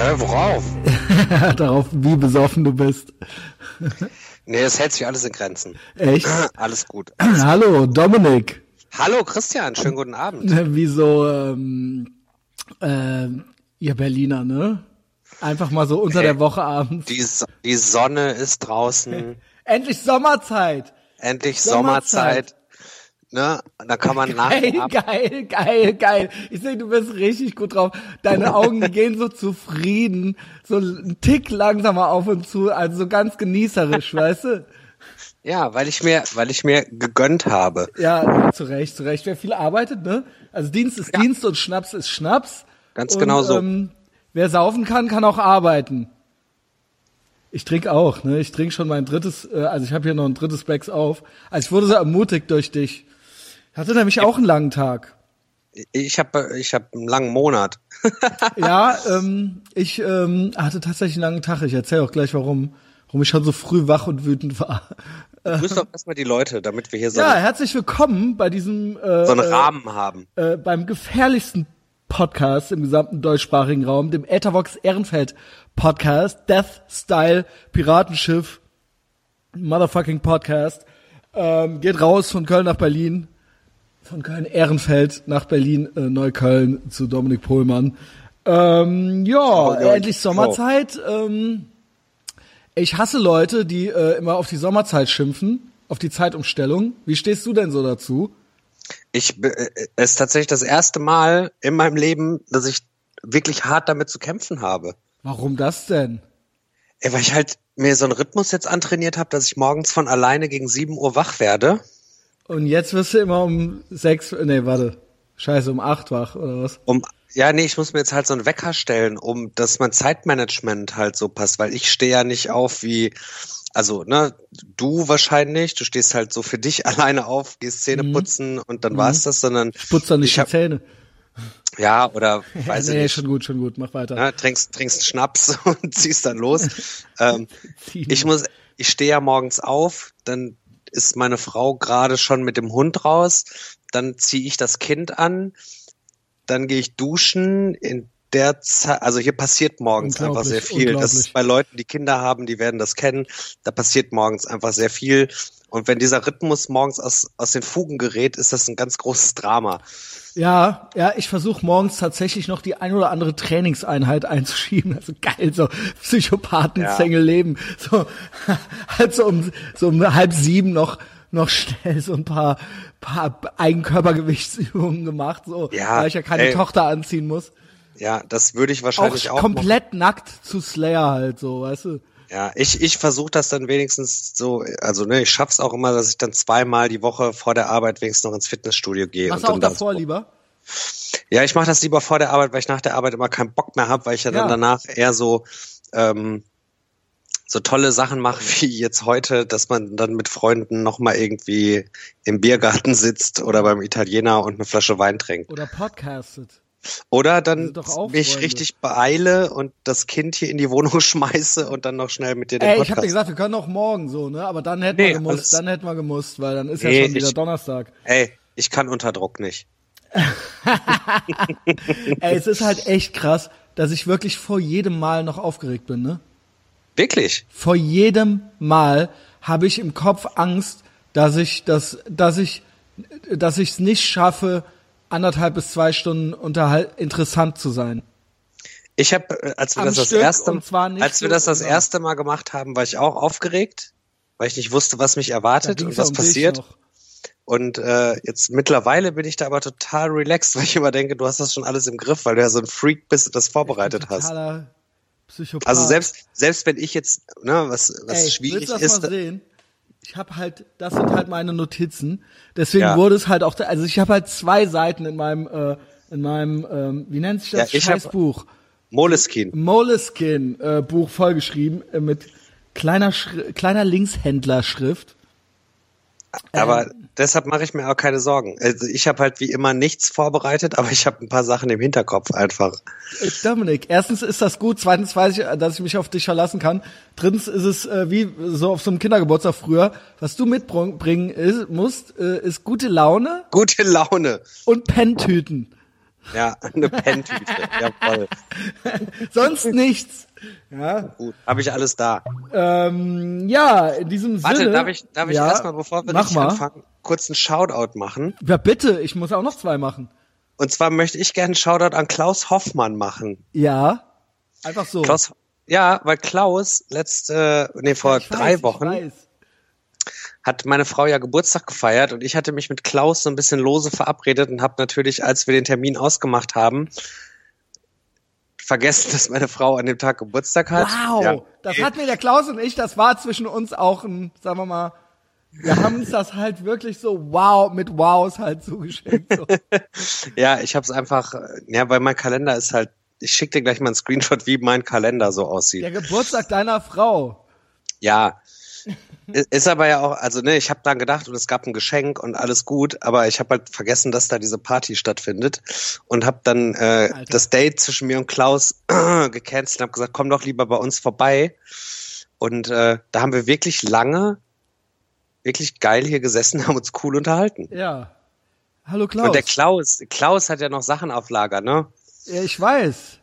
Hä, worauf? Darauf, wie besoffen du bist. Nee, es hält sich alles in Grenzen. Echt? Alles gut. Hallo, Dominik. Hallo Christian, schönen guten Abend. Wieso, ähm, äh, ihr Berliner, ne? Einfach mal so unter Hey. der Woche abends. Die, S- die Sonne ist draußen, Endlich Sommerzeit. endlich Sommerzeit. Sommerzeit. Ne? Da kann man nach Geil, ab. geil, geil, geil. Ich sehe, du bist richtig gut drauf. Deine Augen, gehen so zufrieden, so ein Tick langsamer auf und zu, also so ganz genießerisch, weißt du? Ja, weil ich mir, weil ich mir gegönnt habe. Ja, zu Recht, zu Recht. Wer viel arbeitet, ne? Also Dienst ist Dienst und Schnaps ist Schnaps. Ganz und, genau so. Ähm, wer saufen kann, kann auch arbeiten. Ich trinke auch, ne? Ich trinke schon mein drittes, äh, also ich habe hier noch ein drittes Becks auf. Also ich wurde so ermutigt durch dich. Ich hatte nämlich auch einen langen Tag. Ich habe ich hab einen langen Monat. Ja, ähm, ich ähm, hatte tatsächlich einen langen Tag. Ich erzähle auch gleich, warum, warum ich schon so früh wach und wütend war. Grüß doch erstmal die Leute, damit wir hier so, Ja, herzlich willkommen bei diesem äh, so einen äh, Rahmen haben. äh, beim gefährlichsten Podcast im gesamten deutschsprachigen Raum, dem Ethervox Ehrenfeld Podcast, Death Style Piratenschiff Motherfucking Podcast. Ähm, geht raus von Köln nach Berlin, von Köln Ehrenfeld nach Berlin äh, Neukölln zu Dominik Pohlmann. Ähm, ja, ja, endlich Sommerzeit. Ähm, ich hasse Leute, die äh, immer auf die Sommerzeit schimpfen, auf die Zeitumstellung. Wie stehst du denn so dazu? Ich be- äh, es ist tatsächlich das erste Mal in meinem Leben, dass ich wirklich hart damit zu kämpfen habe. Warum das denn? Ey, weil ich halt mir so einen Rhythmus jetzt antrainiert habe, dass ich morgens von alleine gegen 7 Uhr wach werde. Und jetzt wirst du immer um sechs, nee, warte, scheiße, um acht wach, oder was? Um ja, nee, ich muss mir jetzt halt so einen Wecker stellen, um dass mein Zeitmanagement halt so passt, weil ich stehe ja nicht auf wie also, ne, du wahrscheinlich, du stehst halt so für dich alleine auf, gehst Zähne putzen und dann war's das, sondern Ich putze doch nicht ich die Zähne. ja, oder weiß nee, ich nicht, schon gut, schon gut, mach weiter. ne, trinkst, trinkst Schnaps und ziehst dann los. ähm, ich muss, ich stehe ja morgens auf, dann ist meine Frau gerade schon mit dem Hund raus, dann ziehe ich das Kind an, dann gehe ich duschen. In der Zeit, also hier passiert morgens einfach sehr viel. Das ist bei Leuten, die Kinder haben, die werden das kennen. Da passiert morgens einfach sehr viel. Und wenn dieser Rhythmus morgens aus, aus den Fugen gerät, ist das ein ganz großes Drama. Ja, ja, ich versuche morgens tatsächlich noch die ein oder andere Trainingseinheit einzuschieben. Also geil, so Psychopathenzänge leben. So, halt so um, so um halb sieben noch, noch schnell so ein paar, paar Eigenkörpergewichtsübungen gemacht, so, Ja, weil ich ja keine ey. Tochter anziehen muss. Ja, das würde ich Auch, wahrscheinlich auch, komplett nackt zu Slayer halt, so, weißt du? Ja, ich, ich versuche das dann wenigstens so, also ne, ich schaff's auch immer, dass ich dann zweimal die Woche vor der Arbeit wenigstens noch ins Fitnessstudio gehe. Machst und du auch dann davor lieber? Ja, ich mache das lieber vor der Arbeit, weil ich nach der Arbeit immer keinen Bock mehr habe, weil ich ja, Ja. dann danach eher so ähm, so tolle Sachen mache wie jetzt heute, dass man dann mit Freunden noch mal irgendwie im Biergarten sitzt oder beim Italiener und eine Flasche Wein trinkt. Oder podcastet? Oder dann auch mich Freunde. richtig beeile und das Kind hier in die Wohnung schmeiße und dann noch schnell mit dir den Ey, ich Podcast. hab dir gesagt, wir können auch morgen so, ne? Aber dann hätten Nee, wir gemusst, dann hätten wir gemusst, weil dann ist Nee, ja schon wieder ich- Donnerstag. Ey, ich kann unter Druck nicht. Ey, es ist halt echt krass, dass ich wirklich vor jedem Mal noch aufgeregt bin, ne? Wirklich? Vor jedem Mal habe ich im Kopf Angst, dass ich das, dass ich, dass ich es nicht schaffe, anderthalb bis zwei Stunden unterhalt interessant zu sein. Ich habe, als wir Am das das Stück erste, als wir das das ja. erste Mal gemacht haben, war ich auch aufgeregt, weil ich nicht wusste, was mich erwartet und was um passiert. Und äh, jetzt mittlerweile bin ich da aber total relaxed, weil ich immer denke, du hast das schon alles im Griff, weil du ja so ein Freak bist und das vorbereitet hast. Psychopath. Also selbst selbst wenn ich jetzt, ne, was was Ey, schwierig ist? Ich habe halt, das sind halt meine Notizen. Deswegen Ja. wurde es halt auch, da- also ich habe halt zwei Seiten in meinem, äh, in meinem, ähm, wie nennt sich das Ja, ich hab- scheiß Buch? Moleskin. Moleskin äh, Buch vollgeschrieben äh, mit kleiner Schri kleiner Linkshändlerschrift. Aber Ähm. deshalb mache ich mir auch keine Sorgen. Also ich habe halt wie immer nichts vorbereitet, aber ich habe ein paar Sachen im Hinterkopf einfach. Äh, Dominik, erstens ist das gut, zweitens weiß ich, dass ich mich auf dich verlassen kann. Drittens ist es äh, wie so auf so einem Kindergeburtstag früher, was du mitbringen ist, musst, äh, ist gute Laune Gute Laune. und Penntüten. Ja, eine Penntüte. ja, voll. Sonst nichts. Ja, Gut, habe ich alles da. ähm, ja, in diesem Warte, Sinne. darf ich, darf ich ja, erstmal, bevor wir mal. anfangen, kurz einen Shoutout machen? Ja, bitte, ich muss auch noch zwei machen. Und zwar möchte ich gerne einen Shoutout an Klaus Hoffmann machen. Ja, einfach so. Klaus, ja, weil Klaus letzte, nee, vor Ich weiß, drei ich Wochen weiß. Hat meine Frau ja Geburtstag gefeiert und ich hatte mich mit Klaus so ein bisschen lose verabredet und habe natürlich, als wir den Termin ausgemacht haben, vergessen, dass meine Frau an dem Tag Geburtstag hat. Wow, Ja. das hat mir der Klaus und ich, das war zwischen uns auch ein, sagen wir mal, wir haben uns das halt wirklich so wow, mit Wows halt zugeschickt. So. Ja, ich habe es einfach, ja, weil mein Kalender ist halt, ich schicke dir gleich mal einen Screenshot, wie mein Kalender so aussieht. Der Geburtstag deiner Frau. Ja. I- Ist aber ja auch, also ne, ich habe dann gedacht und es gab ein Geschenk und alles gut, aber ich habe halt vergessen, dass da diese Party stattfindet und habe dann äh, Alter. das Date zwischen mir und Klaus gecancelt und habe gesagt, komm doch lieber bei uns vorbei. Und äh, da haben wir wirklich lange, wirklich geil hier gesessen, haben uns cool unterhalten. Ja. Hallo Klaus. Und der Klaus, Klaus hat ja noch Sachen auf Lager, ne? Ja, ich weiß.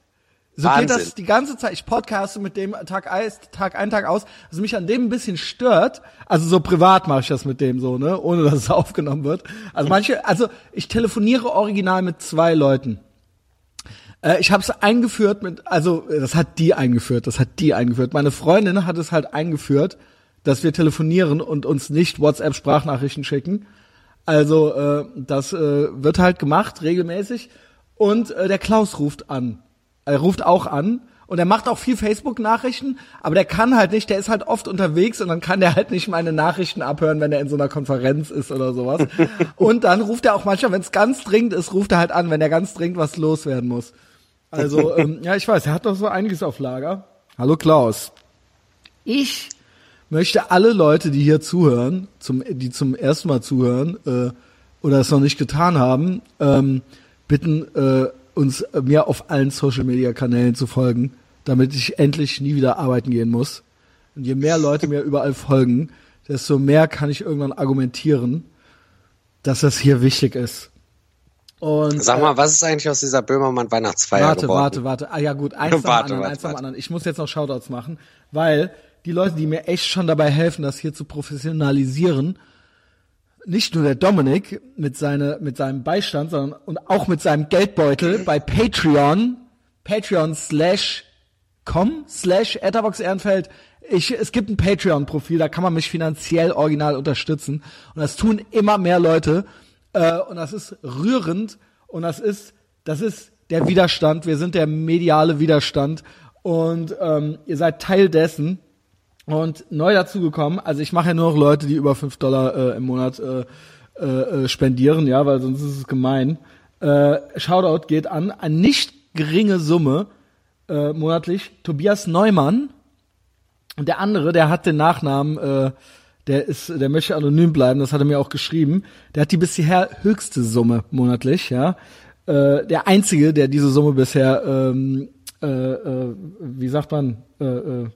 So geht Wahnsinn. das die ganze Zeit. Ich podcaste mit dem Tag ein, Tag ein, Tag aus. Was mich an dem ein bisschen stört, also so privat mache ich das mit dem so, ne, ohne dass es aufgenommen wird. Also manche, also ich telefoniere original mit zwei Leuten. Äh, ich habe es eingeführt mit, also das hat die eingeführt, das hat die eingeführt. Meine Freundin hat es halt eingeführt, dass wir telefonieren und uns nicht WhatsApp-Sprachnachrichten schicken. Also äh, das äh, wird halt gemacht regelmäßig. Und äh, der Klaus ruft an. Er ruft auch an. Und er macht auch viel Facebook-Nachrichten, aber der kann halt nicht, der ist halt oft unterwegs und dann kann der halt nicht meine Nachrichten abhören, wenn er in so einer Konferenz ist oder sowas. und dann ruft er auch manchmal, wenn es ganz dringend ist, ruft er halt an, wenn er ganz dringend was loswerden muss. Also, ähm, ja, ich weiß, er hat doch so einiges auf Lager. Hallo Klaus. Ich möchte alle Leute, die hier zuhören, zum, die zum ersten Mal zuhören äh, oder es noch nicht getan haben, ähm, bitten, äh, uns äh, mir auf allen Social Media Kanälen zu folgen, damit ich endlich nie wieder arbeiten gehen muss. Und je mehr Leute mir überall folgen, desto mehr kann ich irgendwann argumentieren, dass das hier wichtig ist. Und Sag mal, was ist eigentlich aus dieser Böhmermann Weihnachtsfeier Warte, geworden? warte, warte. Ah ja gut, eins Warte, anderen, warte, eins warte. anderen. Ich muss jetzt noch Shoutouts machen, weil die Leute, die mir echt schon dabei helfen, das hier zu professionalisieren, nicht nur der Dominik mit, seine, mit seinem Beistand, sondern und auch mit seinem Geldbeutel bei Patreon, Patreon slash com slash Etherbox Ehrenfeld. Ich, es gibt ein Patreon-Profil, da kann man mich finanziell original unterstützen. Und das tun immer mehr Leute. Äh, und das ist rührend. Und das ist, das ist der Widerstand. Wir sind der mediale Widerstand. Und ähm, ihr seid Teil dessen. Und neu dazugekommen, also ich mache ja nur noch Leute, die über 5 Dollar äh, im Monat äh, äh, äh, spendieren, ja, weil sonst ist es gemein. Äh, Shoutout geht an eine nicht geringe Summe äh, monatlich. Tobias Neumann und der andere, der hat den Nachnamen, äh, der ist, der möchte anonym bleiben, das hat er mir auch geschrieben. Der hat die bisher höchste Summe monatlich, ja. Äh, der einzige, der diese Summe bisher, ähm, äh, äh, wie sagt man, äh, äh,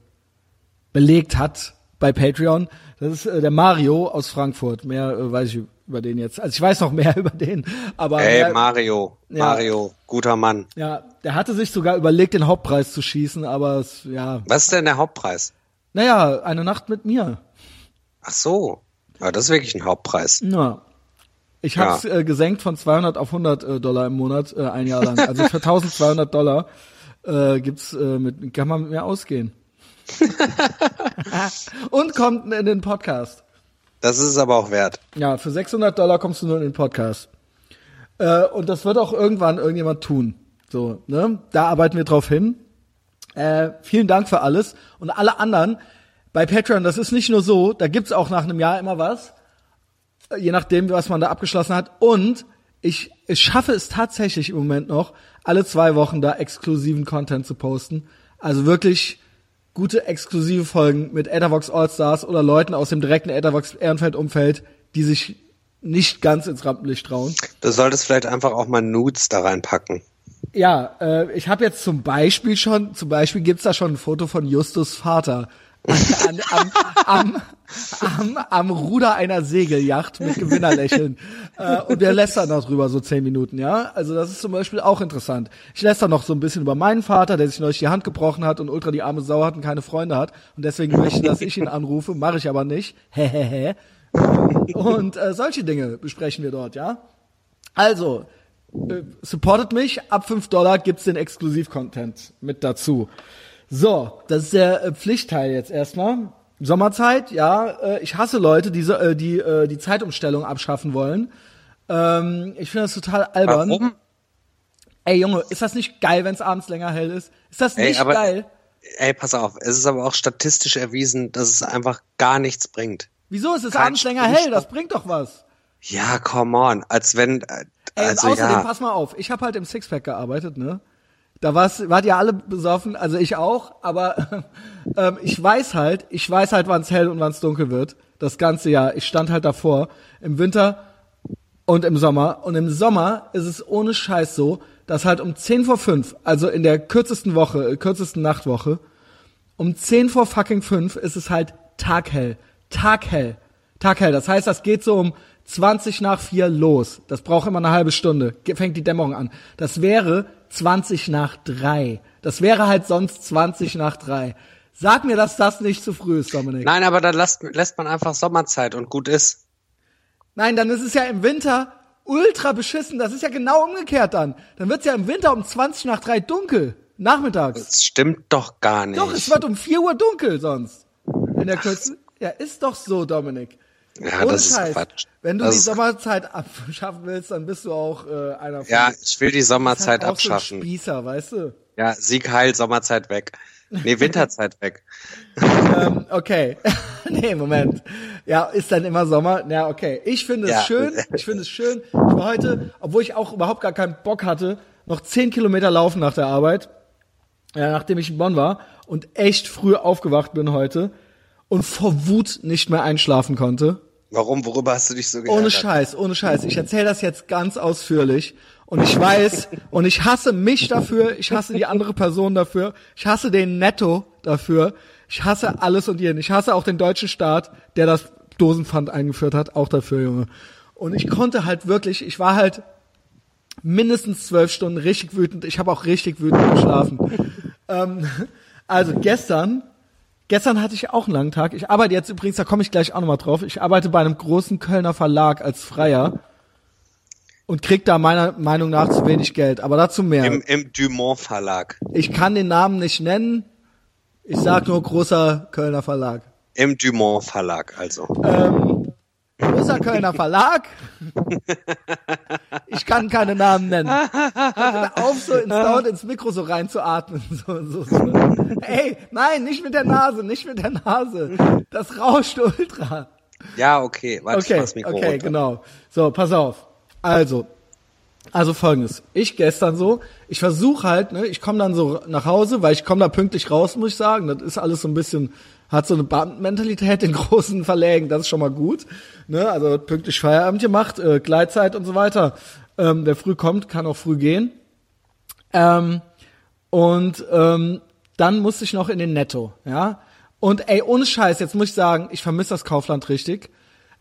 belegt hat bei Patreon. Das ist äh, der Mario aus Frankfurt. Mehr äh, weiß ich über den jetzt. Also ich weiß noch mehr über den, aber Ey, der, Mario, Ja. Mario, guter Mann. ja, der hatte sich sogar überlegt, den Hauptpreis zu schießen, aber es, ja, Was ist denn der Hauptpreis? naja, eine Nacht mit mir. Ach so. Ja, das ist wirklich ein Hauptpreis. Ja. Ich habe es äh, gesenkt von 200 auf 100 äh, Dollar im Monat äh, ein Jahr lang. Also für 1200 Dollar äh, gibt's äh, mit kann man mit mir ausgehen. Und kommt in den Podcast. Das ist es aber auch wert. Ja, für 600 Dollar kommst du nur in den Podcast. Äh, und das wird auch irgendwann irgendjemand tun. So, ne? Da arbeiten wir drauf hin. Äh, vielen Dank für alles. Und alle anderen bei Patreon, das ist nicht nur so, da gibt's auch nach einem Jahr immer was. Äh, Je nachdem, was man da abgeschlossen hat. Und ich, ich schaffe es tatsächlich im Moment noch, alle zwei Wochen da exklusiven Content zu posten. Also wirklich gute exklusive Folgen mit Ethervox All-Stars oder Leuten aus dem direkten Ethervox Ehrenfeld-Umfeld, die sich nicht ganz ins Rampenlicht trauen. Du solltest vielleicht einfach auch mal Nudes da reinpacken. Ja, äh, ich habe jetzt zum Beispiel schon, zum Beispiel gibt's da schon ein Foto von Justus Vater. An, am, am, am, am Ruder einer Segelyacht mit Gewinnerlächeln. äh, und wir lästern darüber so zehn Minuten, ja. Also das ist zum Beispiel auch interessant. Ich läster noch so ein bisschen über meinen Vater, der sich neulich die Hand gebrochen hat und ultra die arme Sau hat und keine Freunde hat. Und deswegen möchte, dass ich ihn anrufe, mache ich aber nicht. Hehehe. und äh, solche Dinge besprechen wir dort, ja. Also, äh, supportet mich, ab fünf Dollar gibt's den Exklusiv-Content mit dazu. So, das ist der äh, Pflichtteil jetzt erstmal. Sommerzeit, ja, äh, ich hasse Leute, die so, äh, die die Zeitumstellung abschaffen wollen. Ähm, ich finde das total albern. Warum? Ey Junge, ist das nicht geil, wenn es abends länger hell ist? Ist das Ey, nicht aber- geil? Ey, pass auf, es ist aber auch statistisch erwiesen, dass es einfach gar nichts bringt. Wieso ist es Kein abends länger hell? Das bringt doch was. Ja, come on, als wenn, äh, Ey, also außerdem, ja, pass mal auf, ich habe halt im Sixpack gearbeitet, ne? Da war's, wart ihr alle besoffen, also ich auch, aber ähm, ich weiß halt, ich weiß halt, wann es hell und wann es dunkel wird. Das ganze Jahr. Ich stand halt davor. Im Winter und im Sommer. Und im Sommer ist es ohne Scheiß so, dass halt um 10 vor 5, also in der kürzesten Woche, kürzesten Nachtwoche, um 10 vor fucking 5 ist es halt taghell. Taghell. Taghell. Das heißt, das geht so um 20 nach 4 los. Das braucht immer eine halbe Stunde. Fängt die Dämmerung an. Das wäre 20 nach 3. Das wäre halt sonst 20 nach 3. Sag mir, dass das nicht zu früh ist, Dominik. nein, aber dann lässt, lässt man einfach Sommerzeit und gut ist. Nein, dann ist es ja im Winter ultra beschissen. Das ist ja genau umgekehrt dann. Dann wird's ja im Winter um 20 nach 3 dunkel. Nachmittags. Das stimmt doch gar nicht. Doch, es wird um 4 Uhr dunkel sonst. In der Kürze. Ja, ist doch so, Dominik. Ja, Ohne das ist Scheiß. Quatsch. Wenn du das die Sommerzeit abschaffen willst, dann bist du auch äh, einer von Ja, ich will die Ist Sommerzeit halt auch so abschaffen. Spießer, weißt du? Ja, Sieg heil, Sommerzeit weg. Nee, Winterzeit weg. ähm, okay. nee, Moment. Ja, ist dann immer Sommer? Ja, okay. Ich finde es Ja. schön. Ich finde es schön. Ich war heute, obwohl ich auch überhaupt gar keinen Bock hatte, noch 10 Kilometer laufen nach der Arbeit, ja, nachdem ich in Bonn war und echt früh aufgewacht bin heute und vor Wut nicht mehr einschlafen konnte. Warum? Worüber hast du dich so geärgert? Ohne Scheiß, ohne Scheiß. Ich erzähle das jetzt ganz ausführlich. Und ich weiß, und ich hasse mich dafür, ich hasse die andere Person dafür, ich hasse den Netto dafür, ich hasse alles und jeden. Ich hasse auch den deutschen Staat, der das Dosenpfand eingeführt hat, auch dafür, Junge. Und ich konnte halt wirklich, ich war halt mindestens zwölf Stunden richtig wütend. Ich habe auch richtig wütend geschlafen. ähm, also gestern, gestern hatte ich auch einen langen Tag. Ich arbeite jetzt übrigens, da komme ich gleich auch nochmal drauf. Ich arbeite bei einem großen Kölner Verlag als Freier und krieg da meiner Meinung nach zu wenig Geld. Aber dazu mehr. Im, im Dumont Verlag. ich kann den Namen nicht nennen. Ich sag nur großer Kölner Verlag. Im Dumont Verlag, also. Großer Kölner Verlag. Ich kann keine Namen nennen. Hör auf, so ins, dauernd ins Mikro so reinzuatmen. So, so, so. Ey, nein, nicht mit der Nase, nicht mit der Nase. Das rauscht ultra. Ja, okay. Warte, ich Okay, mach das Mikro okay, runter. genau. So, pass auf. Also, also folgendes. Ich gestern so, ich versuche halt, ne, ich komme dann so nach Hause, weil ich komme da pünktlich raus, muss ich sagen. Das ist alles so ein bisschen, hat so eine Beamtenmentalität in großen Verlägen, das ist schon mal gut. Ne, also pünktlich Feierabend gemacht, äh, Gleitzeit und so weiter. Ähm, wer früh kommt, kann auch früh gehen. Ähm, und ähm, dann musste ich noch in den Netto, ja. Und ey, ohne Scheiß, jetzt muss ich sagen, ich vermisse das Kaufland richtig.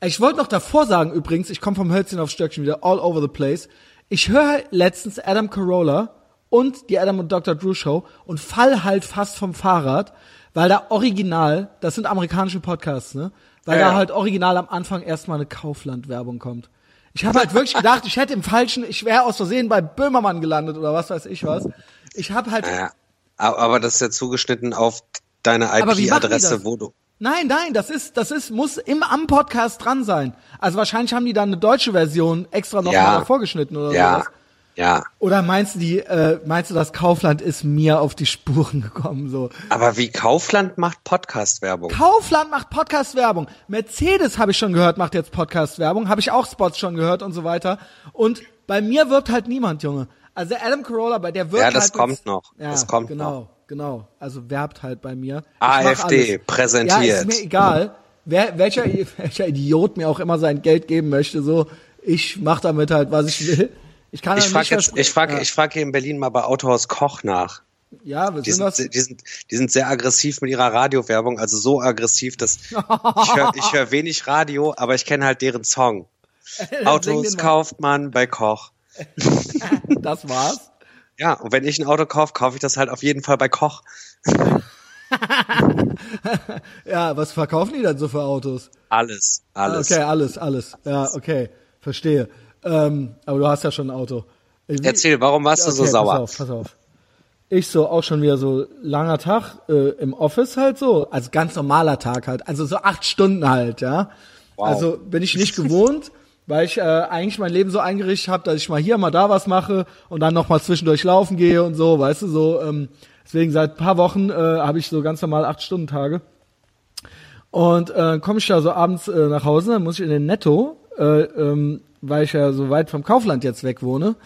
Ich wollte noch davor sagen, übrigens, ich komme vom Hölzchen aufs Stöckchen wieder all over the place. Ich höre letztens Adam Carolla und die Adam und Dr. Drew Show und fall halt fast vom Fahrrad, weil da original, das sind amerikanische Podcasts, ne? Weil Ja, da halt original am Anfang erstmal eine Kaufland-Werbung kommt. Ich habe halt wirklich gedacht, ich hätte im falschen, ich wäre aus Versehen bei Böhmermann gelandet oder was weiß ich was. Ich habe halt Ja, aber das ist ja zugeschnitten auf deine IP-Adresse, wo du. Nein, nein, das ist, das ist, muss im am Podcast dran sein. Also wahrscheinlich haben die dann eine deutsche Version extra noch Ja. mal davor geschnitten oder Ja, sowas. ja. Oder meinst du die, äh, meinst du, das Kaufland ist mir auf die Spuren gekommen so? Aber wie Kaufland macht Podcast-Werbung. Kaufland macht Podcast-Werbung. Mercedes habe ich schon gehört, macht jetzt Podcast-Werbung. Habe ich auch Spots schon gehört und so weiter. Und bei mir wirbt halt niemand, Junge. Also Adam Carolla, bei der wirbt Ja, das halt kommt jetzt- noch. Ja, Das kommt genau, noch. Genau. Also werbt halt bei mir. Ich AfD präsentiert. Ja, ist mir egal. Wer, welcher, welcher Idiot mir auch immer sein Geld geben möchte, so, ich mach damit halt, was ich will. Ich kann Ich halt frage nicht jetzt, ich frage, ja. ich frage hier in Berlin mal bei Autohaus Koch nach. Ja, wir Die sind sind, die, sind, die sind sehr aggressiv mit ihrer Radiowerbung, also so aggressiv, dass ich höre ich hör wenig Radio, aber ich kenne halt deren Song. Autos kauft man bei Koch. Das war's. Ja, und wenn ich ein Auto kaufe, kaufe ich das halt auf jeden Fall bei Koch. Ja, was verkaufen die denn so für Autos? Alles, alles. Okay, alles, alles. Ja, okay, verstehe. Ähm, aber du hast ja schon ein Auto. Wie- Erzähl, warum warst du so Okay, sauer? Pass auf, pass auf. Ich so auch schon wieder so langer Tag äh, im Office halt so, also ganz normaler Tag halt, also so acht Stunden halt, ja. Wow. Also bin ich nicht gewohnt, weil ich äh, eigentlich mein Leben so eingerichtet habe, dass ich mal hier, mal da was mache und dann noch mal zwischendurch laufen gehe und so, weißt du, so. Ähm, deswegen seit paar Wochen äh, habe ich so ganz normal acht Stunden Tage. Und äh, komme ich da so abends äh, nach Hause, dann muss ich in den Netto, äh, ähm, weil ich ja so weit vom Kaufland jetzt weg wohne.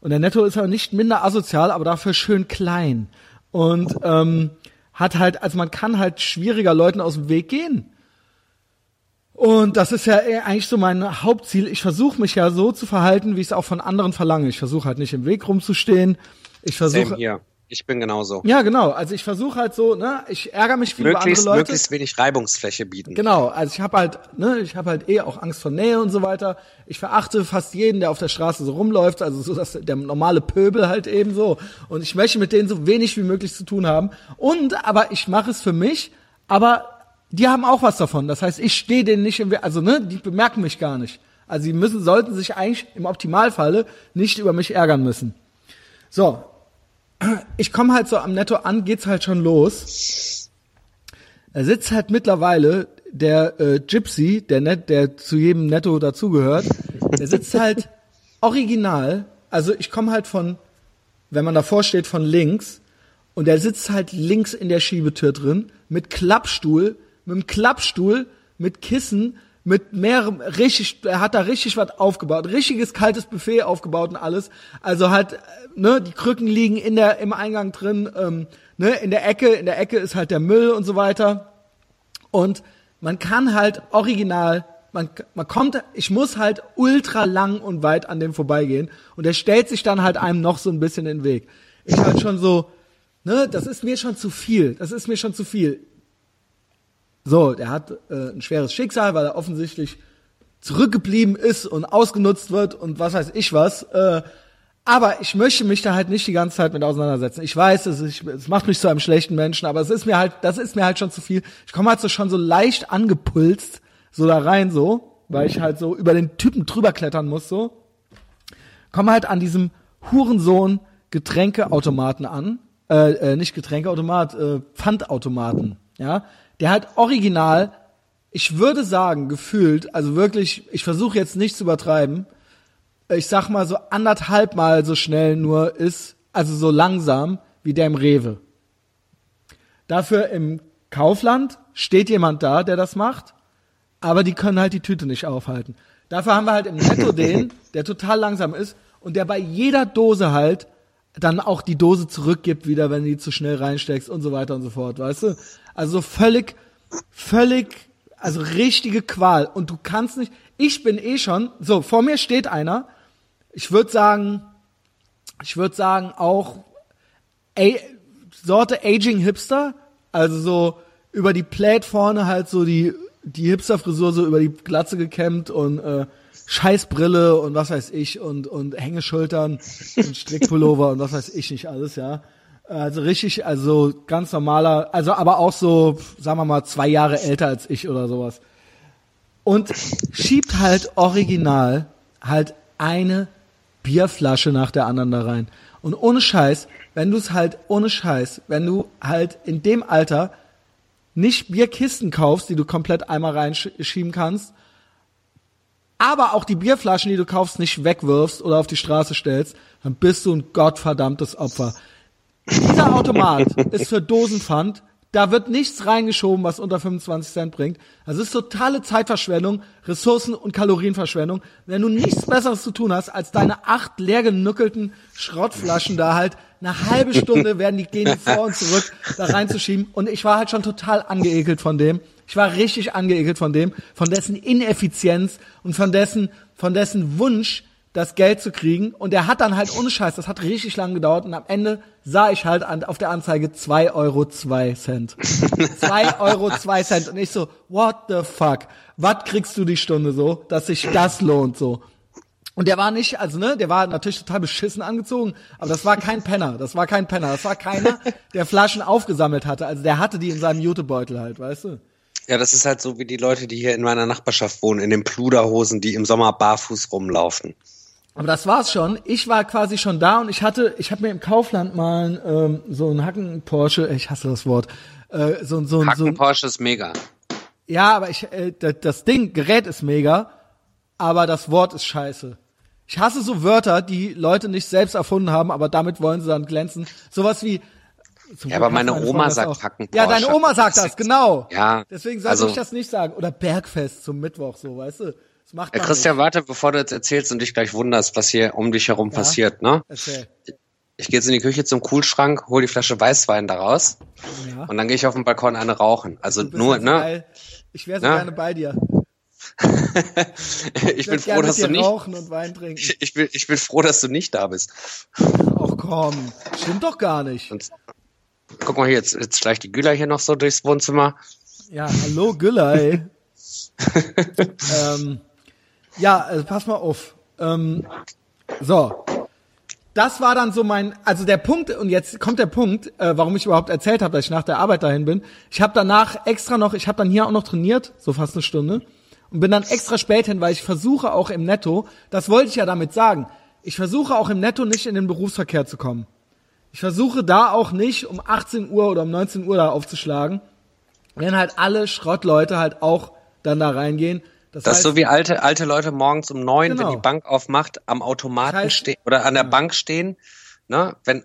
Und der Netto ist ja nicht minder asozial, aber dafür schön klein. Und ähm, hat halt, also man kann halt schwieriger Leuten aus dem Weg gehen. Und das ist ja eigentlich so mein Hauptziel. Ich versuche mich ja so zu verhalten, wie ich es auch von anderen verlange. Ich versuche halt nicht im Weg rumzustehen. Ich versuche. Ich bin genauso. Ja, genau. Also ich versuche halt so, ne, ich ärgere mich viel über andere Möglichst, Leute. möglichst wenig Reibungsfläche bieten. Genau, also ich habe halt, ne, ich habe halt eh auch Angst vor Nähe und so weiter. Ich verachte fast jeden, der auf der Straße so rumläuft, also so dass der normale Pöbel halt eben so. Und ich möchte mit denen so wenig wie möglich zu tun haben. Und aber ich mache es für mich, aber die haben auch was davon. Das heißt, ich stehe denen nicht im Weg, also ne, die bemerken mich gar nicht. Also sie müssen, sollten sich eigentlich im Optimalfalle nicht über mich ärgern müssen. So, ich komme halt so am Netto an, geht's halt schon los. Da sitzt halt mittlerweile der äh, Gypsy, der net, der zu jedem Netto dazugehört, der sitzt halt original. Also ich komme halt von, wenn man davor steht, von links und der sitzt halt links in der Schiebetür drin mit Klappstuhl, mit dem Klappstuhl, mit Kissen, mit mehreren, richtig, er hat da richtig was aufgebaut, richtiges kaltes Buffet aufgebaut und alles. Also halt, äh, ne, die Krücken liegen in der, im Eingang drin, ähm, ne, in der Ecke, in der Ecke ist halt der Müll und so weiter. Und man kann halt original, man, man kommt, ich muss halt ultra lang und weit an dem vorbeigehen und er stellt sich dann halt einem noch so ein bisschen in den Weg. Ich halt schon so, ne, das ist mir schon zu viel, das ist mir schon zu viel. So, der hat äh, ein schweres Schicksal, weil er offensichtlich zurückgeblieben ist und ausgenutzt wird und was weiß ich was. Äh, aber ich möchte mich da halt nicht die ganze Zeit mit auseinandersetzen. Ich weiß, es, ist, es macht mich zu einem schlechten Menschen, aber es ist mir halt, das ist mir halt schon zu viel. Ich komme halt so schon so leicht angepulst so da rein so, weil ich halt so über den Typen drüber klettern muss so. Komme halt an diesem Hurensohn Getränkeautomaten an, äh, äh, nicht Getränkeautomat, äh, Pfandautomaten, ja, der halt original, ich würde sagen, gefühlt, also wirklich, ich versuche jetzt nicht zu übertreiben, ich sag mal so anderthalb Mal so schnell nur ist, also so langsam wie der im Rewe. Dafür im Kaufland steht jemand da, der das macht, aber die können halt die Tüte nicht aufhalten. Dafür haben wir halt im Netto den, der total langsam ist und der bei jeder Dose halt dann auch die Dose zurückgibt wieder, wenn du die zu schnell reinsteckst und so weiter und so fort, weißt du? Also völlig, völlig, also richtige Qual. Und du kannst nicht, ich bin eh schon, so, vor mir steht einer, ich würde sagen, ich würde sagen auch A Sorte Aging Hipster, also so über die Plate vorne halt so die, die Hipster-Frisur so über die Glatze gekämmt und äh, Scheißbrille und was weiß ich und, und Hängeschultern und Strickpullover und was weiß ich nicht alles, ja. Also richtig, also ganz normaler, also aber auch so, sagen wir mal, zwei Jahre älter als ich oder sowas. Und schiebt halt original halt eine Bierflasche nach der anderen da rein. Und ohne Scheiß, wenn du es halt, ohne Scheiß, wenn du halt in dem Alter nicht Bierkisten kaufst, die du komplett einmal reinschieben kannst, aber auch die Bierflaschen, die du kaufst, nicht wegwirfst oder auf die Straße stellst, dann bist du ein gottverdammtes Opfer. Dieser Automat ist für Dosenpfand. Da wird nichts reingeschoben, was unter 25 Cent bringt. Das ist totale Zeitverschwendung, Ressourcen- und Kalorienverschwendung. Wenn du nichts Besseres zu tun hast, als deine acht leer genückelten Schrottflaschen da halt eine halbe Stunde werden die gehen vor und zurück da reinzuschieben. Und ich war halt schon total angeekelt von dem. Ich war richtig angeekelt von dem, von dessen Ineffizienz und von dessen, von dessen Wunsch, das Geld zu kriegen. Und der hat dann halt ohne Scheiß, das hat richtig lang gedauert. Und am Ende sah ich halt an, auf der Anzeige zwei Euro zwei Cent. zwei Euro zwei Cent. Und ich so, what the fuck? Was kriegst du die Stunde so, dass sich das lohnt so? Und der war nicht, also ne, der war natürlich total beschissen angezogen, aber das war kein Penner, das war kein Penner, das war keiner, der Flaschen aufgesammelt hatte, also der hatte die in seinem Jutebeutel halt, weißt du? Ja, das ist halt so wie die Leute, die hier in meiner Nachbarschaft wohnen, in den Pluderhosen, die im Sommer barfuß rumlaufen. Aber das war's schon. Ich war quasi schon da und ich hatte, ich habe mir im Kaufland mal ähm, so einen Hacken Porsche, ich hasse das Wort, äh, so, so, Hacken so ein Porsche ist mega. Ja, aber ich, äh, das, Ding, Gerät ist mega, aber das Wort ist scheiße. Ich hasse so Wörter, die Leute nicht selbst erfunden haben, aber damit wollen sie dann glänzen. Sowas wie. Ja, aber meine Oma sagt auch. Hacken Ja, Porsche. deine Oma sagt das, genau. Ja, Deswegen sollte also- ich das nicht sagen. Oder Bergfest zum Mittwoch, so, weißt du? Macht Ja, man Christian, nicht. warte, bevor du jetzt erzählst und dich gleich wunderst, was hier um dich herum passiert, ne? Erzähl. Ich gehe jetzt in die Küche zum Kühlschrank, hol die Flasche Weißwein daraus Ja. und dann gehe ich auf den Balkon eine rauchen. Also nur, ne? geil. Ich wäre so Ne? gerne bei dir. ich bin würd froh, dass du nicht. rauchen und Wein trinken. Ich, ich, bin, ich bin froh, dass du nicht da bist. Ach komm, stimmt doch gar nicht. Und guck mal hier, jetzt, jetzt schleicht die Güler hier noch so durchs Wohnzimmer. Ja, hallo Gülley. ähm, ja, also pass mal auf. Ähm, so. Das war dann so mein, also der Punkt, und jetzt kommt der Punkt, äh, warum ich überhaupt erzählt habe, dass ich nach der Arbeit dahin bin. Ich habe danach extra noch, ich habe dann hier auch noch trainiert, so fast eine Stunde, und bin dann extra spät hin, weil ich versuche auch im Netto, das wollte ich ja damit sagen, ich versuche auch im Netto nicht in den Berufsverkehr zu kommen. Ich versuche da auch nicht um 18 Uhr oder um 19 Uhr da aufzuschlagen, wenn halt alle Schrottleute halt auch dann da reingehen. Das, Das ist heißt, so wie alte, alte Leute morgens um neun, Genau. wenn die Bank aufmacht, am Automaten Das heißt- stehen oder an der Bank stehen, ne? Wenn,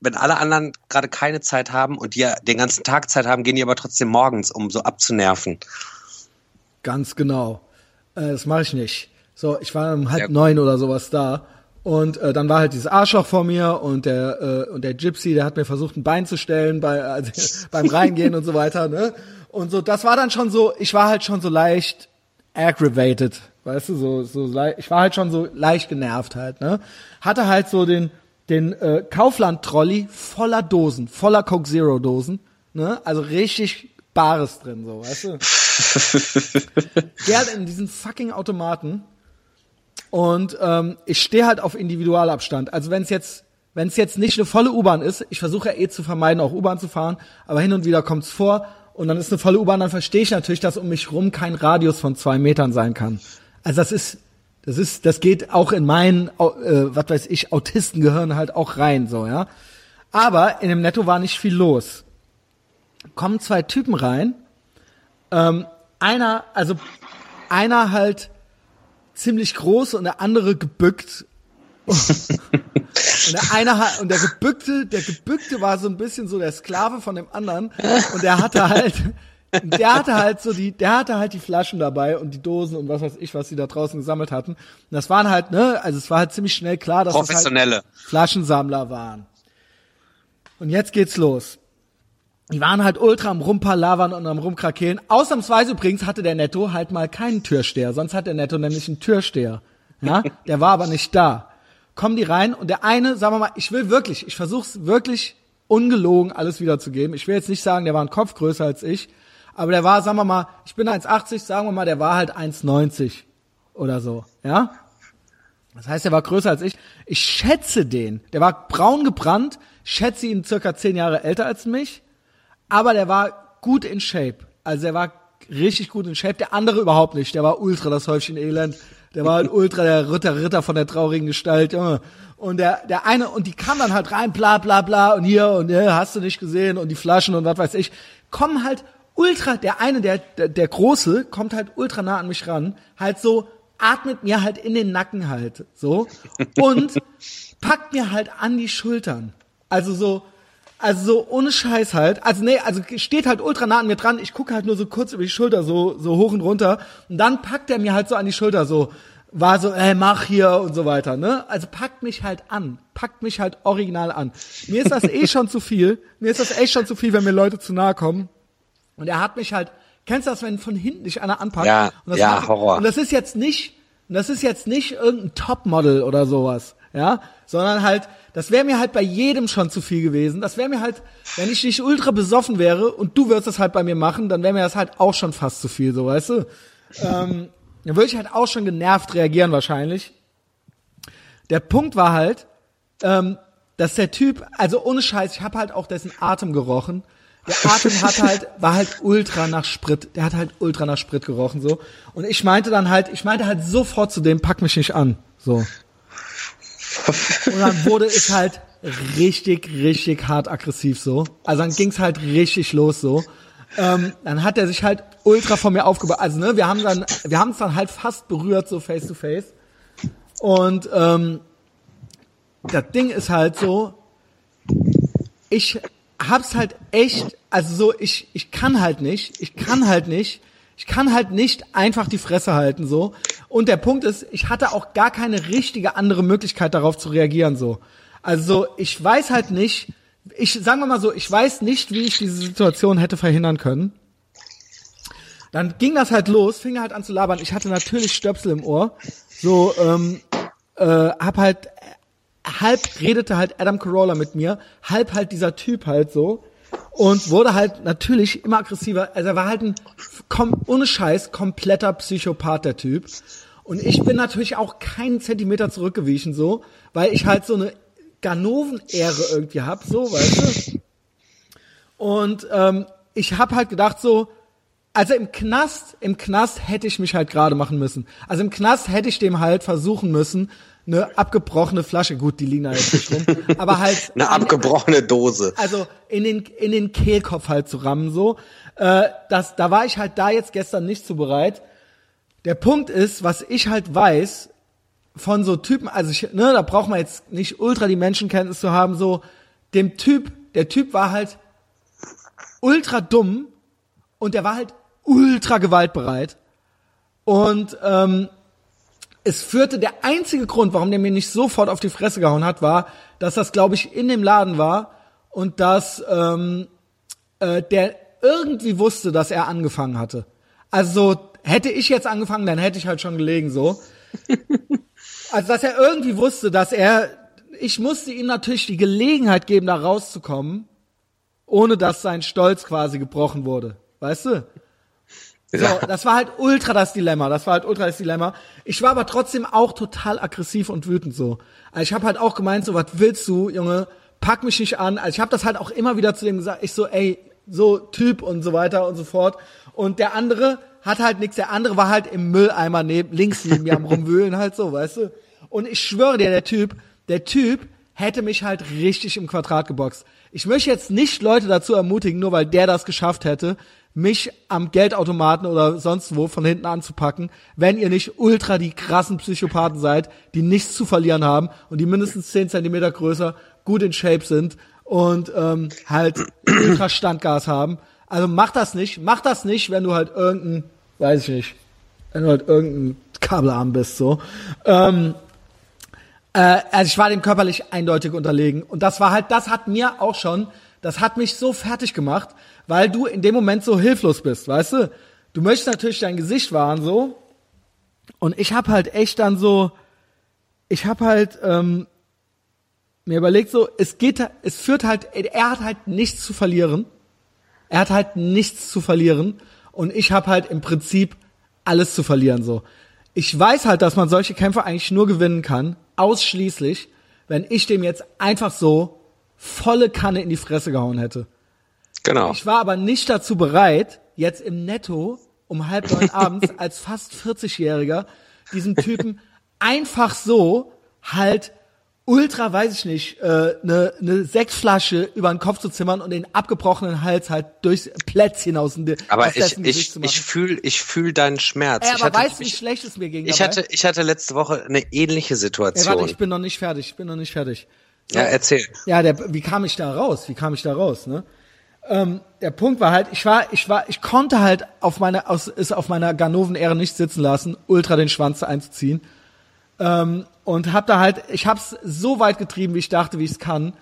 wenn alle anderen gerade keine Zeit haben und die ja den ganzen Tag Zeit haben, gehen die aber trotzdem morgens, um so abzunerven. Ganz genau. Äh, das mache ich nicht. So, ich war um halb Ja. neun oder sowas da. Und äh, dann war halt dieses Arschloch vor mir und der äh, und der Gypsy, der hat mir versucht, ein Bein zu stellen bei also, beim Reingehen und so weiter, ne? Und so, das war dann schon so, ich war halt schon so leicht aggravated, weißt du, so so ich war halt schon so leicht genervt halt, ne? Hatte halt so den den äh, Kaufland Trolley voller Dosen, voller Coke Zero Dosen, ne? Also richtig Bares drin so, weißt du? Gerd in diesen fucking Automaten. Und ähm, ich stehe halt auf Individualabstand. Also wenn es jetzt, wenn es jetzt nicht eine volle U-Bahn ist, ich versuche ja eh zu vermeiden, auch U-Bahn zu fahren, aber hin und wieder kommt's vor und dann ist eine volle U-Bahn, dann verstehe ich natürlich, dass um mich rum kein Radius von zwei Metern sein kann. Also das ist, das ist, das geht auch in mein, äh, was weiß ich, Autistengehirn halt auch rein, so ja. Aber in dem Netto war nicht viel los. Kommen zwei Typen rein, ähm, einer, also einer halt ziemlich groß und der andere gebückt. und der eine hat, und der gebückte, der gebückte war so ein bisschen so der Sklave von dem anderen und der hatte halt, der hatte halt so die, der hatte halt die Flaschen dabei und die Dosen und was weiß ich, was sie da draußen gesammelt hatten. Und das waren halt, ne, also es war halt ziemlich schnell klar, dass es halt Professionelle. Flaschensammler waren. Und jetzt geht's los. Die waren halt ultra am Rumpalavern und am Rumkrakehlen. Ausnahmsweise übrigens hatte der Netto halt mal keinen Türsteher. Sonst hat der Netto nämlich einen Türsteher. Ja, der war aber nicht da. Kommen die rein und der eine, sagen wir mal, ich will wirklich, ich versuch's wirklich ungelogen alles wiederzugeben. Ich will jetzt nicht sagen, der war ein Kopf größer als ich, aber der war, sagen wir mal, ich bin 1,80, sagen wir mal, der war halt 1,90 oder so, ja? Das heißt, er war größer als ich. Ich schätze den. Der war braun gebrannt, schätze ihn circa zehn Jahre älter als mich, aber der war gut in Shape. Also er war richtig gut in Shape. Der andere überhaupt nicht. Der war ultra das Häufchen Elend. Der war halt ultra der Ritter, Ritter von der traurigen Gestalt, Junge. Und der, der eine, und die kam dann halt rein, bla, bla, bla, und hier, und ja, hast du nicht gesehen, und die Flaschen und was weiß ich, kommen halt ultra, der eine, der, der, der Große, kommt halt ultra nah an mich ran, halt so, atmet mir halt in den Nacken halt, so, und packt mir halt an die Schultern. Also so, also so ohne Scheiß halt. Also nee, also steht halt ultra nah an mir dran. Ich gucke halt nur so kurz über die Schulter, so, so hoch und runter. Und dann packt er mir halt so an die Schulter, so, war so, ey, mach hier und so weiter, ne? Also packt mich halt an. Packt mich halt original an. Mir ist das eh schon zu viel. Mir ist das echt schon zu viel, wenn mir Leute zu nahe kommen. Und er hat mich halt, kennst du das, wenn von hinten dich einer anpackt? Ja, ja, macht- Horror. Und das ist jetzt nicht Und das ist jetzt nicht irgendein Topmodel oder sowas, ja, sondern halt, das wäre mir halt bei jedem schon zu viel gewesen. Das wäre mir halt, wenn ich nicht ultra besoffen wäre und du würdest das halt bei mir machen, dann wäre mir das halt auch schon fast zu viel, so weißt du. Ähm, dann würde ich halt auch schon genervt reagieren wahrscheinlich. Der Punkt war halt, ähm, dass der Typ, also ohne Scheiß, ich habe halt auch dessen Atem gerochen. Der Atem hat halt, war halt ultra nach Sprit. Der hat halt ultra nach Sprit gerochen, so. Und ich meinte dann halt, ich meinte halt sofort zu dem, pack mich nicht an, so. Und dann wurde es halt richtig, richtig hart aggressiv, so. Also dann ging's halt richtig los, so. Ähm, dann hat er sich halt ultra von mir aufgebaut. Also, ne, wir haben dann, wir haben es dann halt fast berührt, so face to face. Und, ähm, das Ding ist halt so, ich hab's halt echt, also so, ich, ich kann halt nicht, ich kann halt nicht, ich kann halt nicht einfach die Fresse halten, so. Und der Punkt ist, ich hatte auch gar keine richtige andere Möglichkeit darauf zu reagieren, so. Also, ich weiß halt nicht, ich, sagen wir mal so, ich weiß nicht, wie ich diese Situation hätte verhindern können. Dann ging das halt los, fing halt an zu labern. Ich hatte natürlich Stöpsel im Ohr. So, ähm, äh, hab halt halb redete halt Adam Carolla mit mir, halb halt dieser Typ halt so und wurde halt natürlich immer aggressiver. Also er war halt ein kom ohne Scheiß kompletter Psychopath der Typ. Und ich bin natürlich auch keinen Zentimeter zurückgewichen so, weil ich halt so eine Ganoven-Ehre irgendwie hab, so, weißt du? Und ähm, ich hab halt gedacht so, also im Knast, im Knast hätte ich mich halt gerade machen müssen. Also im Knast hätte ich dem halt versuchen müssen, eine abgebrochene Flasche, gut, die liegen da jetzt nicht rum, aber halt eine abgebrochene Dose. Also in den in den Kehlkopf halt zu rammen so. Äh, das, da war ich halt da jetzt gestern nicht so bereit. Der Punkt ist, was ich halt weiß von so Typen, also ich, ne, da braucht man jetzt nicht ultra die Menschenkenntnis zu haben, so dem Typ, der Typ war halt ultra dumm und der war halt ultra gewaltbereit und ähm, es führte, der einzige Grund, warum der mir nicht sofort auf die Fresse gehauen hat, war, dass das, glaube ich, in dem Laden war und dass ähm, äh, der irgendwie wusste, dass er angefangen hatte. Also hätte ich jetzt angefangen, dann hätte ich halt schon gelegen so. Also dass er irgendwie wusste, dass er, ich musste ihm natürlich die Gelegenheit geben, da rauszukommen, ohne dass sein Stolz quasi gebrochen wurde. Weißt du? So, das war halt ultra das Dilemma. Das war halt ultra das Dilemma. Ich war aber trotzdem auch total aggressiv und wütend so. Also ich habe halt auch gemeint, so was willst du, Junge? Pack mich nicht an. Also ich habe das halt auch immer wieder zu dem gesagt. Ich so, ey, so Typ und so weiter und so fort. Und der andere hat halt nichts. Der andere war halt im Mülleimer neben, links neben mir am rumwühlen halt so, weißt du? Und ich schwöre dir, der Typ, der Typ hätte mich halt richtig im Quadrat geboxt. Ich möchte jetzt nicht Leute dazu ermutigen, nur weil der das geschafft hätte, mich am Geldautomaten oder sonst wo von hinten anzupacken, wenn ihr nicht ultra die krassen Psychopathen seid, die nichts zu verlieren haben und die mindestens zehn Zentimeter größer, gut in Shape sind und ähm, halt ultra Standgas haben. Also mach das nicht, mach das nicht, wenn du halt irgendein, weiß ich nicht, wenn du halt irgendein Kabelarm bist, so. Ähm, äh, also ich war dem körperlich eindeutig unterlegen und das war halt, das hat mir auch schon, das hat mich so fertig gemacht, weil du in dem Moment so hilflos bist, weißt du? Du möchtest natürlich dein Gesicht wahren so und ich habe halt echt dann so, ich habe halt ähm, mir überlegt so, es geht, es führt halt, er hat halt nichts zu verlieren, er hat halt nichts zu verlieren und ich habe halt im Prinzip alles zu verlieren so. Ich weiß halt, dass man solche Kämpfe eigentlich nur gewinnen kann, ausschließlich, wenn ich dem jetzt einfach so volle Kanne in die Fresse gehauen hätte. Genau. Ich war aber nicht dazu bereit, jetzt im Netto um halb neun abends als fast 40-Jähriger diesen Typen einfach so halt ultra, weiß ich nicht, eine äh, ne, ne Sektflasche über den Kopf zu zimmern und den abgebrochenen Hals halt durchs Plätzchen aus dem Aber ich, ich, ich fühle ich fühl deinen Schmerz. Ey, aber hatte, weißt du, wie schlecht es mir ging Ich hatte, ich hatte letzte Woche eine ähnliche Situation. Ey, warte, ich bin noch nicht fertig, ich bin noch nicht fertig. Ja, erzähl. Ja, der, wie kam ich da raus? Wie kam ich da raus, ne? Ähm, der Punkt war halt, ich war, ich war, ich konnte halt auf meiner, aus, ist auf meiner Ganoven-Ehre nicht sitzen lassen, ultra den Schwanz einzuziehen. Ähm, und hab da halt, ich hab's so weit getrieben, wie ich dachte, wie ich es kann,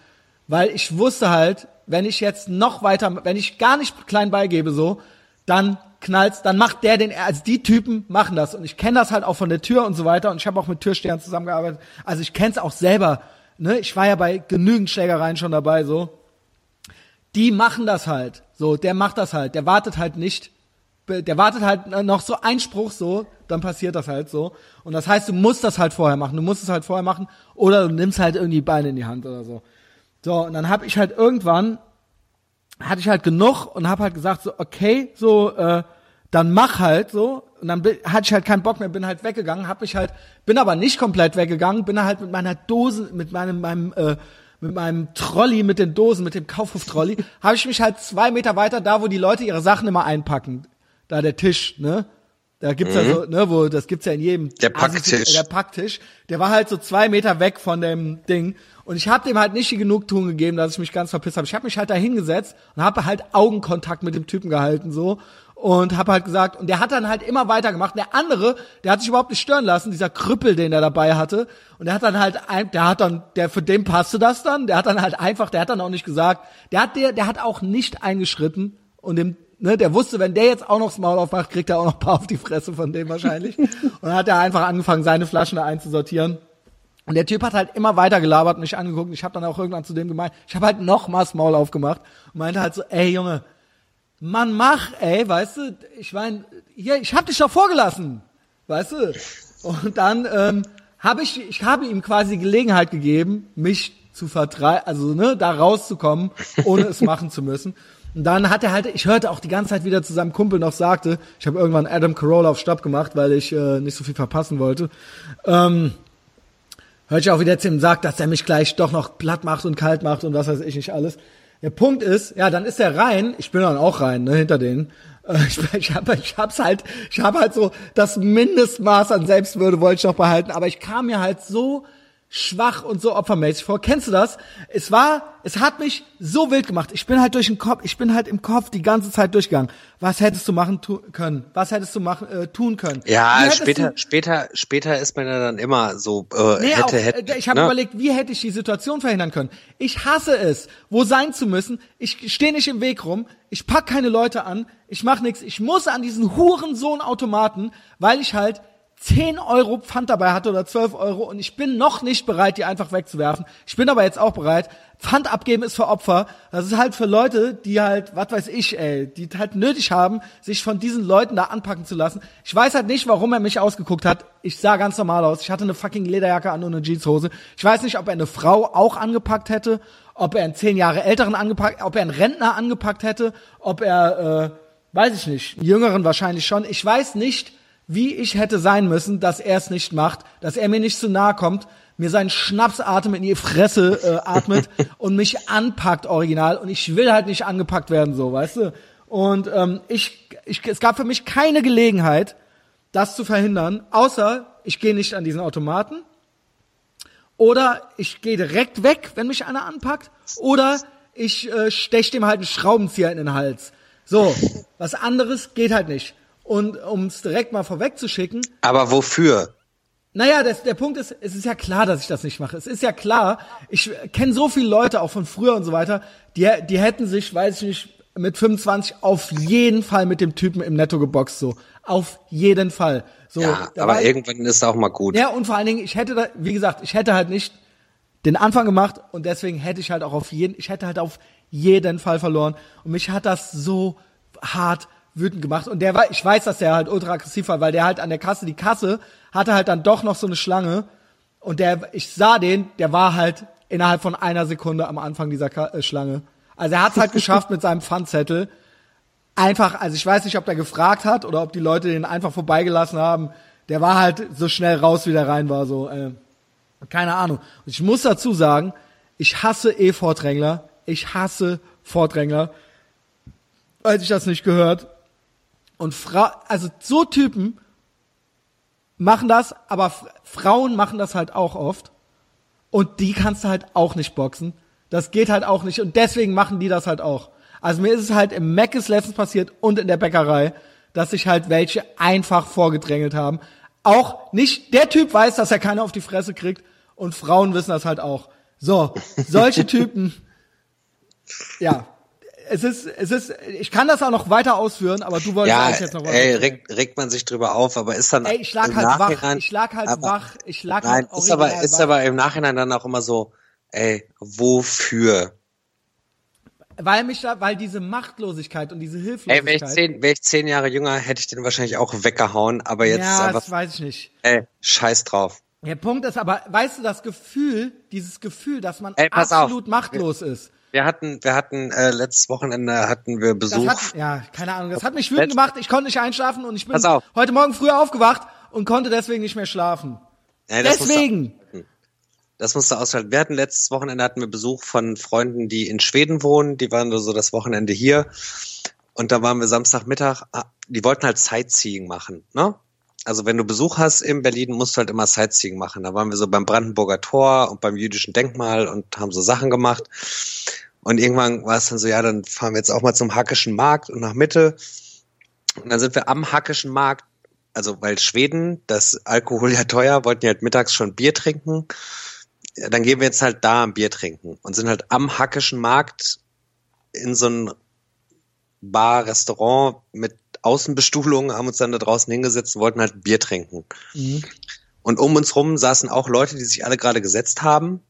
weil ich wusste halt, wenn ich jetzt noch weiter, wenn ich gar nicht klein beigebe so, dann knallst, dann macht der den, also die Typen machen das und ich kenne das halt auch von der Tür und so weiter und ich habe auch mit Türstehern zusammengearbeitet. Also ich kenne es auch selber, ne? Ich war ja bei genügend Schlägereien schon dabei, so. Die machen das halt, so. Der macht das halt, der wartet halt nicht, der wartet halt noch so Einspruch so, dann passiert das halt so. Und das heißt, du musst das halt vorher machen, du musst es halt vorher machen oder du nimmst halt irgendwie Beine in die Hand oder so. So und dann habe ich halt irgendwann hatte ich halt genug und habe halt gesagt so okay so äh, dann mach halt so und dann bin, hatte ich halt keinen Bock mehr bin halt weggegangen habe ich halt bin aber nicht komplett weggegangen bin halt mit meiner Dose mit meinem meinem äh, mit meinem Trolley mit den Dosen mit dem Kaufhof-Trolley habe ich mich halt zwei Meter weiter da wo die Leute ihre Sachen immer einpacken da der Tisch ne da gibt's mhm. ja so, ne, wo, das gibt's ja in jedem. Der Packtisch. Der Packtisch. Der war halt so zwei Meter weg von dem Ding. Und ich habe dem halt nicht die Genugtuung gegeben, dass ich mich ganz verpisst habe. Ich habe mich halt da hingesetzt und habe halt Augenkontakt mit dem Typen gehalten so und habe halt gesagt und der hat dann halt immer weitergemacht. Der andere, der hat sich überhaupt nicht stören lassen, dieser Krüppel, den er dabei hatte und der hat dann halt ein, der hat dann der für den passte das dann, der hat dann halt einfach, der hat dann auch nicht gesagt, der hat der der hat auch nicht eingeschritten und dem ne, der wusste, wenn der jetzt auch noch das Maul aufmacht, kriegt er auch noch ein paar auf die Fresse von dem wahrscheinlich. und dann hat er einfach angefangen, seine Flaschen da einzusortieren. Und der Typ hat halt immer weiter gelabert und mich angeguckt. Ich habe dann auch irgendwann zu dem gemeint, ich habe halt noch mal das Maul aufgemacht und meinte halt so, ey Junge, Mann, mach, ey, weißt du, ich mein, hier, ich hab dich doch vorgelassen, weißt du. Und dann ähm, habe ich, ich habe ihm quasi Gelegenheit gegeben, mich zu vertreiben, also ne, da rauszukommen, ohne es machen zu müssen. Und dann hat er halt, ich hörte auch die ganze Zeit wieder zu seinem Kumpel noch sagte, ich habe irgendwann Adam Carolla auf Stopp gemacht, weil ich äh, nicht so viel verpassen wollte. Ähm, hörte ich auch wieder zu ihm sagt, dass er mich gleich doch noch platt macht und kalt macht und was weiß ich nicht alles. Der Punkt ist, ja, dann ist er rein, ich bin dann auch rein, ne, hinter denen. Äh, ich, ich, hab, ich hab's halt, ich habe halt so das Mindestmaß an Selbstwürde wollte ich noch behalten, aber ich kam mir halt so schwach und so opfermäßig vor. Kennst du das? Es war, es hat mich so wild gemacht. Ich bin halt durch den Kopf, ich bin halt im Kopf die ganze Zeit durchgegangen. Was hättest du machen tu können? Was hättest du machen äh, tun können? Ja, später, später, später ist man ja dann immer so äh, nee, hätte, auch, hätte. Äh, ich habe ne? überlegt, wie hätte ich die Situation verhindern können? Ich hasse es, wo sein zu müssen. Ich stehe nicht im Weg rum. Ich pack keine Leute an. Ich mach nichts. Ich muss an diesen Hurensohn-Automaten, weil ich halt 10 Euro Pfand dabei hatte oder 12 Euro und ich bin noch nicht bereit, die einfach wegzuwerfen. Ich bin aber jetzt auch bereit. Pfand abgeben ist für Opfer. Das ist halt für Leute, die halt, was weiß ich, ey, die halt nötig haben, sich von diesen Leuten da anpacken zu lassen. Ich weiß halt nicht, warum er mich ausgeguckt hat. Ich sah ganz normal aus. Ich hatte eine fucking Lederjacke an und eine Jeanshose. Ich weiß nicht, ob er eine Frau auch angepackt hätte, ob er einen zehn Jahre älteren angepackt, ob er einen Rentner angepackt hätte, ob er, äh, weiß ich nicht, einen jüngeren wahrscheinlich schon. Ich weiß nicht, wie ich hätte sein müssen, dass er es nicht macht, dass er mir nicht zu nahe kommt, mir seinen Schnapsatem in die Fresse äh, atmet und mich anpackt original und ich will halt nicht angepackt werden so, weißt du? Und ähm, ich, ich, es gab für mich keine Gelegenheit, das zu verhindern, außer ich gehe nicht an diesen Automaten oder ich gehe direkt weg, wenn mich einer anpackt oder ich äh, stech dem halt einen Schraubenzieher in den Hals. So, was anderes geht halt nicht. Und um es direkt mal vorwegzuschicken. Aber wofür? Naja, das, der Punkt ist, es ist ja klar, dass ich das nicht mache. Es ist ja klar, ich kenne so viele Leute, auch von früher und so weiter, die, die hätten sich, weiß ich nicht, mit 25 auf jeden Fall mit dem Typen im Netto geboxt, so. Auf jeden Fall. So, ja, aber irgendwann ist es auch mal gut. Ja, und vor allen Dingen, ich hätte da, wie gesagt, ich hätte halt nicht den Anfang gemacht und deswegen hätte ich halt auch auf jeden, ich hätte halt auf jeden Fall verloren. Und mich hat das so hart wütend gemacht. Und der war, ich weiß, dass der halt ultra aggressiv war, weil der halt an der Kasse, die Kasse hatte halt dann doch noch so eine Schlange. Und der, ich sah den, der war halt innerhalb von einer Sekunde am Anfang dieser Ka äh, Schlange. Also er hat es halt geschafft mit seinem Pfandzettel. Einfach, also ich weiß nicht, ob der gefragt hat oder ob die Leute den einfach vorbeigelassen haben. Der war halt so schnell raus, wie der rein war, so, äh, keine Ahnung. Und ich muss dazu sagen, ich hasse eh Vordrängler. Ich hasse Vordrängler. Als ich das nicht gehört. Und Fra also so Typen machen das, aber Frauen machen das halt auch oft. Und die kannst du halt auch nicht boxen. Das geht halt auch nicht. Und deswegen machen die das halt auch. Also mir ist es halt im Meckes letztens passiert und in der Bäckerei, dass sich halt welche einfach vorgedrängelt haben. Auch nicht, der Typ weiß, dass er keiner auf die Fresse kriegt und Frauen wissen das halt auch. So, solche Typen, ja, es ist, es ist, ich kann das auch noch weiter ausführen, aber du wolltest Ja, eigentlich jetzt noch was ey, regt, regt man sich drüber auf, aber ist dann Ey, ich lag im halt wach, ich lag halt aber- wach, ich lag Nein, halt ist aber, ist wach. aber im Nachhinein dann auch immer so, ey, wofür? Weil mich da, weil diese Machtlosigkeit und diese Ey, wäre ich Hilflosigkeit. zehn, wär ich zehn Jahre jünger, hätte ich den wahrscheinlich auch weggehauen, aber jetzt ist ja, einfach, das weiß ich nicht. ey, scheiß drauf. Der Punkt ist aber, weißt du, das Gefühl, dieses Gefühl, dass man Ey, pass auf. absolut machtlos ist. Wir hatten, wir hatten, äh, letztes Wochenende hatten wir Besuch. hat, ja, keine Ahnung, das hat mich wütend gemacht. Ich konnte nicht einschlafen und ich bin heute Morgen früh aufgewacht und konnte deswegen nicht mehr schlafen. Ey, das musst du- deswegen. Das musste aushalten. Wir hatten letztes Wochenende hatten wir Besuch von Freunden, die in Schweden wohnen. Die waren so das Wochenende hier. Und da waren wir Samstagmittag. ah, Die wollten halt Sightseeing machen, ne? Also wenn du Besuch hast in Berlin, musst du halt immer Sightseeing machen. Da waren wir so beim Brandenburger Tor und beim jüdischen Denkmal und haben so Sachen gemacht. Und irgendwann war es dann so, ja, dann fahren wir jetzt auch mal zum Hackischen Markt und nach Mitte. Und dann sind wir am Hackischen Markt, also weil Schweden, das Alkohol ja teuer, wollten ja halt mittags schon Bier trinken ja, dann gehen wir jetzt halt da ein Bier trinken und sind halt am Hackischen Markt in so ein Bar, Restaurant mit Außenbestuhlung, haben uns dann da draußen hingesetzt und wollten halt Bier trinken. Und um uns rum saßen auch Leute, die sich alle gerade gesetzt haben.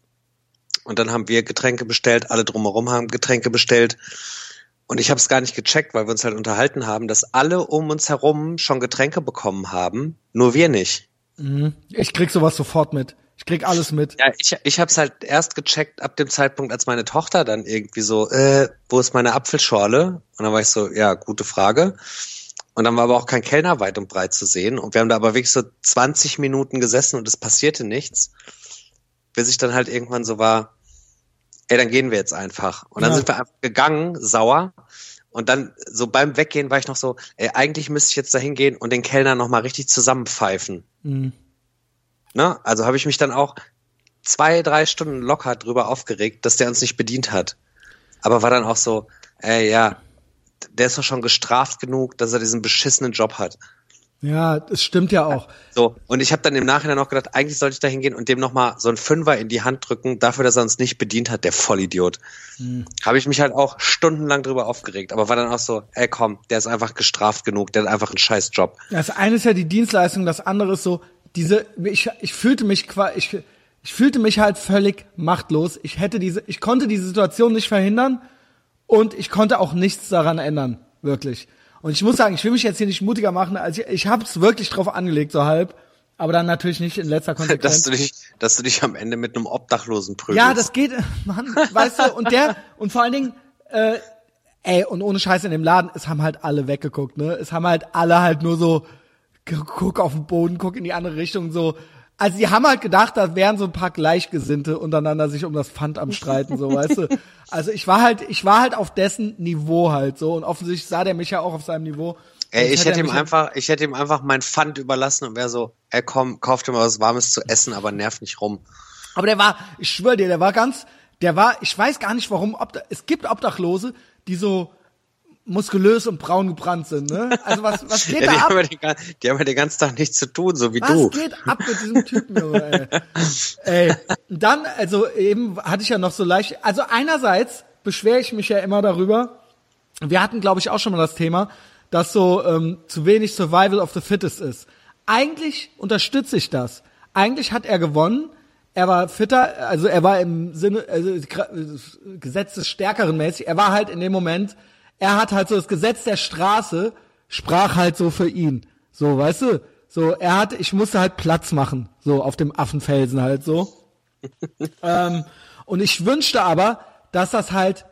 Und dann haben wir Getränke bestellt, alle drumherum haben Getränke bestellt. Und ich habe es gar nicht gecheckt, weil wir uns halt unterhalten haben, dass alle um uns herum schon Getränke bekommen haben, nur wir nicht. Ich krieg sowas sofort mit. Ich krieg alles mit. Ja, ich, ich habe es halt erst gecheckt ab dem Zeitpunkt, als meine Tochter dann irgendwie so, äh, wo ist meine Apfelschorle? Und dann war ich so, ja, gute Frage. Und dann war aber auch kein Kellner weit und breit zu sehen. Und wir haben da aber wirklich so 20 Minuten gesessen und es passierte nichts. Bis ich dann halt irgendwann so war, ey, dann gehen wir jetzt einfach. Und dann Ja. sind wir einfach gegangen, sauer. Und dann so beim Weggehen war ich noch so, ey, eigentlich müsste ich jetzt da hingehen und den Kellner nochmal richtig zusammenpfeifen. Ne? Also habe ich mich dann auch zwei, drei Stunden locker drüber aufgeregt, dass der uns nicht bedient hat. Aber war dann auch so, ey, ja, der ist doch schon gestraft genug, dass er diesen beschissenen Job hat. Ja, das stimmt ja auch. So, und ich habe dann im Nachhinein auch gedacht, eigentlich sollte ich da hingehen und dem nochmal so einen Fünfer in die Hand drücken, dafür, dass er uns nicht bedient hat, der Vollidiot. Habe ich mich halt auch stundenlang drüber aufgeregt, aber war dann auch so, ey komm, der ist einfach gestraft genug, der hat einfach einen scheiß Job. Das eine ist ja die Dienstleistung, das andere ist so, diese, ich, ich fühlte mich qua, ich, ich fühlte mich halt völlig machtlos. Ich hätte diese, ich konnte diese Situation nicht verhindern und ich konnte auch nichts daran ändern, wirklich. Und ich muss sagen, ich will mich jetzt hier nicht mutiger machen, als ich, ich habe es wirklich drauf angelegt, so halb, aber dann natürlich nicht in letzter Dass Konsequenz. du dich, dass du dich am Ende mit einem Obdachlosen prügelst. Ja, das geht, Mann, weißt du, und der, und vor allen Dingen, äh, ey, und ohne Scheiß in dem Laden, es haben halt alle weggeguckt, ne? Es haben halt alle halt nur so, guck auf den Boden, guck in die andere Richtung, so. Also die haben halt gedacht, da wären so ein paar Gleichgesinnte untereinander sich um das Pfand am Streiten, so, weißt du. Also ich war halt, ich war halt auf dessen Niveau halt so und offensichtlich sah der mich ja auch auf seinem Niveau. Ey, ich hätte ihm einfach, ich hätte ihm einfach mein Pfand überlassen und wäre so, ey komm, kauf dir mal was Warmes zu essen, aber nerv nicht rum. Aber der war, ich schwöre dir, der war ganz, der war, ich weiß gar nicht warum, ob da, es gibt Obdachlose, die so muskulös und braun gebrannt sind, ne? Also was, was geht Ja, da die, ab? haben ja den, die haben ja den ganzen Tag nichts zu tun, so wie Was du. geht ab mit diesem Typen, Junge, ey? ey, dann, also eben hatte ich ja noch so leicht, also einerseits beschwere ich mich ja immer darüber, wir hatten, glaube ich, auch schon mal das Thema, dass so ähm, zu wenig Survival of the Fittest ist. Eigentlich unterstütze ich das. Eigentlich hat er gewonnen. Er war fitter, also er war im Sinne, also äh, Gesetz des Stärkeren mäßig. Er war halt in dem Moment, er hat halt so das Gesetz der Straße, sprach halt so für ihn. So, weißt du? So, er hat, ich musste halt Platz machen, so auf dem Affenfelsen halt so. ähm, und ich wünschte aber, dass das halt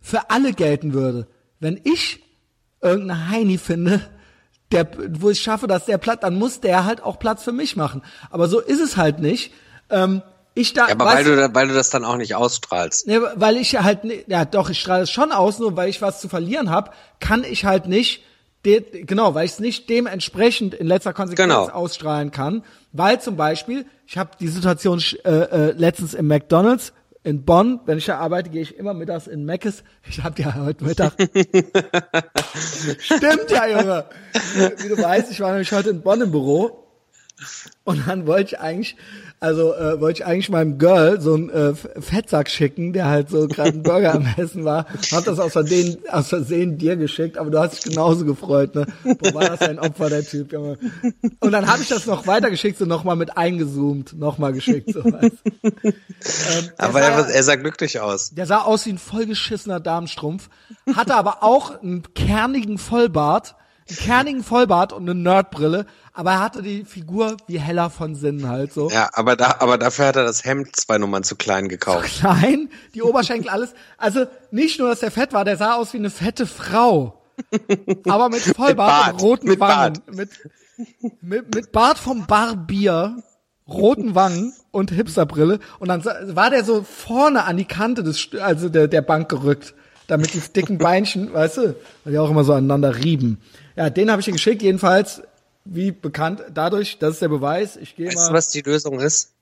für alle gelten würde. Wenn ich irgendeine Heini finde, der, wo ich schaffe, dass der Platz, dann muss der halt auch Platz für mich machen. Aber so ist es halt nicht. Ähm, ich da, Ja, aber weil du, weil du das dann auch nicht ausstrahlst. Ne, weil ich halt, ja doch, ich strahle es schon aus, nur weil ich was zu verlieren habe, kann ich halt nicht, de, genau, weil ich es nicht dementsprechend in letzter Konsequenz Genau. ausstrahlen kann. Weil zum Beispiel, ich habe die Situation äh, äh, letztens im McDonalds in Bonn, wenn ich da arbeite, gehe ich immer mittags in Mc's. Ich hab ja heute Mittag. Stimmt ja, Junge. Wie du weißt, ich war nämlich heute in Bonn im Büro und dann wollte ich eigentlich, Also äh, wollte ich eigentlich meinem Girl so einen äh, Fettsack schicken, der halt so gerade einen Burger am Essen war. Hab das aus Versehen, aus Versehen dir geschickt, aber du hast dich genauso gefreut, ne? Boah, war das ein Opfer, der Typ, Junge. Und dann habe ich das noch weitergeschickt, so nochmal mit eingezoomt, nochmal geschickt, so was. Ähm, aber er, er sah glücklich aus. Der sah aus wie ein vollgeschissener Damenstrumpf, hatte aber auch einen kernigen Vollbart, einen kernigen Vollbart und eine Nerdbrille, aber er hatte die Figur wie Heller von Sinnen halt so. Ja, aber da, aber dafür hat er das Hemd zwei Nummern zu klein gekauft. Zu klein, die Oberschenkel alles. Also nicht nur, dass er fett war, der sah aus wie eine fette Frau. Aber mit Vollbart mit und roten mit Wangen. Bart. Mit, mit, mit Bart vom Barbier, roten Wangen und Hipsterbrille. Und dann war der so vorne an die Kante des, also der, der Bank gerückt damit die dicken Beinchen, weißt du, weil die auch immer so aneinander rieben. Ja, den habe ich dir geschickt, jedenfalls, wie bekannt, dadurch, das ist der Beweis, ich gehe weißt mal. Du, was die Lösung ist?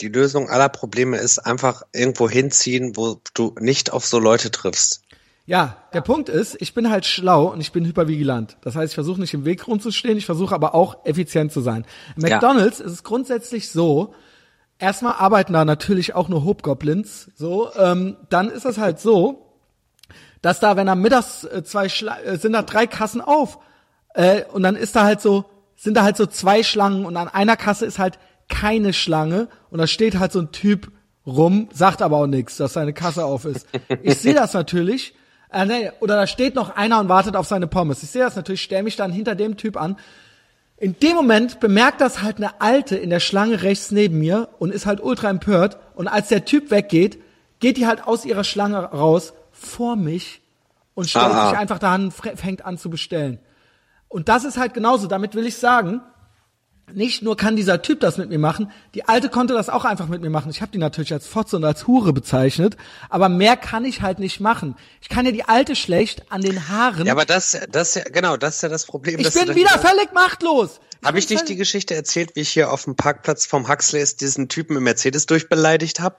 Die Lösung aller Probleme ist einfach irgendwo hinziehen, wo du nicht auf so Leute triffst. Ja, der Punkt ist, ich bin halt schlau und ich bin hypervigilant. Das heißt, ich versuche nicht im Weg rumzustehen, ich versuche aber auch effizient zu sein. Im McDonald's ja. ist es grundsätzlich so, erstmal arbeiten da natürlich auch nur Hobgoblins, so, ähm, dann ist das halt so, dass da, wenn er mittags äh, zwei Schla äh, sind da drei Kassen auf äh, und dann ist da halt so, sind da halt so zwei Schlangen und an einer Kasse ist halt keine Schlange und da steht halt so ein Typ rum, sagt aber auch nichts, dass seine Kasse auf ist. Ich sehe das natürlich. Äh, nee, oder da steht noch einer und wartet auf seine Pommes. Ich sehe das natürlich, stelle mich dann hinter dem Typ an. In dem Moment bemerkt das halt eine Alte in der Schlange rechts neben mir und ist halt ultra empört. Und als der Typ weggeht, geht die halt aus ihrer Schlange raus, vor mich und stellt ah, sich einfach da an, fängt an zu bestellen. Und das ist halt genauso. Damit will ich sagen, nicht nur kann dieser Typ das mit mir machen, die Alte konnte das auch einfach mit mir machen. Ich habe die natürlich als Fotze und als Hure bezeichnet, aber mehr kann ich halt nicht machen. Ich kann ja die Alte schlecht an den Haaren. Ja, aber das, das ja genau, das ist ja das Problem. Ich bin wieder völlig machtlos. Habe ich nicht die Geschichte erzählt, wie ich hier auf dem Parkplatz vom Huxleys diesen Typen im Mercedes durchbeleidigt habe?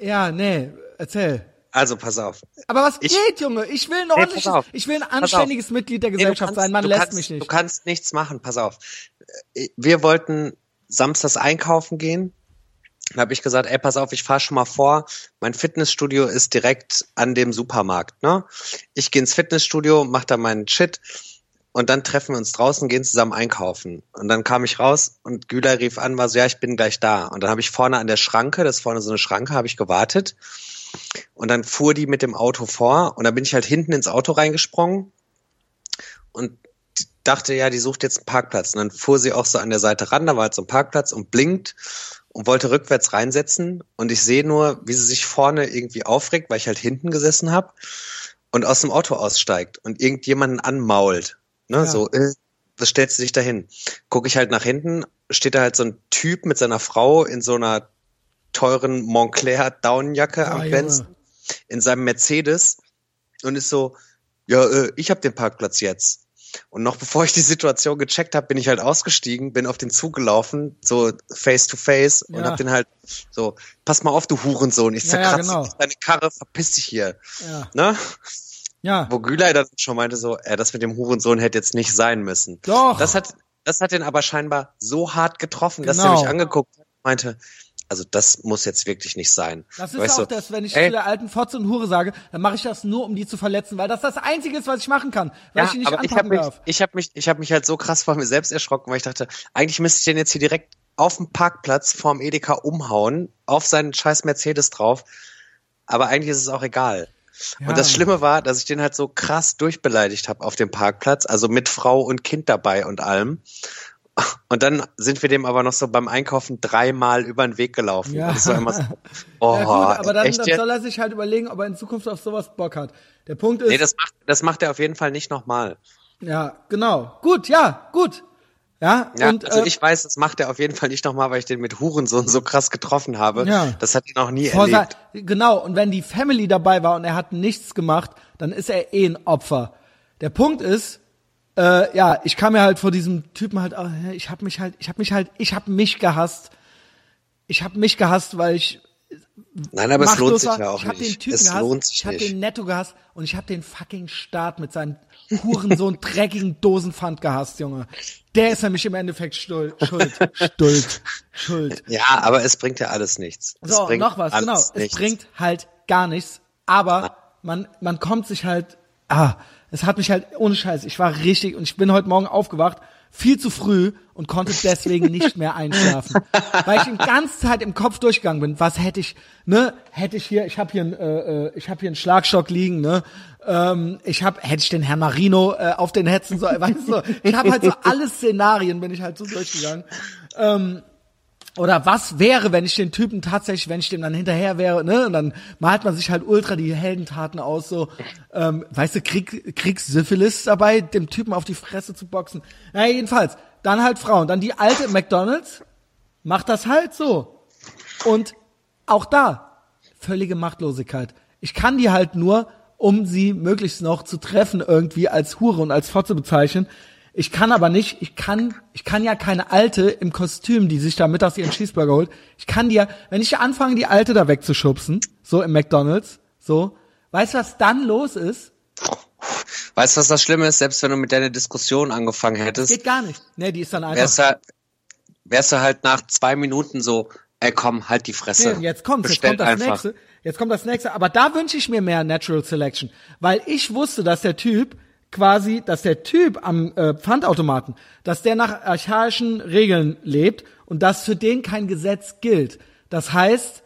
Ja, nee, erzähl. Also pass auf. Aber was ich, geht, Junge? Ich will ein ordentliches, nee, ich will ein anständiges Mitglied der Gesellschaft nee, kannst, sein. Man lässt kannst, mich nicht. Du kannst nichts machen. Pass auf. Wir wollten samstags einkaufen gehen. Da habe ich gesagt, ey, pass auf, ich fahr schon mal vor. Mein Fitnessstudio ist direkt an dem Supermarkt. Ne? Ich gehe ins Fitnessstudio, mach da meinen Shit und dann treffen wir uns draußen, gehen zusammen einkaufen. Und dann kam ich raus und Güler rief an, war so, ja, ich bin gleich da. Und dann habe ich vorne an der Schranke, das ist vorne so eine Schranke, habe ich gewartet. Und dann fuhr die mit dem Auto vor und da bin ich halt hinten ins Auto reingesprungen und dachte, ja, die sucht jetzt einen Parkplatz. Und dann fuhr sie auch so an der Seite ran, da war halt so ein Parkplatz und blinkt und wollte rückwärts reinsetzen. Und ich sehe nur, wie sie sich vorne irgendwie aufregt, weil ich halt hinten gesessen habe und aus dem Auto aussteigt und irgendjemanden anmault. Ne, ja. so, äh, was stellst du dich dahin? Gucke ich halt nach hinten, steht da halt so ein Typ mit seiner Frau in so einer teuren Montclair Daunenjacke ah, am Fenster in seinem Mercedes und ist so, ja, äh, ich habe den Parkplatz jetzt. Und noch bevor ich die Situation gecheckt habe, bin ich halt ausgestiegen, bin auf den Zug gelaufen, so face to face ja. und hab den halt so, pass mal auf, du Hurensohn, ich zerkratze ja, ja, genau. deine Karre, verpiss dich hier. Ja. Ne? Ja. Wo Gülay dann schon meinte so, äh, das mit dem Hurensohn hätte jetzt nicht sein müssen. Doch. Das hat, das hat den aber scheinbar so hart getroffen, genau. dass er mich angeguckt hat und meinte, also das muss jetzt wirklich nicht sein. Das ist weißt auch du, das, wenn ich ey, zu der alten Fotze und Hure sage, dann mache ich das nur, um die zu verletzen, weil das das Einzige ist, was ich machen kann, weil ja, ich die nicht aber ich hab mich, darf. Ich habe mich, ich habe mich halt so krass vor mir selbst erschrocken, weil ich dachte, eigentlich müsste ich den jetzt hier direkt auf dem Parkplatz vorm Edeka umhauen, auf seinen scheiß Mercedes drauf. Aber eigentlich ist es auch egal. Ja. Und das Schlimme war, dass ich den halt so krass durchbeleidigt habe auf dem Parkplatz, also mit Frau und Kind dabei und allem. Und dann sind wir dem aber noch so beim Einkaufen dreimal über den Weg gelaufen. Ja. So, oh, ja gut, aber dann, dann soll er sich halt überlegen, ob er in Zukunft auf sowas Bock hat. Der Punkt ist. Nee, das macht, das macht er auf jeden Fall nicht nochmal. Ja, genau. Gut, ja, gut. Ja, ja und, also äh, ich weiß, das macht er auf jeden Fall nicht nochmal, weil ich den mit Hurensohn so krass getroffen habe. Ja. Das hat ihn noch nie Vor erlebt. Genau, und wenn die Family dabei war und er hat nichts gemacht, dann ist er eh ein Opfer. Der Punkt ist, äh, ja, ich kam mir halt vor diesem Typen halt, äh, ich habe mich halt, ich habe mich halt, ich habe mich gehasst. Ich habe mich gehasst, weil ich Nein, aber es lohnt sich ja auch ich hab nicht. den Typen es gehasst, lohnt sich ich hab nicht. den Netto gehasst und ich hab den fucking Staat mit seinen Hurensohn dreckigen Dosenpfand gehasst, Junge. Der ist nämlich im Endeffekt schuld, schuld, schuld, schuld. Ja, aber es bringt ja alles nichts. So, noch was, genau. alles Es nichts. bringt halt gar nichts, aber man, man kommt sich halt, ah, es hat mich halt, ohne Scheiß, ich war richtig, und ich bin heute Morgen aufgewacht, viel zu früh und konnte deswegen nicht mehr einschlafen. Weil ich die ganze Zeit im Kopf durchgegangen bin, was hätte ich, ne, hätte ich hier, ich habe hier, ein, äh, äh, ich habe hier einen Schlagstock liegen, ne, ähm, ich habe, hätte ich den Herrn Marino äh, auf den Hetzen so, weißt du, ich habe halt so alle Szenarien, bin ich halt so durchgegangen. Oder was wäre, wenn ich den Typen tatsächlich, wenn ich dem dann hinterher wäre, ne? Und dann malt man sich halt ultra die Heldentaten aus, so, ähm, weißt du, Krieg, Kriegssyphilis dabei, dem Typen auf die Fresse zu boxen. Na, jedenfalls, dann halt Frauen. Dann die alte McDonalds macht das halt so. Und auch da, völlige Machtlosigkeit. Ich kann die halt nur, um sie möglichst noch zu treffen, irgendwie als Hure und als Fotze bezeichnen. Ich kann aber nicht, ich kann, ich kann ja keine Alte im Kostüm, die sich da mittags ihren Cheeseburger holt. Ich kann die ja, wenn ich anfange, die Alte da wegzuschubsen, so im McDonalds, so, weißt du, was dann los ist? Weißt du, was das Schlimme ist? Selbst wenn du mit deiner Diskussion angefangen hättest, Geht gar nicht. Nee, die ist dann einfach. wärst du, wärst du halt nach zwei Minuten so, ey komm, halt die Fresse. Nee, jetzt kommt's, jetzt kommt das einfach. nächste. Jetzt kommt das nächste. Aber da wünsche ich mir mehr Natural Selection. Weil ich wusste, dass der Typ quasi, dass der Typ am äh, Pfandautomaten, dass der nach archaischen Regeln lebt und dass für den kein Gesetz gilt. Das heißt,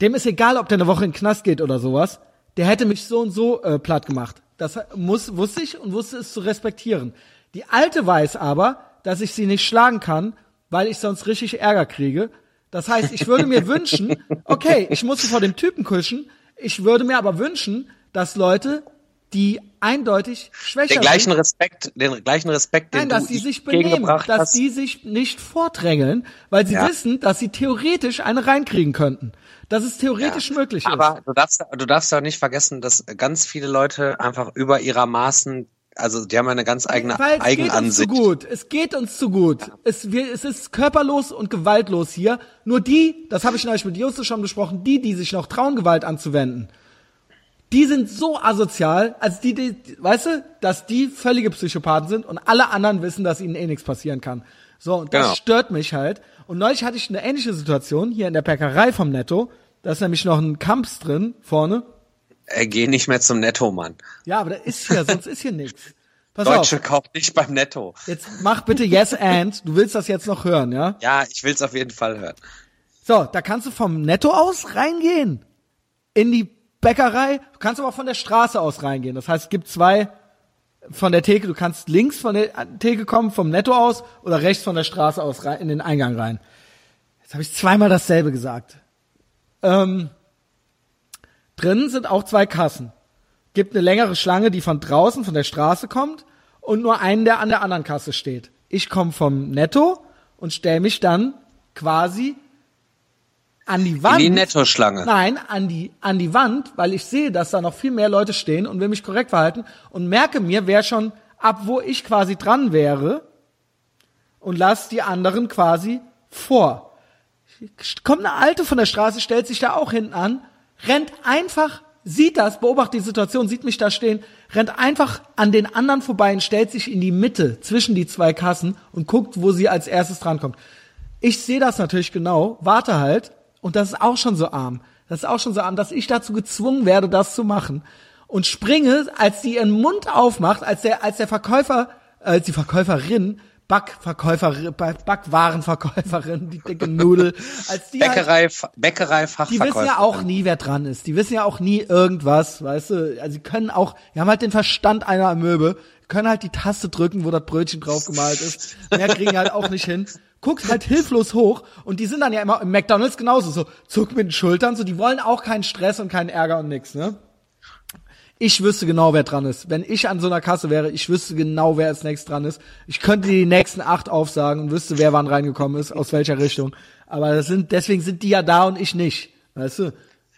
dem ist egal, ob der eine Woche in den Knast geht oder sowas. Der hätte mich so und so äh, platt gemacht. Das muss, wusste ich und wusste es zu respektieren. Die Alte weiß aber, dass ich sie nicht schlagen kann, weil ich sonst richtig Ärger kriege. Das heißt, ich würde mir wünschen, okay, ich musste vor dem Typen kuschen, ich würde mir aber wünschen, dass Leute, die eindeutig schwächer Den gleichen sind, Respekt, den gleichen Respekt, den Nein, dass die sich benehmen, dass hast. die sich nicht vordrängeln, weil sie Ja. wissen, dass sie theoretisch eine reinkriegen könnten. Dass es theoretisch möglich ist. Aber du darfst, du darfst auch nicht vergessen, dass ganz viele Leute einfach über ihrer Maßen, also die haben eine ganz eigene Weil es geht uns zu Eigenansicht. gut. Es geht uns zu gut. Es, wir, es ist körperlos und gewaltlos hier. Nur die, das habe ich neulich mit Justus schon besprochen, die, die sich noch trauen, Gewalt anzuwenden, die sind so asozial, als die, die, weißt du, dass die völlige Psychopathen sind und alle anderen wissen, dass ihnen eh nichts passieren kann. So, und das Genau. stört mich halt. Und neulich hatte ich eine ähnliche Situation hier in der Bäckerei vom Netto. Da ist nämlich noch ein Kamps drin, vorne. Äh, geh nicht mehr zum Netto, Mann. Ja, aber da ist hier, sonst ist hier nichts. Pass Deutsche auf, kauft nicht beim Netto. jetzt mach bitte Yes and. Du willst das jetzt noch hören, ja? Ja, ich will's auf jeden Fall hören. So, da kannst du vom Netto aus reingehen. In die Bäckerei. Du kannst aber auch von der Straße aus reingehen. Das heißt, es gibt zwei von der Theke. Du kannst links von der Theke kommen, vom Netto aus, oder rechts von der Straße aus rein, in den Eingang rein. Jetzt habe ich zweimal dasselbe gesagt. Ähm, drinnen sind auch zwei Kassen. Gibt eine längere Schlange, die von draußen, von der Straße kommt und nur einen, der an der anderen Kasse steht. Ich komme vom Netto und stelle mich dann quasi an die Wand. In die Nettoschlange. Nein, an die, an die Wand, weil ich sehe, dass da noch viel mehr Leute stehen und will mich korrekt verhalten und merke mir, wer schon ab wo ich quasi dran wäre und lass die anderen quasi vor. Kommt eine Alte von der Straße, stellt sich da auch hinten an, rennt einfach, sieht das, beobachtet die Situation, sieht mich da stehen, rennt einfach an den anderen vorbei und stellt sich in die Mitte zwischen die zwei Kassen und guckt, wo sie als erstes drankommt. Ich sehe das natürlich genau, warte halt und das ist auch schon so arm. Das ist auch schon so arm, dass ich dazu gezwungen werde, das zu machen und springe, als die ihren Mund aufmacht, als der als der Verkäufer, als die Verkäuferin Backverkäuferin, Backwarenverkäuferin, die dicke Nudel, als die halt, Bäckerei, Bäckerei, die wissen ja auch nie, wer dran ist. Die wissen ja auch nie irgendwas, weißt du. Also sie können auch, die haben halt den Verstand einer Amöbe, können halt die Taste drücken, wo das Brötchen drauf gemalt ist. Mehr kriegen halt auch nicht hin. Guckt halt hilflos hoch und die sind dann ja immer im McDonalds genauso so, zuck mit den Schultern, so die wollen auch keinen Stress und keinen Ärger und nix, ne? Ich wüsste genau, wer dran ist. Wenn ich an so einer Kasse wäre, ich wüsste genau, wer als nächstes dran ist. Ich könnte die nächsten acht aufsagen und wüsste, wer wann reingekommen ist, aus welcher Richtung. Aber das sind, deswegen sind die ja da und ich nicht. Weißt du?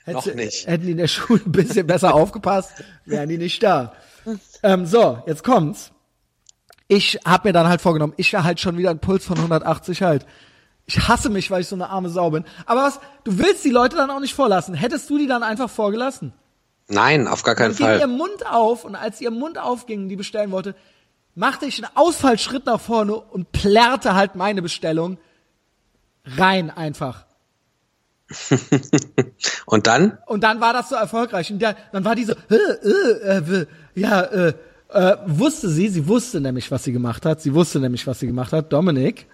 Noch nicht. Hätten die in der Schule ein bisschen besser aufgepasst, wären die nicht da. Ähm, so, jetzt kommt's. Ich habe mir dann halt vorgenommen, ich halt schon wieder einen Puls von 180 halt. Ich hasse mich, weil ich so eine arme Sau bin. Aber was, du willst die Leute dann auch nicht vorlassen. Hättest du die dann einfach vorgelassen? Nein, auf gar keinen ging Fall. ihr Mund auf und als ihr Mund aufging und die bestellen wollte, machte ich einen Ausfallschritt nach vorne und plärrte halt meine Bestellung rein einfach. Und dann? Und dann war das so erfolgreich. Und dann war die so, äh, äh, äh, ja, äh, äh, wusste sie, sie wusste nämlich, was sie gemacht hat. Sie wusste nämlich, was sie gemacht hat. Dominik,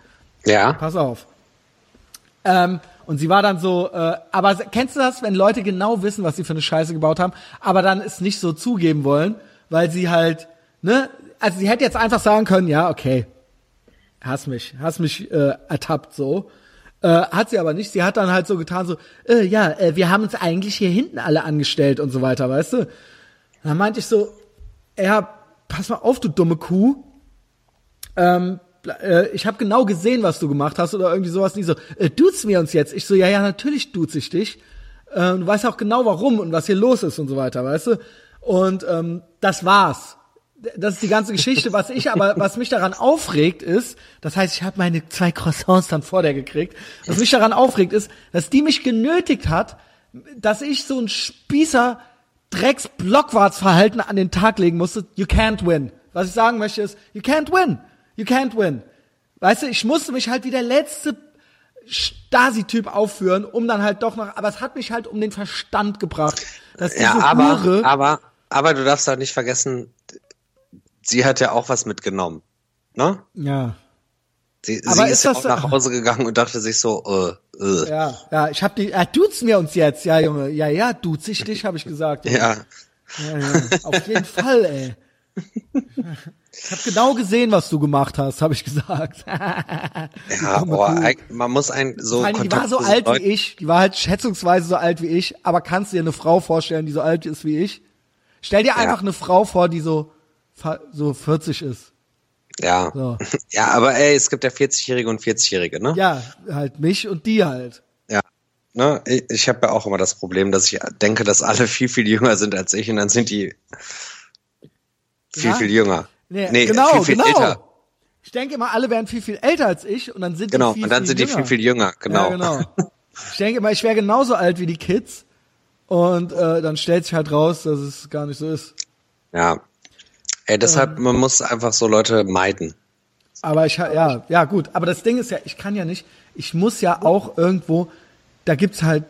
Ja. pass auf. Ähm, und sie war dann so, äh, aber kennst du das, wenn Leute genau wissen, was sie für eine Scheiße gebaut haben, aber dann es nicht so zugeben wollen, weil sie halt, ne, also sie hätte jetzt einfach sagen können, ja, okay, hast mich, hast mich äh, ertappt so. Äh, hat sie aber nicht. Sie hat dann halt so getan, so, äh, ja, äh, wir haben uns eigentlich hier hinten alle angestellt und so weiter, weißt du? Dann meinte ich so, ja, pass mal auf, du dumme Kuh. Ähm, äh, ich habe genau gesehen, was du gemacht hast oder irgendwie sowas. Nie so, äh, duzen wir uns jetzt? Ich so, ja, ja, natürlich duze ich dich. Äh, du weißt auch genau, warum und was hier los ist und so weiter, weißt du? Und ähm, das war's. Das ist die ganze Geschichte. Was ich aber, was mich daran aufregt, ist, das heißt, ich habe meine zwei Croissants dann vor der gekriegt. Was mich daran aufregt, ist, dass die mich genötigt hat, dass ich so ein Spießer Drecks Blockwartsverhalten an den Tag legen musste. You can't win. Was ich sagen möchte ist, you can't win. You can't win. Weißt du, ich musste mich halt wie der letzte Stasi-Typ aufführen, um dann halt doch noch, aber es hat mich halt um den Verstand gebracht. Dass diese Ja, aber, Hure, aber, aber du darfst auch nicht vergessen, sie hat ja auch was mitgenommen. Ne? ja, Sie, Aber sie ist ist ja das auch nach Hause gegangen und dachte sich so, äh, äh. ja, ja, ich hab die, äh, duzen wir uns jetzt, ja, Junge, ja, ja, duz ich dich, habe ich gesagt. Ja, Ja, ja, auf jeden Fall, ey. Ich habe genau gesehen, was du gemacht hast, habe ich gesagt. ja, eig- man muss ein so allem, die war so alt wie ich, die war halt schätzungsweise so alt wie ich, aber kannst du dir eine Frau vorstellen, die so alt ist wie ich? Stell dir einfach eine Frau vor, die so, so 40 ist. Ja. So. Ja, aber ey, es gibt ja 40-Jährige und 40-Jährige, ne? Ja, halt mich und die halt. Ja. Ne? Ich, ich habe ja auch immer das Problem, dass ich denke, dass alle viel, viel jünger sind als ich und dann sind die viel, Ja? viel jünger. Nee, genau, viel, viel genau. älter. Ich denke immer, alle wären viel, viel älter als ich und dann sind Genau, die viel, und dann viel sind die jünger. viel, viel jünger. Genau. Ja, genau. Ich denke immer, ich wäre genauso alt wie die Kids und äh, dann stellt sich halt raus, dass es gar nicht so ist. Ja. Ey, deshalb, Ähm. man muss einfach so Leute meiden. Aber ich, ja, ja gut. Aber das Ding ist ja, ich kann ja nicht, ich muss ja auch irgendwo, da gibt's halt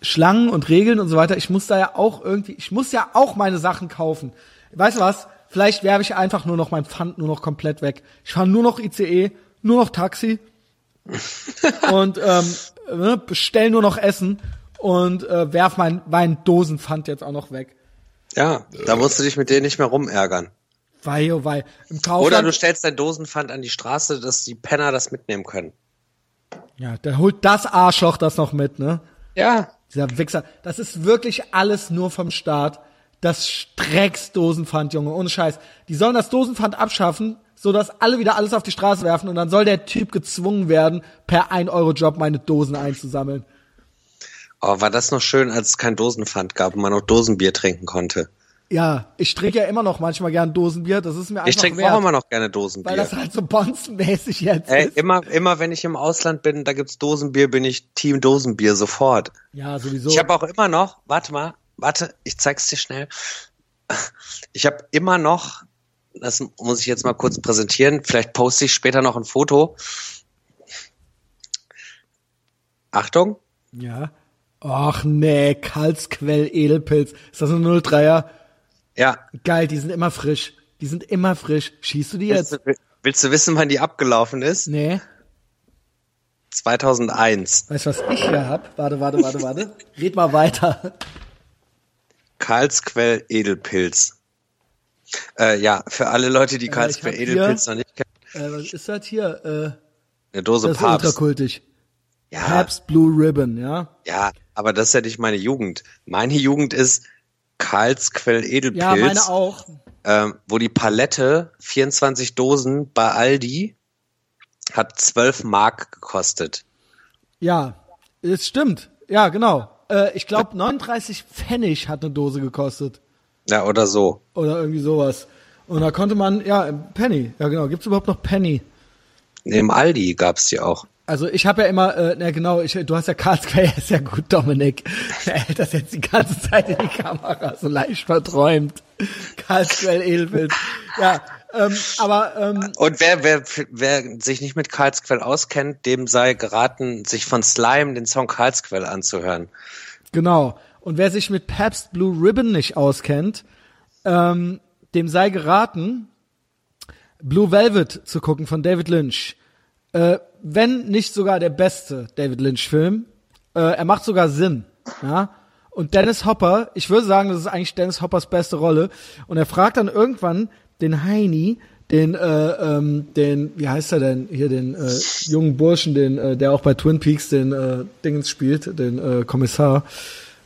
Schlangen und Regeln und so weiter. Ich muss da ja auch irgendwie, ich muss ja auch meine Sachen kaufen. Weißt du was? Vielleicht werfe ich einfach nur noch mein Pfand nur noch komplett weg. Ich fahre nur noch ICE, nur noch Taxi und ähm, ne, bestell nur noch Essen und äh, werf mein, mein Dosenpfand jetzt auch noch weg. Ja, da musst du dich mit denen nicht mehr rumärgern. Wei, oh wei. Im Oder Kaufland, du stellst dein Dosenpfand an die Straße, dass die Penner das mitnehmen können. ja, der holt das Arschloch das noch mit, ne? Ja. Dieser Wichser. Das ist wirklich alles nur vom Staat. Das Strecksdosenpfand, Junge, ohne Scheiß. Die sollen das Dosenpfand abschaffen, so dass alle wieder alles auf die Straße werfen und dann soll der Typ gezwungen werden, per 1-Euro-Job meine Dosen einzusammeln. Oh, war das noch schön, als es kein Dosenpfand gab und man noch Dosenbier trinken konnte. Ja, ich trinke ja immer noch manchmal gern Dosenbier, das ist mir einfach Ich trinke auch immer noch gerne weil Dosenbier. das halt so bonzenmäßig jetzt Ey, ist. immer, immer wenn ich im Ausland bin, da gibt's Dosenbier, bin ich Team Dosenbier sofort. Ja, sowieso. Ich habe auch immer noch, warte mal, warte, ich zeig's dir schnell. Ich habe immer noch, das muss ich jetzt mal kurz präsentieren, vielleicht poste ich später noch ein Foto. Achtung, ja. Ach nee, Karlsquell Edelpilz. Ist das ein 03er? ja. Geil, die sind immer frisch. Die sind immer frisch. Schießt du die Willst jetzt? du, willst du wissen, wann die abgelaufen ist? Nee. 2001. Weißt du, was ich hier hab? Warte, warte, warte, warte. Red mal weiter. Karlsquell Edelpilz. Äh, ja, für alle Leute, die ich Karlsquell Edelpilz noch nicht kennen, Äh, was ist das hier? Äh, eine Dose das ist Papst. ultrakultig. Ja, Pabst Blue Ribbon, ja? ja, aber das ist ja nicht meine Jugend. Meine Jugend ist Karlsquell Edelpilz. Ja, meine auch. ähm, wo die Palette 24 Dosen bei Aldi hat 12 Mark gekostet. Ja, es stimmt. Ja, genau. Äh, ich glaube, 39 Pfennig hat eine Dose gekostet. Ja, oder so. Oder irgendwie sowas. Und da konnte man, ja, Penny. Ja, genau. Gibt's überhaupt noch Penny? Im Aldi gab's die auch. Also ich habe ja immer, äh, na genau, ich, du hast ja Karlsquell, ist ja gut, Dominik. Er hält das jetzt die ganze Zeit in die Kamera, so leicht verträumt. Karlsquell Edelfilz. Ja, ähm, aber ähm, Und wer, wer, wer sich nicht mit Karlsquell auskennt, dem sei geraten, sich von Slime den Song Karlsquell anzuhören. genau. Und wer sich mit Pabst Blue Ribbon nicht auskennt, ähm, dem sei geraten, Blue Velvet zu gucken von David Lynch. Äh, wenn nicht sogar der beste David Lynch-Film. Äh, er macht sogar Sinn. Ja. Und Dennis Hopper, ich würde sagen, das ist eigentlich Dennis Hoppers beste Rolle. Und er fragt dann irgendwann den Heini, den, äh, ähm, den, wie heißt er denn, hier den äh, jungen Burschen, den, äh, der auch bei Twin Peaks den äh, Dingens spielt, den äh, Kommissar,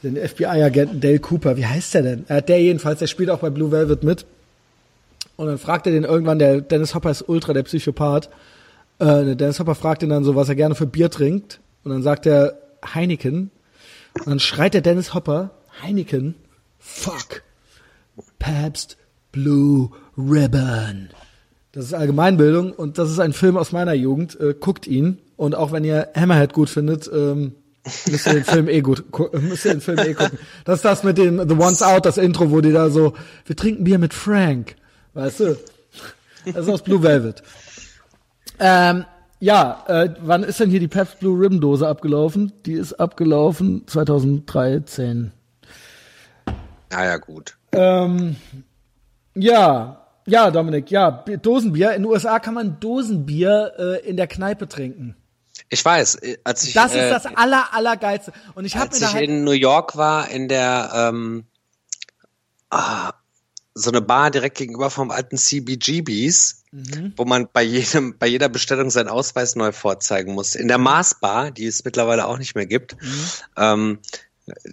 den FBI-Agenten Dale Cooper, wie heißt der denn? Äh, der jedenfalls, der spielt auch bei Blue Velvet mit. Und dann fragt er den irgendwann, der Dennis Hopper ist ultra der Psychopath. Äh, Dennis Hopper fragt ihn dann so, was er gerne für Bier trinkt. Und dann sagt er Heineken. Und dann schreit der Dennis Hopper, Heineken, fuck, Pabst Blue Ribbon. Das ist Allgemeinbildung und das ist ein Film aus meiner Jugend. Äh, guckt ihn. Und auch wenn ihr Hammerhead gut findet, ähm, müsst ihr den Film eh gut, gu- müsst ihr den Film eh gucken. Das ist das mit dem The One's Out, das Intro, wo die da so, wir trinken Bier mit Frank. Weißt du? Das ist aus Blue Velvet. Ähm, ja, äh, wann ist denn hier die Pabst Blue Ribbon Dose abgelaufen? Die ist abgelaufen 2013. Naja, gut. Ähm, ja, ja, Dominik, ja, Bi- Dosenbier. In den USA kann man Dosenbier äh, in der Kneipe trinken. Ich weiß, äh, als ich, Das ist äh, das aller, allergeilste. Und ich habe als mir da ich halt, in New York war, in der ähm, ah, so eine Bar direkt gegenüber vom alten CBGBs, Mhm. wo man bei jedem, bei jeder Bestellung seinen Ausweis neu vorzeigen musste. In der Maßbar, die es mittlerweile auch nicht mehr gibt, Mhm. ähm,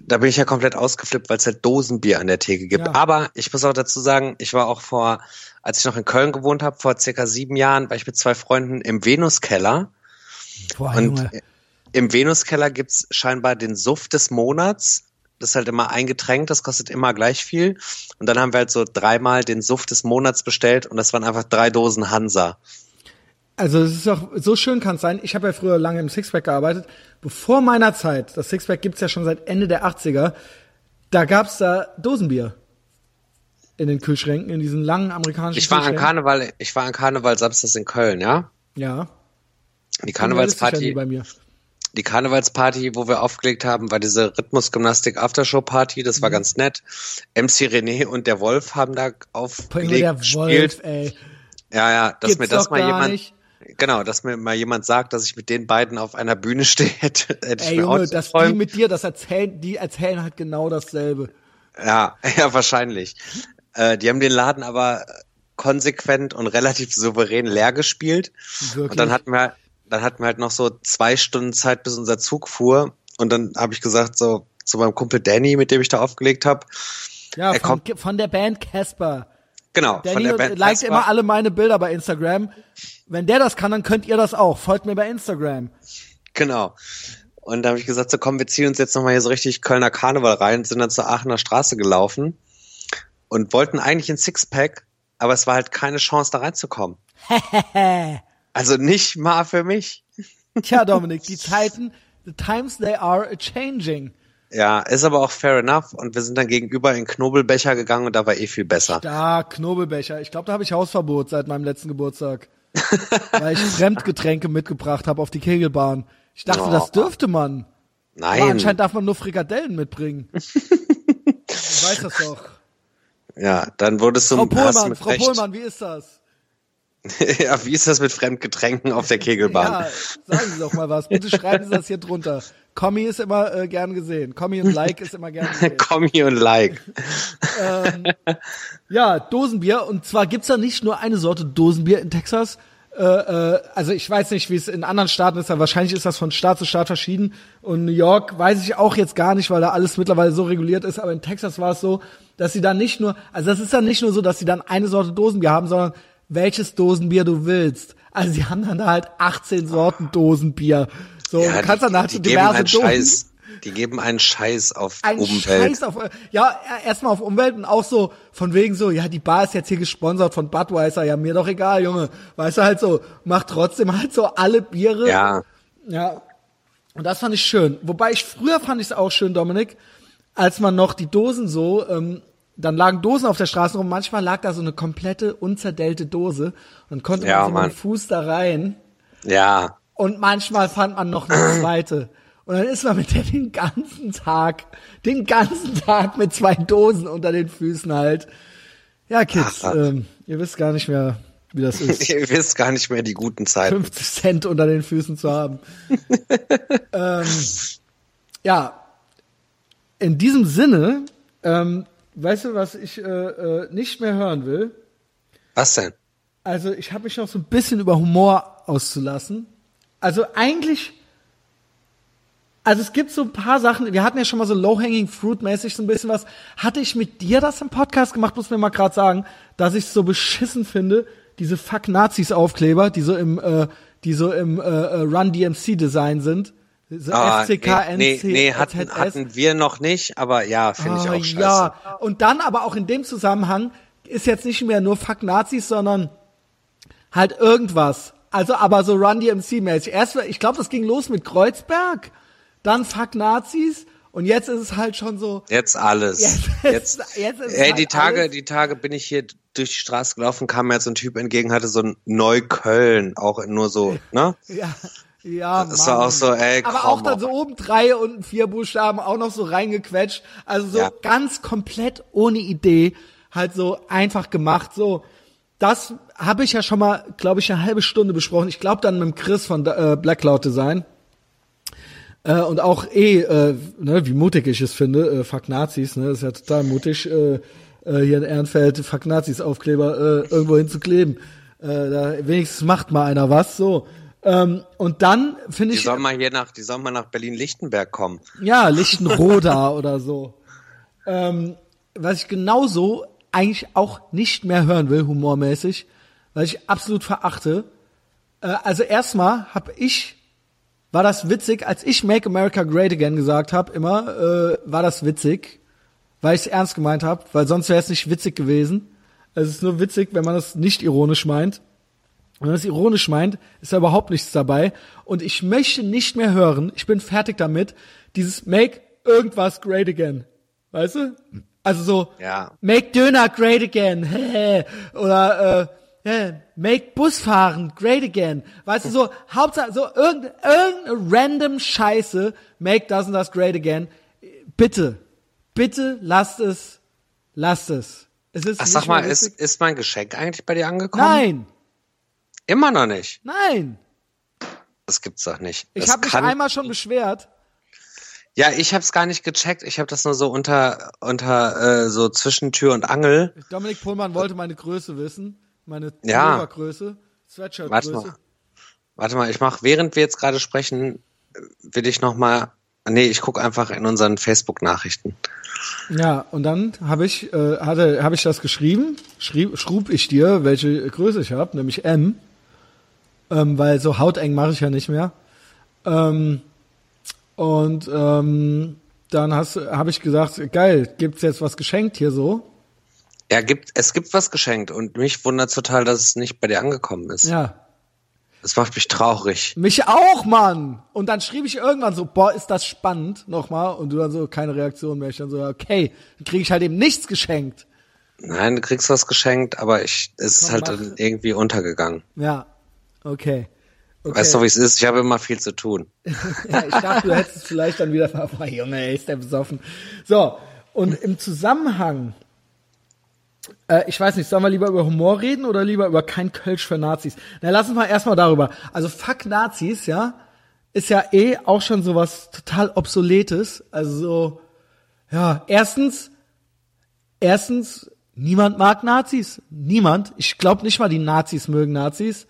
da bin ich ja komplett ausgeflippt, weil es halt Dosenbier an der Theke gibt. Ja. Aber ich muss auch dazu sagen, ich war auch vor, als ich noch in Köln gewohnt habe, vor circa sieben Jahren, war ich mit zwei Freunden im Venuskeller. boah, Und Junge, im Venuskeller gibt's scheinbar den Suff des Monats. Das ist halt immer ein Getränk, das kostet immer gleich viel. Und dann haben wir halt so dreimal den Suff des Monats bestellt und das waren einfach drei Dosen Hansa. also es ist auch, so schön kann es sein. Ich habe ja früher lange im Sixpack gearbeitet. Bevor meiner Zeit, das Sixpack gibt's ja schon seit Ende der 80er, da gab's da Dosenbier. In den Kühlschränken, in diesen langen amerikanischen Ich war an. Karneval, ich war an Karneval samstags in Köln, ja? Ja. Die Karnevalsparty, bei mir. Die Karnevalsparty, wo wir aufgelegt haben, war diese Rhythmusgymnastik Aftershow Party, das Mhm. war ganz nett. MC René und der Wolf haben da aufgelegt, der gespielt. Wolf, ey. Ja, ja, dass Gibt's mir das mal jemand, nicht. genau, dass mir mal jemand sagt, dass ich mit den beiden auf einer Bühne stehe, hätte, hätte ich Ey, mir Junge, auch dass die mit dir das erzählen, die erzählen halt genau dasselbe. Ja, ja, wahrscheinlich. Äh, die haben den Laden aber konsequent und relativ souverän leer gespielt. Wirklich. Und dann hatten wir, dann hatten wir halt noch so zwei Stunden Zeit, bis unser Zug fuhr. Und dann habe ich gesagt, so zu meinem Kumpel Danny, mit dem ich da aufgelegt habe, ja, er von, kommt- von der Band Casper. genau, von Danny der Band liked Casper. immer alle meine Bilder bei Instagram. Wenn der das kann, dann könnt ihr das auch. Folgt mir bei Instagram. Genau. Und da habe ich gesagt, so komm, wir ziehen uns jetzt nochmal hier so richtig Kölner Karneval rein, sind dann zur Aachener Straße gelaufen und wollten eigentlich ein Sixpack, aber es war halt keine Chance, da reinzukommen. also nicht mal für mich. Tja, Dominik, die Zeiten, the times they are a changing. Ja, ist aber auch fair enough. Und wir sind dann gegenüber in Knobelbecher gegangen und da war eh viel besser. Da, Knobelbecher. Ich glaube, da habe ich Hausverbot seit meinem letzten Geburtstag. weil ich Fremdgetränke mitgebracht habe auf die Kegelbahn. Ich dachte, Oh. das dürfte man. Aber Nein. anscheinend darf man nur Frikadellen mitbringen. du weißt das doch. Ja, dann wurdest du Frau Pohlmann, Frau. Pohlmann, wie ist das? ja, wie ist das mit Fremdgetränken auf der Kegelbahn? Ja, sagen Sie doch mal was. Bitte schreiben Sie das hier drunter. Kommi ist immer äh, gern gesehen. Kommi und Like ist immer gern gesehen. Kommi und Like. Ja, Dosenbier. Und zwar gibt's da nicht nur eine Sorte Dosenbier in Texas. Äh, äh, also ich weiß nicht, wie es in anderen Staaten ist, aber wahrscheinlich ist das von Staat zu Staat verschieden. Und New York weiß ich auch jetzt gar nicht, weil da alles mittlerweile so reguliert ist. Aber in Texas war es so, dass sie dann nicht nur, also das ist dann nicht nur so, dass sie dann eine Sorte Dosenbier haben, sondern welches Dosenbier du willst. Also sie haben dann da halt 18 Sorten Dosenbier. So, Ja, du kannst dann halt die, die geben diverse einen Dosen. Scheiß. Die geben einen Scheiß auf Ein Umwelt. Scheiß auf, ja, erstmal auf Umwelt und auch so von wegen so, ja, die Bar ist jetzt hier gesponsert von Budweiser, ja, mir doch egal, Junge. Weißt du, halt so, macht trotzdem halt so alle Biere Ja, Ja. Und das fand ich schön. Wobei ich früher fand ich es auch schön, Dominik, als man noch die Dosen so, ähm, dann lagen Dosen auf der Straße rum. Manchmal lag da so eine komplette unzerdellte Dose und konnte Ja, man mit dem Fuß da rein. Ja. Und manchmal fand man noch eine zweite. Und dann ist man mit der den ganzen Tag, den ganzen Tag mit zwei Dosen unter den Füßen halt. Ja, Kids, Ach, ähm, ihr wisst gar nicht mehr, wie das ist. Ihr wisst gar nicht mehr die guten Zeiten. 50 Cent unter den Füßen zu haben. ähm, ja, in diesem Sinne, ähm, weißt du, was ich äh, äh, nicht mehr hören will? Was denn? Also ich habe mich noch so ein bisschen über Humor auszulassen. Also eigentlich, also es gibt so ein paar Sachen, wir hatten ja schon mal so low-hanging fruit-mäßig so ein bisschen was. Hatte ich mit dir das im Podcast gemacht, muss mir mal gerade sagen, dass ich es so beschissen finde, diese Fuck Nazis Aufkleber, die so im, äh, die so im äh, äh, Run DMC Design sind. So Ah, FCK, nee, NC, nee, nee hatten, hatten wir noch nicht, aber ja, finde ich Ah, auch scheiße. Ja, und dann aber auch in dem Zusammenhang ist jetzt nicht mehr nur Fuck Nazis, sondern halt irgendwas. Also aber so Run DMC mäßig. Erst, ich glaube, das ging los mit Kreuzberg, dann Fuck Nazis und jetzt ist es halt schon so. Jetzt alles. Jetzt Jetzt, ist- jetzt ist ey, halt die Tage, alles- die Tage bin ich hier durch die Straße gelaufen, kam mir jetzt ein Typ entgegen, hatte so ein Neukölln, auch nur so, ne? Ja, ja, Das war auch so, ey, Aber komm auch dann so oben drei und vier Buchstaben auch noch so reingequetscht. Also so Ja. ganz komplett ohne Idee, halt so einfach gemacht. So, das habe ich ja schon mal, glaube ich, eine halbe Stunde besprochen. Ich glaube dann mit Chris von äh, Black Cloud Design. Äh, und auch eh, äh, ne, wie mutig ich es finde, äh, fuck Nazis, ne, ist ja total mutig, äh, äh, hier in Ehrenfeld fuck Nazis Aufkleber äh, irgendwo hinzukleben. Äh, da wenigstens macht mal einer was, so. Ähm, und dann finde Die ich, sollen mal hier nach, die sollen mal nach Berlin-Lichtenberg kommen. ja, Lichtenroda oder so. Ähm, was ich genauso eigentlich auch nicht mehr hören will, humormäßig, weil ich absolut verachte. Äh, also erstmal habe ich, war das witzig, als ich Make America Great Again gesagt habe, immer, äh, war das witzig, weil ich es ernst gemeint habe, weil sonst wäre es nicht witzig gewesen. Es ist nur witzig, wenn man es nicht ironisch meint. Wenn man es ironisch meint, ist da überhaupt nichts dabei. Und ich möchte nicht mehr hören, ich bin fertig damit, dieses Make irgendwas great again. Weißt du? Also so, Ja. Make Döner great again. Oder äh, ja, Make Busfahren great again. Weißt du, so, Hauptsache, so irgendeine irgendeine random Scheiße, Make das und das great again. Bitte, bitte lasst es, lasst es. Es ist Ach, sag mal, ist, ist mein Geschenk eigentlich bei dir angekommen? Nein, Immer noch nicht. nein. Das gibt's doch nicht. Ich habe mich einmal schon beschwert. Ja, ich habe es gar nicht gecheckt. Ich habe das nur so unter unter äh, so zwischen Tür und Angel. Dominik Pohlmann wollte meine Größe wissen, meine Ja. Warte Sweatshirt-Größe. mal. Warte mal, ich mach während wir jetzt gerade sprechen, will ich noch mal Nee, ich guck einfach in unseren Facebook Nachrichten. Ja, und dann habe ich äh, hatte habe ich das geschrieben, schrieb, schrub ich dir, welche Größe ich habe, nämlich M, ähm, weil so hauteng mache ich ja nicht mehr. Ähm, und ähm, dann hast habe ich gesagt, geil, gibt's jetzt was geschenkt hier so? Ja, gibt es gibt was geschenkt und mich wundert total, dass es nicht bei dir angekommen ist. Ja, Das macht mich traurig. Mich auch, Mann! Und dann schrieb ich irgendwann so, boah, ist das spannend, nochmal. Und du dann so, keine Reaktion mehr. Ich dann so, okay, dann kriege ich halt eben nichts geschenkt. Nein, du kriegst was geschenkt, aber ich es ist halt mach. irgendwie untergegangen. Ja, okay. okay. Weißt du, wie es ist? Ich habe immer viel zu tun. ja, ich dachte, du hättest es vielleicht dann wieder, boah, Junge, ey, ist der besoffen. So, und im Zusammenhang, äh, ich weiß nicht, sollen wir lieber über Humor reden oder lieber über kein Kölsch für Nazis? Na, lass uns mal erstmal darüber. Also, fuck Nazis, ja, ist ja eh auch schon sowas total obsoletes. Also so, ja, erstens, erstens, niemand mag Nazis. Niemand. Ich glaube nicht mal, die Nazis mögen Nazis.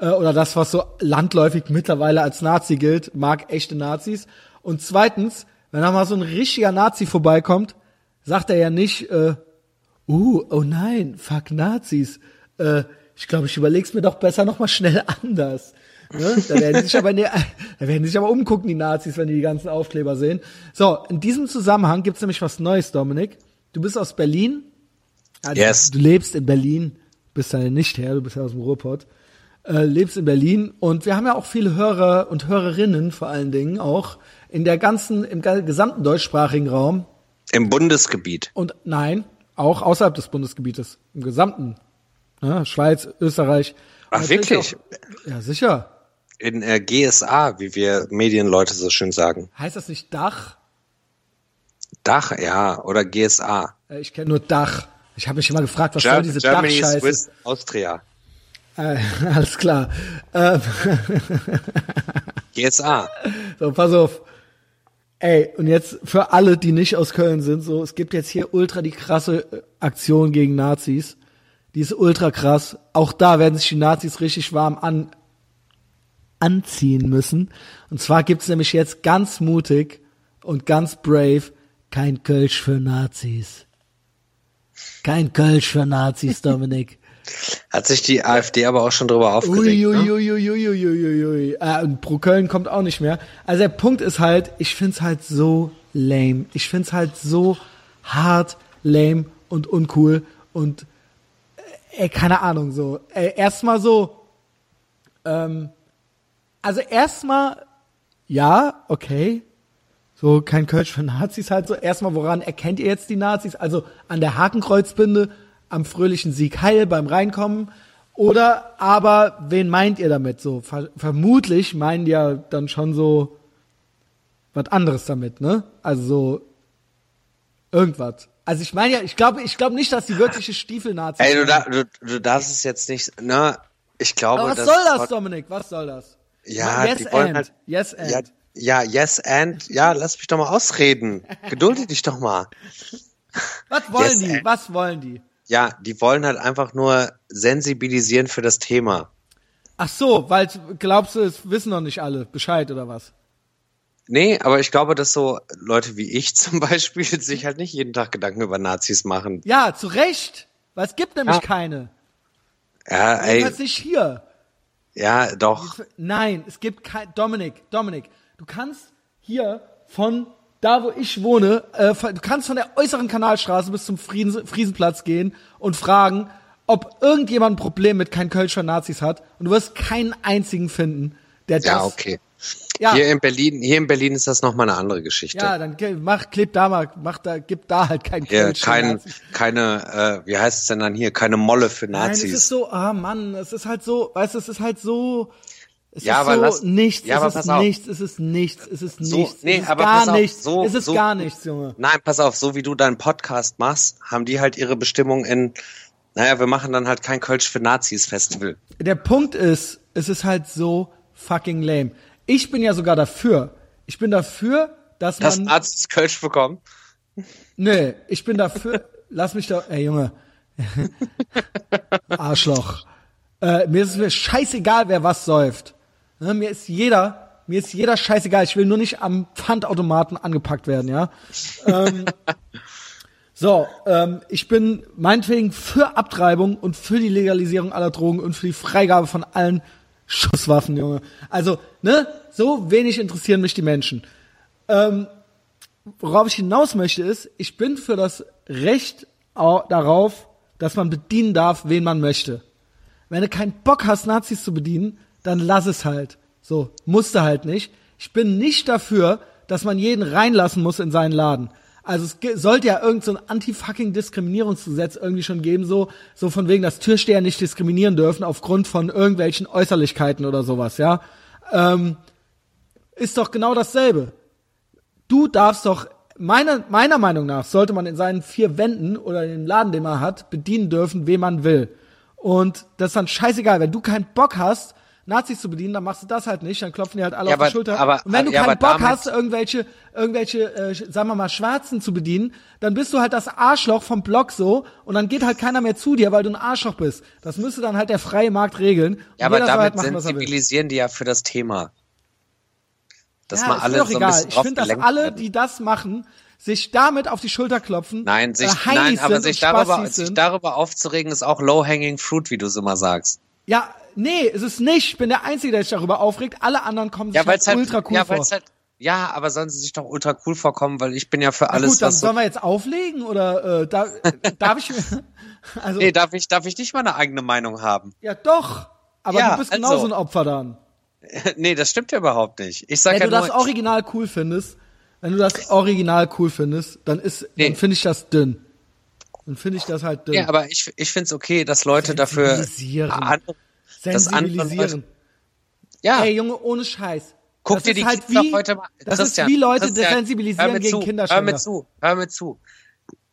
Äh, oder das, was so landläufig mittlerweile als Nazi gilt, mag echte Nazis. Und zweitens, wenn da mal so ein richtiger Nazi vorbeikommt, sagt er ja nicht, äh, uh, oh nein, fuck Nazis. Äh, ich glaube, ich überleg's mir doch besser noch mal schnell anders. Ne? Da werden sich aber, ne, da werden sich aber umgucken, die Nazis, wenn die die ganzen Aufkleber sehen. So, in diesem Zusammenhang gibt's nämlich was Neues, Dominik. Du bist aus Berlin. Du- Yes. Du lebst in Berlin, bist ja nicht her, du bist ja aus dem Ruhrpott. Äh, lebst in Berlin und wir haben ja auch viele Hörer und Hörerinnen vor allen Dingen auch in der ganzen, im gesamten deutschsprachigen Raum Im Bundesgebiet. und nein, auch außerhalb des Bundesgebietes, im gesamten. Ja, Schweiz, Österreich. Ach, wirklich? Auch, ja, sicher. In äh, GSA, wie wir Medienleute so schön sagen. Heißt das nicht Dach? Dach, ja, oder GSA. Äh, Ich kenne nur Dach. Ich habe mich immer gefragt, was Ger soll diese Germany, Dachscheiße? Swiss, Austria. Äh, alles klar. Ähm, GSA. so, pass auf. Ey, und jetzt für alle, die nicht aus Köln sind, so, es gibt jetzt hier ultra die krasse äh, Aktion gegen Nazis. Die ist ultra krass. Auch da werden sich die Nazis richtig warm an, anziehen müssen. Und zwar gibt's nämlich jetzt ganz mutig und ganz brave kein Kölsch für Nazis. Kein Kölsch für Nazis, Dominik. Hat sich die AfD aber auch schon drüber aufgeregt. Ne? Uiuiuiuiuiui. Äh, und Pro Köln kommt auch nicht mehr. Also der Punkt ist halt, ich find's halt so lame. Ich find's halt so hart, lame und uncool und äh, ey, keine Ahnung so. Erstmal so, ähm, also erstmal, ja, okay. So, kein Kölsch für Nazis halt so. Erstmal, woran erkennt ihr jetzt die Nazis? Also an der Hakenkreuzbinde, am fröhlichen Sieg Heil beim Reinkommen. Oder aber, wen meint ihr damit? So, ver vermutlich meinen die ja dann schon so was anderes damit, ne? Also so irgendwas. Also ich meine ja, ich glaube, ich glaube nicht, dass die wirkliche Stiefel-Nazis Ey, du, da, du, du darfst es jetzt nicht, ne? Ich glaube, Aber was soll das, Dominik? Was soll das? Ja, yes and. halt- Yes and. Ja, ja, yes and, ja, lass mich doch mal ausreden. Gedulde dich doch mal. was wollen yes die? and. Was wollen die? Ja, die wollen halt einfach nur sensibilisieren für das Thema. Ach so, weil glaubst du, es wissen noch nicht alle Bescheid oder was? Nee, aber ich glaube, dass so Leute wie ich zum Beispiel sich halt nicht jeden Tag Gedanken über Nazis machen. Ja, zu Recht, weil es gibt nämlich Ja. keine. Ja, ey, Jedenfalls nicht hier. ja, doch. Nein, es gibt kein. Dominik, Dominik, du kannst hier von da, wo ich wohne, äh, du kannst von der äußeren Kanalstraße bis zum Frieden, Friesenplatz gehen und fragen, ob irgendjemand ein Problem mit kein Kölsch für Nazis hat und du wirst keinen einzigen finden, der das. Ja, okay. Ja. Hier in Berlin, hier in Berlin ist das nochmal eine andere Geschichte. Ja, dann mach, kleb da mal, mach da, gib da halt kein Hier Kölsch für kein, Nazis. keine, äh, wie heißt es denn dann hier, keine Molle für Nein, Nazis. es ist so, ah Mann, es ist halt so, weißt du, es ist halt so, es Ja, ist aber so lass- nichts, ja, es aber ist pass auf. nichts, es ist nichts, es ist So, nichts, nee, es ist aber gar pass auf, nichts, so- es ist so- gar nichts, Junge. Nein, pass auf, so wie du deinen Podcast machst, haben die halt ihre Bestimmung in, naja, wir machen dann halt kein Kölsch für Nazis Festival. Der Punkt ist, es ist halt so fucking lame. Ich bin ja sogar dafür. Ich bin dafür, dass Dass man, Nazis Kölsch bekommen. nee, ich bin dafür, lass mich doch, ey Junge, Arschloch. Äh, mir ist es mir scheißegal, wer was säuft. Ne, mir ist jeder, mir ist jeder scheißegal. Ich will nur nicht am Pfandautomaten angepackt werden, ja. Ähm, so, ähm, ich bin meinetwegen für Abtreibung und für die Legalisierung aller Drogen und für die Freigabe von allen Schusswaffen, Junge. Also, ne, so wenig interessieren mich die Menschen. Ähm, worauf ich hinaus möchte ist, ich bin für das Recht au- darauf, dass man bedienen darf, wen man möchte. Wenn du keinen Bock hast, Nazis zu bedienen, dann lass es halt. So, musste halt nicht. Ich bin nicht dafür, dass man jeden reinlassen muss in seinen Laden. Also es sollte ja irgend so ein anti-fucking Diskriminierungsgesetz irgendwie schon geben, so, so von wegen, dass Türsteher nicht diskriminieren dürfen aufgrund von irgendwelchen Äußerlichkeiten oder sowas, ja. Ähm, ist doch genau dasselbe. Du darfst doch, meiner, meiner Meinung nach, sollte man in seinen vier Wänden oder in dem Laden, den man hat, bedienen dürfen, wen man will. Und das ist dann scheißegal, wenn du keinen Bock hast, Nazis zu bedienen, dann machst du das halt nicht, dann klopfen die halt alle Ja, auf die aber- Schulter. aber- und wenn du ja, keinen Bock hast, irgendwelche, irgendwelche, äh, sagen wir mal, Schwarzen zu bedienen, dann bist du halt das Arschloch vom Block so und dann geht halt keiner mehr zu dir, weil du ein Arschloch bist. Das müsste dann halt der freie Markt regeln. Ja, aber damit halt machen, er sensibilisieren die ja für das Thema. Dass ja, ist alle so egal. Ich finde, dass alle, werden. die das machen, sich damit auf die Schulter klopfen. Nein, sich, äh, nein, aber sich darüber, sich darüber aufzuregen ist auch low-hanging fruit, wie du es immer sagst. Ja, nee, ist es nicht. Ich bin der Einzige, der sich darüber aufregt. Alle anderen kommen sich Ja, halt es halt, ultra cool ja, vor. halt, ja, aber sollen sie sich doch ultra cool vorkommen, weil ich bin ja für Na alles, gut, dann was so, sollen wir jetzt auflegen oder äh, da, darf ich? Also Nee, darf ich, darf ich nicht mal eine eigene Meinung haben? ja doch. Aber Ja, du bist genauso also. ein Opfer dann. nee, das stimmt ja überhaupt nicht. Ich sag Wenn ja du das nur, Original cool findest, wenn du das Original cool findest, dann ist, Nee. dann finde ich das dünn. Dann finde ich das halt dünn. ja, aber ich, ich find's okay, dass Leute dafür andere Sensibilisieren. ja, Ey, Junge, ohne Scheiß. guck das dir ist die halt Kids wie, heute mal. Das Christian, ist wie Leute Christian, mir gegen zu, Hör Kinderschänder. mir zu, hör mir zu.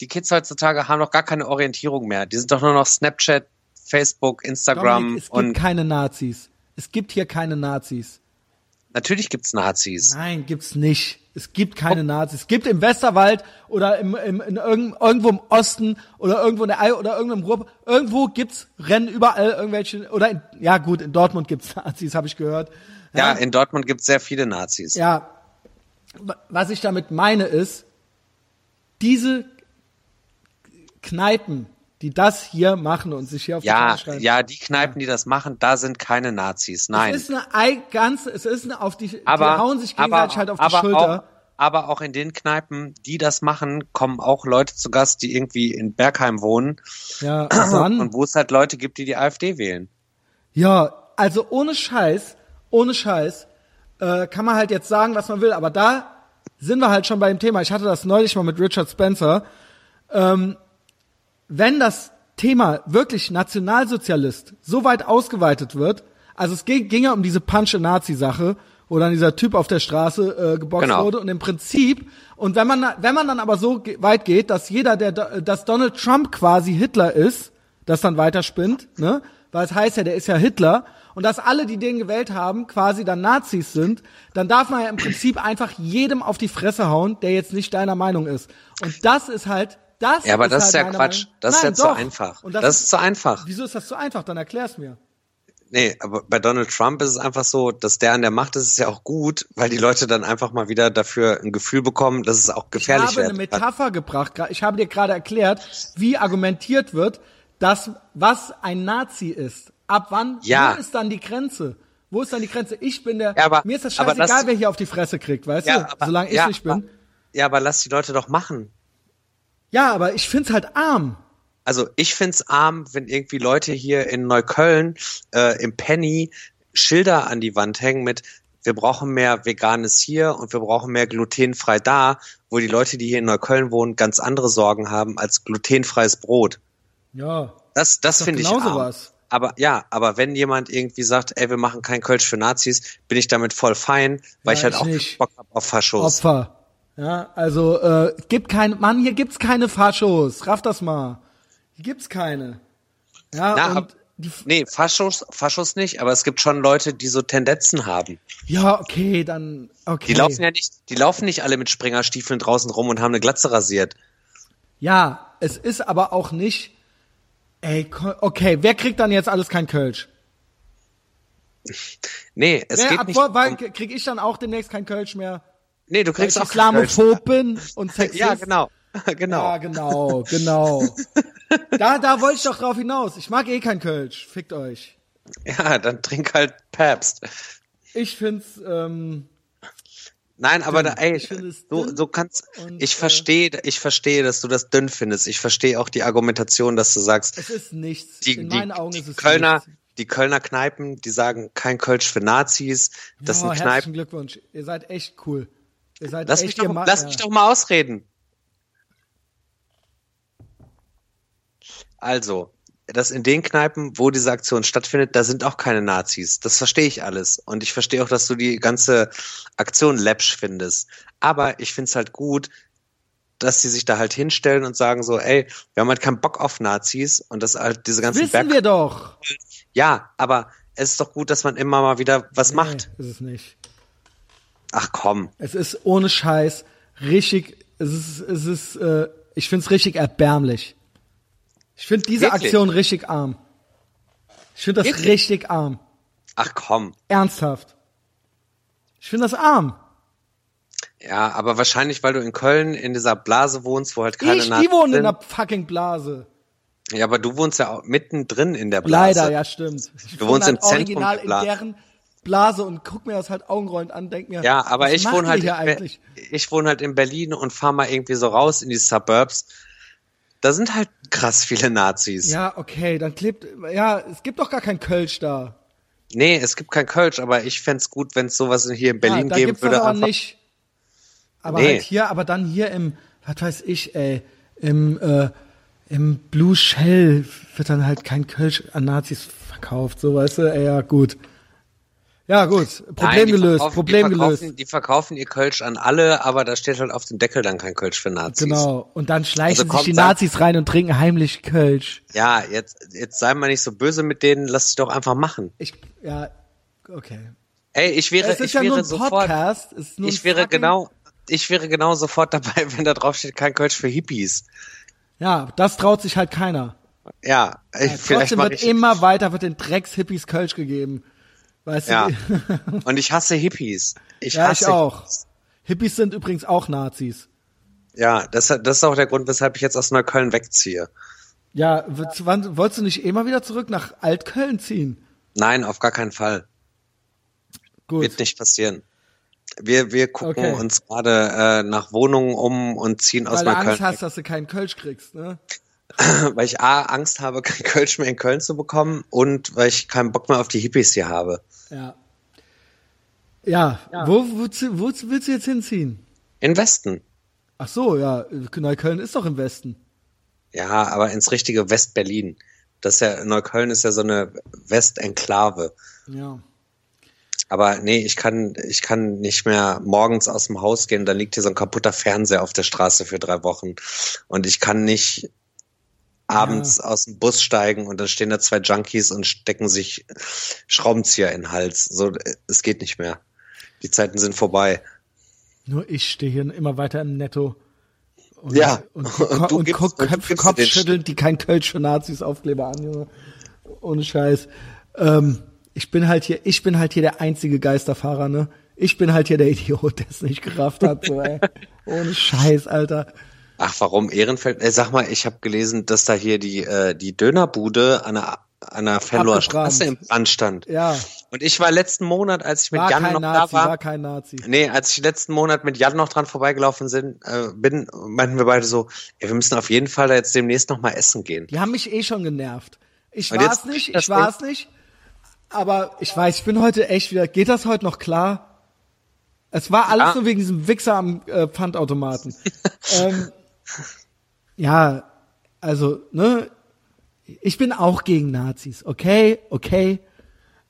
Die Kids heutzutage haben doch gar keine Orientierung mehr. Die sind doch nur noch Snapchat, Facebook, Instagram Dominik, es gibt und keine Nazis. Es gibt hier keine Nazis. Natürlich gibt's Nazis. Nein, gibt's nicht. Es gibt keine Nazis. Es gibt im Westerwald oder im, im, in irgend, irgendwo im Osten oder irgendwo in der Ei oder irgendwo im Ruhr, irgendwo gibt's Rennen überall irgendwelche oder in, ja gut, in Dortmund gibt's Nazis, habe ich gehört. Ja, in Dortmund gibt's sehr viele Nazis. Ja, wa- was ich damit meine ist, diese Kneipen, die das hier machen und sich hier auf die Ja, Fahne schreiben. ja, die Kneipen, die das machen, da sind keine Nazis. Nein. Es ist eine ei- ganz, es ist eine auf die, aber, die hauen sich gegenseitig aber, halt auf die aber Schulter. Auch, aber auch in den Kneipen, die das machen, kommen auch Leute zu Gast, die irgendwie in Bergheim wohnen ja, und und wo es halt Leute gibt, die die AfD wählen. ja, also ohne Scheiß, ohne Scheiß, äh, kann man halt jetzt sagen, was man will, aber da sind wir halt schon bei dem Thema. Ich hatte das neulich mal mit Richard Spencer. Ähm, wenn das Thema wirklich Nationalsozialist so weit ausgeweitet wird, also es ging, ging ja um diese Punch-Nazi-Sache, wo dann dieser Typ auf der Straße äh, geboxt Genau. wurde und im Prinzip und wenn man wenn man dann aber so weit geht, dass jeder der dass Donald Trump quasi Hitler ist, das dann weiterspinnt, ne? Weil es heißt ja, der ist ja Hitler und dass alle, die den gewählt haben, quasi dann Nazis sind, dann darf man ja im Prinzip einfach jedem auf die Fresse hauen, der jetzt nicht deiner Meinung ist. Und das ist halt das Ja, aber das halt ist ja Quatsch. Meinung- Das ist Nein, ja zu doch. einfach. Und Das ist zu einfach. Wieso ist das so einfach? Dann erklär's mir. Nee, aber bei Donald Trump ist es einfach so, dass der an der Macht ist, ist ja auch gut, weil die Leute dann einfach mal wieder dafür ein Gefühl bekommen, dass es auch gefährlich ich habe eine wird. Metapher gebracht. Ich habe dir gerade erklärt, wie argumentiert wird, dass was ein Nazi ist. Ab wann? Ja. Wo ist dann die Grenze? Wo ist dann die Grenze? Ich bin der. Ja, aber- mir ist das aber scheißegal, das- wer hier auf die Fresse kriegt, weißt Ja, du? aber- Solange ich ja, nicht bin. Ja, aber lass die Leute doch machen. Ja, aber ich find's halt arm. Also ich find's arm, wenn irgendwie Leute hier in Neukölln äh, im Penny Schilder an die Wand hängen mit wir brauchen mehr Veganes hier und wir brauchen mehr glutenfrei da, wo die Leute, die hier in Neukölln wohnen, ganz andere Sorgen haben als glutenfreies Brot. Ja. Das, das finde ich arm. sowas. Aber ja, aber wenn jemand irgendwie sagt, ey, wir machen kein Kölsch für Nazis, bin ich damit voll fein, weil Ja, ich halt ich auch nicht. Bock hab auf Faschos. Opfer. Ja, also äh, gibt keine, Mann, hier gibt's keine Faschos. Raff das mal. Hier gibt's keine. Ja, Na, und die, Nee, Faschos, Faschos nicht, aber es gibt schon Leute, die so Tendenzen haben. ja, okay, dann okay. Die laufen ja nicht, die laufen nicht alle mit Springerstiefeln draußen rum und haben eine Glatze rasiert. Ja, es ist aber auch nicht. Ey, okay, wer kriegt dann jetzt alles kein Kölsch? Nee, es wer, geht ab, nicht. weil, Um, krieg ich dann auch demnächst kein Kölsch mehr? Nee, du kriegst auch kein Kölsch. Islamophob bin und Sexist? Ja, genau. genau. Ja, genau, genau. da, da wollte ich doch drauf hinaus. Ich mag eh kein Kölsch. Fickt euch. Ja, dann trink halt Pabst. Ich find's, ähm, Nein, aber da, ey, so, so kannst, und, ich äh, verstehe, ich verstehe, dass du das dünn findest. Ich verstehe auch die Argumentation, dass du sagst, es ist nichts. die, In die, meinen Augen die ist es Kölner, nichts. die Kölner Kneipen, die sagen kein Kölsch für Nazis. Das oh, sind herzlichen Kneipen. Glückwunsch. Ihr seid echt cool. Ihr seid Lass, mich doch, lass mich doch mal ausreden. Also, dass in den Kneipen, wo diese Aktion stattfindet, da sind auch keine Nazis. Das verstehe ich alles. Und ich verstehe auch, dass du die ganze Aktion läppsch findest. Aber ich finde es halt gut, dass sie sich da halt hinstellen und sagen so, ey, wir haben halt keinen Bock auf Nazis und das halt diese ganzen Wissen Berg wir doch. Ja, aber es ist doch gut, dass man immer mal wieder was macht. Nee, ist es nicht. Ach komm. Es ist ohne Scheiß richtig, es ist, es ist, äh, ich find's richtig erbärmlich. Ich find diese Wirklich? Aktion richtig arm. Ich find das Wirklich? richtig arm. Ach komm. Ernsthaft. Ich find das arm. Ja, aber wahrscheinlich, weil du in Köln in dieser Blase wohnst, wo halt keine ich, die Nazis wohnen in einer fucking Blase. Ja, aber du wohnst ja auch mittendrin in der Blase. Leider, ja, stimmt. Ich Du wohnst wohne im halt Zentrum original der Blase. in deren Blase und guck mir das halt augenrollend an, denk mir, Ja, aber ich wohne halt, eigentlich? ich wohne halt in Berlin und fahr mal irgendwie so raus in die Suburbs. Da sind halt krass viele Nazis. Ja, okay, dann klebt, ja, es gibt doch gar kein Kölsch da. Nee, es gibt kein Kölsch, aber ich fänd's gut, wenn es sowas hier in Berlin ja, geben gibt's würde. das aber nicht. Aber Nee. halt hier, aber dann hier im, was weiß ich, ey, im, äh, im Blue Shell wird dann halt kein Kölsch an Nazis verkauft, so weißt du, ey, ja, gut. Ja, gut, Problem Nein, gelöst, Problem die verkaufen, gelöst. Die verkaufen ihr Kölsch an alle, aber da steht halt auf dem Deckel dann kein Kölsch für Nazis. Genau, und dann schleichen Also sich die Nazis rein und trinken heimlich Kölsch. Ja, jetzt, jetzt sei mal nicht so böse mit denen, lass dich doch einfach machen. Ich, ja, okay. Ey, ich wäre, ich ja wäre sofort, Podcast. Ich wäre genau, ich wäre genau sofort dabei, wenn da drauf steht, kein Kölsch für Hippies. Ja, das traut sich halt keiner. Ja, ich, Ja, vielleicht trotzdem wird ich, immer weiter, wird den Drecks-Hippies Kölsch gegeben. Weißt Ja. du? Und ich hasse Hippies. Ich ja, hasse ich auch. Hippies. Hippies sind übrigens auch Nazis. Ja, das, das ist auch der Grund, weshalb ich jetzt aus Neukölln wegziehe. Ja, wann, wolltest du nicht eh mal wieder zurück nach Altköln ziehen? Nein, auf gar keinen Fall. Gut. Wird nicht passieren. Wir, wir gucken Okay. uns gerade äh, nach Wohnungen um und ziehen aus Weil du Neukölln. Angst hast, dass du keinen Kölsch kriegst, ne? Weil ich A, Angst habe, kein Kölsch mehr in Köln zu bekommen und weil ich keinen Bock mehr auf die Hippies hier habe. Ja. Ja, Wo, wo, wo willst du jetzt hinziehen? In Westen. Ach so, ja, Neukölln ist doch im Westen. Ja, aber ins richtige West-Berlin. Das ist ja, Neukölln ist ja so eine Westenklave. Ja. Aber nee, ich kann, ich kann nicht mehr morgens aus dem Haus gehen, dann liegt hier so ein kaputter Fernseher auf der Straße für drei Wochen. Und ich kann nicht abends aus dem Bus steigen und dann stehen da zwei Junkies und stecken sich Schraubenzieher in den Hals. So, es geht nicht mehr. Die Zeiten sind vorbei. Nur ich stehe hier immer weiter im Netto. Und, Ja, Und, und und, du und gibst- du den Kopfschütteln, die kein Kölsch für Nazis Aufkleber an, Junge. Ohne Scheiß. Ähm, ich bin halt hier, ich bin halt hier der einzige Geisterfahrer, ne? Ich bin halt hier der Idiot, der es nicht gerafft hat, so, ey. Ohne Scheiß, Alter. Ach, warum Ehrenfeld? Äh, sag mal, ich habe gelesen, dass da hier die, äh, die Dönerbude an der, an der Fenloher. Straße im Brand stand. Ja, Und ich war letzten Monat, als ich mit war Jan noch Nazi, da war, war kein Nazi. Nee, als ich letzten Monat mit Jan noch dran vorbeigelaufen sind, äh, bin, meinten wir beide so, ey, wir müssen auf jeden Fall da jetzt demnächst noch mal essen gehen. Die haben mich eh schon genervt. Ich Und war jetzt es nicht, ich war es nicht. Aber ich weiß, ich bin heute echt wieder. Geht das heute noch klar? Es war alles Ja. nur wegen diesem Wichser am äh, Pfandautomaten. ähm, ja, also, ne? Ich bin auch gegen Nazis, okay, okay.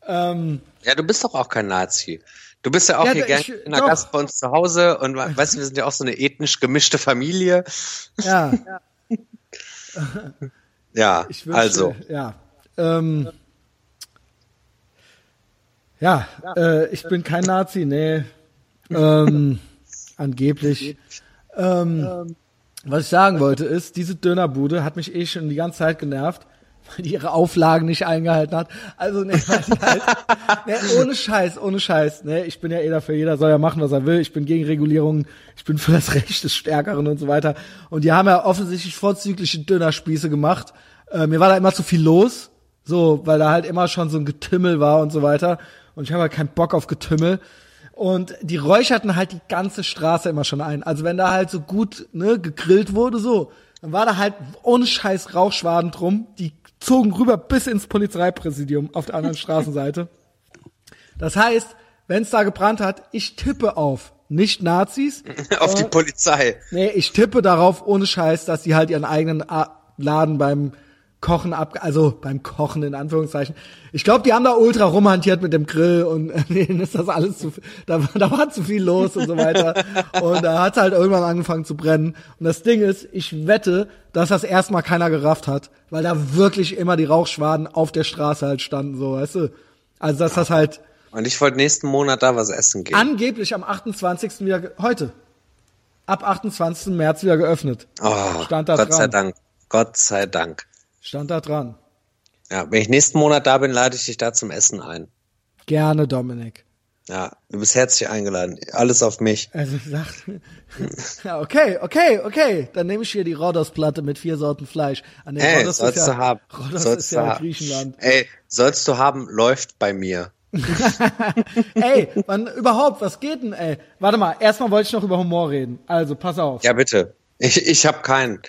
Ähm, Ja, du bist doch auch kein Nazi. Du bist ja auch Ja, hier gerne in der doch. Gast bei uns zu Hause und we- weißt du, wir sind ja auch so eine ethnisch gemischte Familie. ja, Ja, ich wünsche, also. ja. Ähm, ja, Äh, ich bin kein Nazi, nee. Ähm, angeblich. Ähm, was ich sagen wollte ist, diese Dönerbude hat mich eh schon die ganze Zeit genervt, weil die ihre Auflagen nicht eingehalten hat. Also die halt, nee ohne Scheiß, ohne Scheiß. Nee, ich bin ja eh dafür, jeder soll ja machen, was er will. Ich bin gegen Regulierungen, ich bin für das Recht des Stärkeren und so weiter. Und die haben ja offensichtlich vorzügliche Dönerspieße gemacht. Äh, mir war da immer zu viel los, so, weil da halt immer schon so ein Getümmel war und so weiter. Und ich habe halt keinen Bock auf Getümmel. Und die räucherten halt die ganze Straße immer schon ein. Also wenn da halt so gut ne, gegrillt wurde, so, dann war da halt ohne Scheiß Rauchschwaden drum. Die zogen rüber bis ins Polizeipräsidium auf der anderen Straßenseite. Das heißt, wenn es da gebrannt hat, ich tippe auf nicht Nazis. Auf die Polizei. Nee, ich tippe darauf ohne Scheiß, dass die halt ihren eigenen Laden beim Kochen ab, also beim Kochen in Anführungszeichen. Ich glaube, die haben da ultra rumhantiert mit dem Grill und denen ist das alles zu viel, da, war- da war zu viel los und so weiter. Und da hat halt irgendwann angefangen zu brennen. Und das Ding ist, ich wette, dass das erstmal keiner gerafft hat, weil da wirklich immer die Rauchschwaden auf der Straße halt standen, so, weißt du? Also, dass das halt Und ich wollte nächsten Monat da was essen gehen. angeblich am 28. wieder, heute, ab 28. März wieder geöffnet. oh, stand da Gott sei dran. Dank. Gott sei Dank. Stand da dran. Ja, wenn ich nächsten Monat da bin, lade ich dich da zum Essen ein. Gerne, Dominik. Ja, du bist herzlich eingeladen. Alles auf mich. Also sagt, ja, okay, okay, okay. Dann nehme ich hier die Rhodos-Platte mit vier Sorten Fleisch. An den Ey, Rhodos sollst ist ja, du haben. Rhodos sollst ist ja haben. Griechenland. Ey, sollst du haben, läuft bei mir. ey, wann überhaupt, was geht denn, ey? Warte mal, erstmal wollte ich noch über Humor reden. Also, pass auf. Ja, bitte. Ich, ich habe keinen.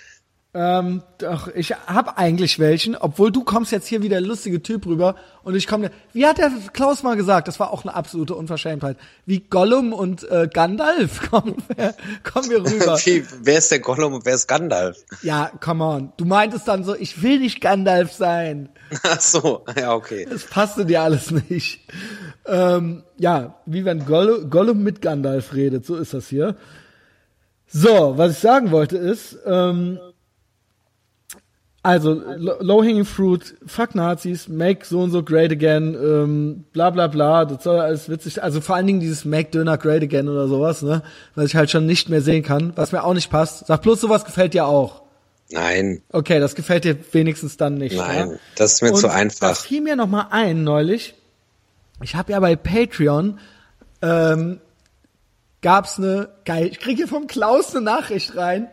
Ähm, doch, ich hab eigentlich welchen, obwohl du kommst jetzt hier wie der lustige Typ rüber und ich komme, wie hat der Klaus mal gesagt, das war auch eine absolute Unverschämtheit, wie Gollum und äh, Gandalf kommen, wir- kommen wir rüber. Wie, wer ist der Gollum und wer ist Gandalf? Ja, come on, du meintest dann so, ich will nicht Gandalf sein. Ach so, ja, okay. Das passte dir alles nicht. Ähm, ja, wie wenn Gollum, Gollum mit Gandalf redet, so ist das hier. So, was ich sagen wollte ist, ähm, also lo- low-hanging fruit, fuck Nazis, make so und so great again, ähm, bla bla bla, das soll alles witzig, also vor allen Dingen dieses make Döner great again oder sowas, ne, was ich halt schon nicht mehr sehen kann, was mir auch nicht passt. Sag bloß, sowas gefällt dir auch. Nein, Okay, das gefällt dir wenigstens dann nicht. nein, ja? das ist mir Und zu einfach. fiel mir noch mal ein neulich. Ich habe ja bei Patreon ähm, gab's eine geil. Ich kriege hier vom Klaus eine Nachricht rein.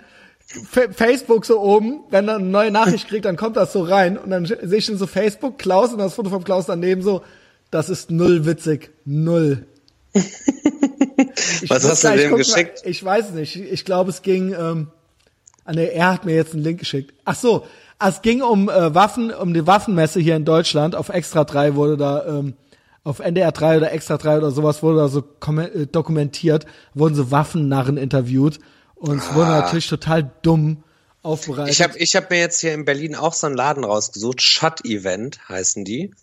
Fa- Facebook so oben, wenn er eine neue Nachricht kriegt, dann kommt das so rein und dann sehe ich schon so Facebook Klaus und das Foto vom Klaus daneben so. Das ist null witzig, null. Ich Was hast du dem geschickt? Ich weiß nicht. Ich glaube, es ging. Ähm, ah, nee, er hat mir jetzt einen Link geschickt. Ach so, es ging um äh, Waffen, um die Waffenmesse hier in Deutschland. Auf Extra 3 wurde da, ähm, auf NDR 3 oder Extra 3 oder sowas wurde da so äh, dokumentiert, wurden so Waffennarren interviewt und es wurde natürlich total dumm aufbereitet. Ah. Ich habe ich hab mir jetzt hier in Berlin auch so einen Laden rausgesucht. Shut Event heißen die.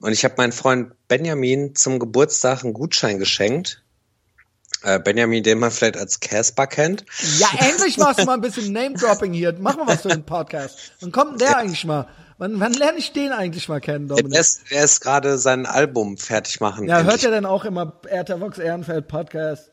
Und ich habe meinen Freund Benjamin zum Geburtstag einen Gutschein geschenkt. Äh, Benjamin, den man vielleicht als Casper kennt. ja, endlich machst du mal ein bisschen Name-Dropping hier. Mach mal was für den Podcast. Wann kommt der eigentlich mal? Wann, wann lerne ich den eigentlich mal kennen, Dominik? Er ist, er ist gerade sein Album fertig machen. Ja, hört endlich. ihr denn auch immer Vox Ehrenfeld Podcast?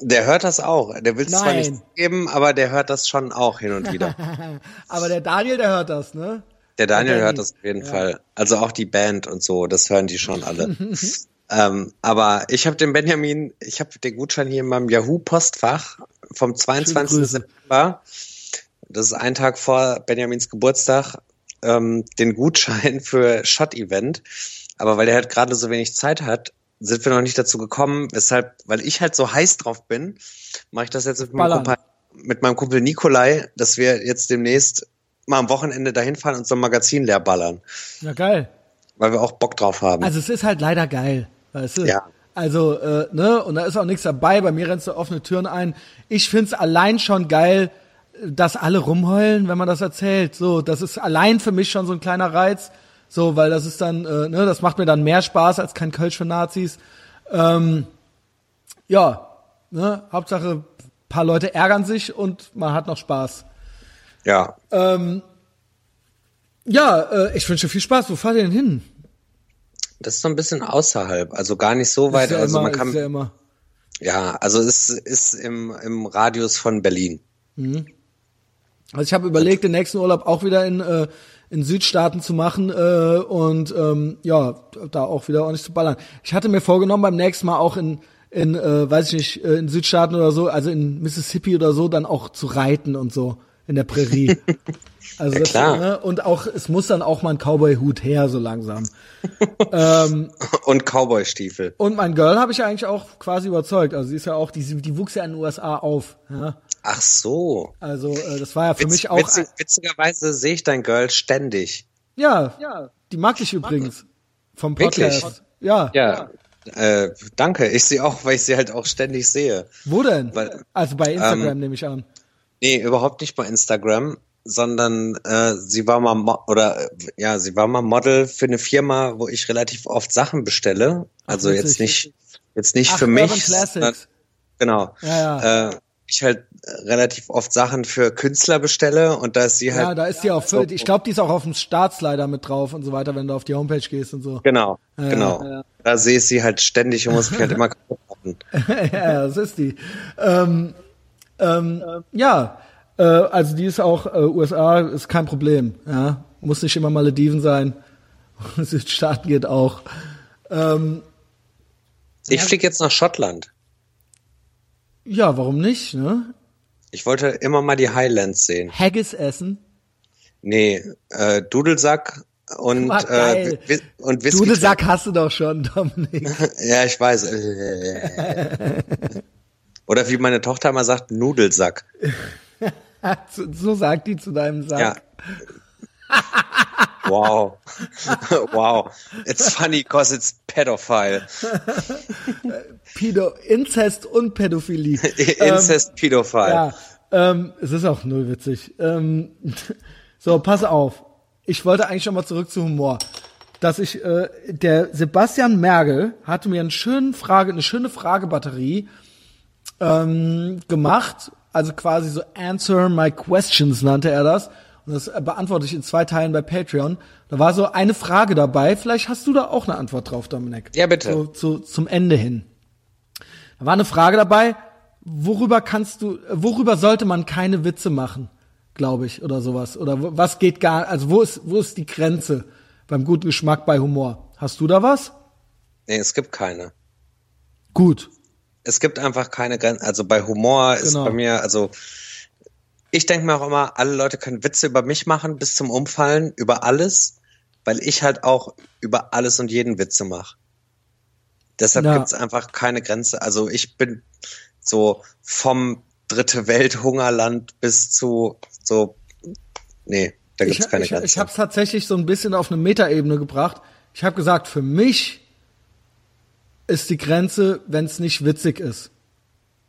Der hört das auch. Der will es zwar nicht geben, aber der hört das schon auch hin und wieder. Aber der Daniel, der hört das, ne? Der Daniel Der hört das auf jeden Fall. Also auch die Band und so, das hören die schon alle. ähm, aber ich habe den Benjamin, ich habe den Gutschein hier in meinem Yahoo-Postfach vom 22. Grüße. September. Das ist ein Tag vor Benjamins Geburtstag, ähm, den Gutschein für Shot-Event. Aber weil er halt gerade so wenig Zeit hat, sind wir noch nicht dazu gekommen, weshalb, weil ich halt so heiß drauf bin, mache ich das jetzt mit meinem. Kumpel, mit meinem Kumpel Nikolai, dass wir jetzt demnächst mal am Wochenende dahin fahren und so ein Magazin leer ballern, Ja, geil. weil wir auch Bock drauf haben. Also es ist halt leider geil, weißt du? Ja. Also, äh, ne, und da ist auch nichts dabei, bei mir rennst du offene Türen ein. Ich find's allein schon geil, dass alle rumheulen, wenn man das erzählt. So, das ist allein für mich schon so ein kleiner Reiz. So, weil das ist dann, äh, ne, das macht mir dann mehr Spaß als kein Kölsch für Nazis. Ähm, ja, ne, Hauptsache, paar Leute ärgern sich und man hat noch Spaß. ja, Ähm, ja, äh, ich wünsche viel Spaß. Wo fahrt ihr denn hin? das ist so ein bisschen außerhalb, also gar nicht so weit. ja also immer, man kann, ja ja, also es ist im, im Radius von Berlin. Also ich habe überlegt, den nächsten Urlaub auch wieder in, äh, in Südstaaten zu machen äh, und ähm, ja, da auch wieder ordentlich zu ballern. Ich hatte mir vorgenommen, beim nächsten Mal auch in, in äh, weiß ich nicht, äh, in Südstaaten oder so, also in Mississippi oder so, dann auch zu reiten und so in der Prärie. Also Ja, das, klar. Ne, und auch, es muss dann auch mal ein Cowboy-Hut her, so langsam. ähm, Und Cowboy-Stiefel. und mein Girl habe ich ja eigentlich auch quasi überzeugt. Also sie ist ja auch, die, die wuchs ja in den USA auf. Ja? Ach so. Also äh, das war ja für Witz, mich auch witzig, witzigerweise sehe ich dein Girl ständig. Ja, ja, die mag ich übrigens vom Wirklich? Podcast. Ja. Ja. Äh, danke. Ich sehe auch, weil ich sie halt auch ständig sehe. Wo denn? Weil- also bei Instagram ähm, nehme ich an. Nee, überhaupt nicht bei Instagram, sondern äh, sie war mal Mo oder äh, ja, sie war mal Model für eine Firma, wo ich relativ oft Sachen bestelle. Also witzig. jetzt nicht jetzt nicht Ach, für mich, sondern, genau. Ja, ja. Äh, ich halt äh, relativ oft Sachen für Künstler bestelle und da ist sie halt Ja, da ist die auch für, ich glaube, die ist auch auf dem Staatsleiter mit drauf und so weiter, wenn du auf die Homepage gehst und so. genau, Ja, genau. ja. Da sehe ich sie halt ständig und muss mich halt immer kaputt machen. ja, das ist die. Ähm, ähm, ja, äh, also die ist auch äh, USA, ist kein Problem. Ja, muss nicht immer Malediven sein. Südstaaten geht auch. Ähm, Ich fliege jetzt nach Schottland. Ja, warum nicht? Ne? Ich wollte immer mal die Highlands sehen. Haggis essen. Nee, äh, Dudelsack und äh, und Whisky. Dudelsack hast du doch schon, Dominik. Ja, ich weiß. Oder wie meine Tochter immer sagt, Nudelsack. so sagt die zu deinem Sack. Ja. Wow. wow. It's funny cause it's pedophile. Pedo, Inzest und Pädophilie. Incest, Pedophile. Ja, ähm, es ist auch null witzig. Ähm, so, pass auf. Ich wollte eigentlich schon mal zurück zu Humor. Dass ich, äh, der Sebastian Mergel hatte mir eine schöne Frage, eine schöne Fragebatterie ähm, gemacht. Also quasi so Answer My Questions nannte er das. Und das beantworte ich in zwei Teilen bei Patreon. Da war so eine Frage dabei. Vielleicht hast du da auch eine Antwort drauf, Dominik. Ja, bitte. So, so zum Ende hin. Da war eine Frage dabei, worüber kannst du, worüber sollte man keine Witze machen, glaube ich, oder sowas. Oder was geht gar, also wo ist, wo ist die Grenze beim guten Geschmack bei Humor? Hast du da was? Nee, es gibt keine. Gut. Es gibt einfach keine Grenzen. Also bei Humor ist Genau. bei mir, also ich denke mir auch immer, alle Leute können Witze über mich machen bis zum Umfallen, über alles, weil ich halt auch über alles und jeden Witze mache. Deshalb Ja. gibt's einfach keine Grenze. Also ich bin so vom dritte Welt Hungerland bis zu so nee, da gibt's ich keine ich, Grenze. ich habe es tatsächlich so ein bisschen auf eine Metaebene gebracht. Ich habe gesagt, für mich ist die Grenze, wenn es nicht witzig ist.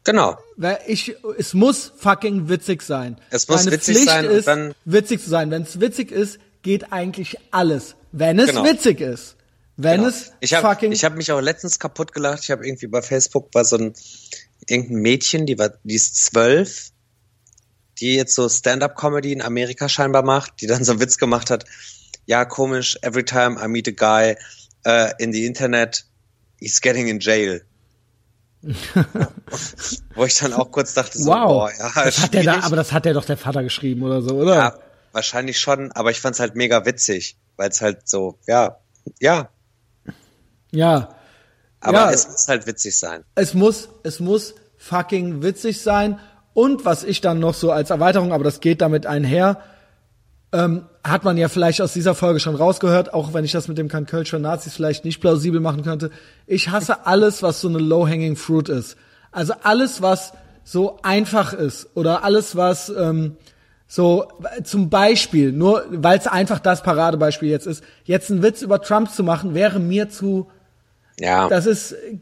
Genau. Weil ich, es muss fucking witzig sein. Es muss Meine witzig Pflicht sein und ist, dann- witzig zu sein. Wenn es witzig ist, geht eigentlich alles. Wenn es Genau. witzig ist. Wenn Genau. es ich habe fucking ich hab mich auch letztens kaputt gelacht. Ich habe irgendwie bei Facebook war so ein irgendein Mädchen, die war, die ist zwölf, die jetzt so Stand-up-Comedy in Amerika scheinbar macht, die dann so einen Witz gemacht hat. Ja, komisch. Every time I meet a guy uh, in the Internet, he's getting in jail. Wo ich dann auch kurz dachte, so, Wow. boah, ja, das hat der da, aber das hat der doch der Vater geschrieben oder so, oder? ja, wahrscheinlich schon, aber ich fand's halt mega witzig, weil es halt so, ja, ja, ja. aber Ja. es muss halt witzig sein. es muss, es muss fucking witzig sein. Und was ich dann noch so als Erweiterung, aber das geht damit einher, ähm, hat man ja vielleicht aus dieser Folge schon rausgehört, auch wenn ich das mit dem Can Kölsch für Nazis vielleicht nicht plausibel machen könnte. Ich hasse alles, was so eine low-hanging fruit ist. Also alles, was so einfach ist oder alles, was ähm, so zum Beispiel, nur weil es einfach das Paradebeispiel jetzt ist, jetzt einen Witz über Trump zu machen, wäre mir zu Ja. das ist äh,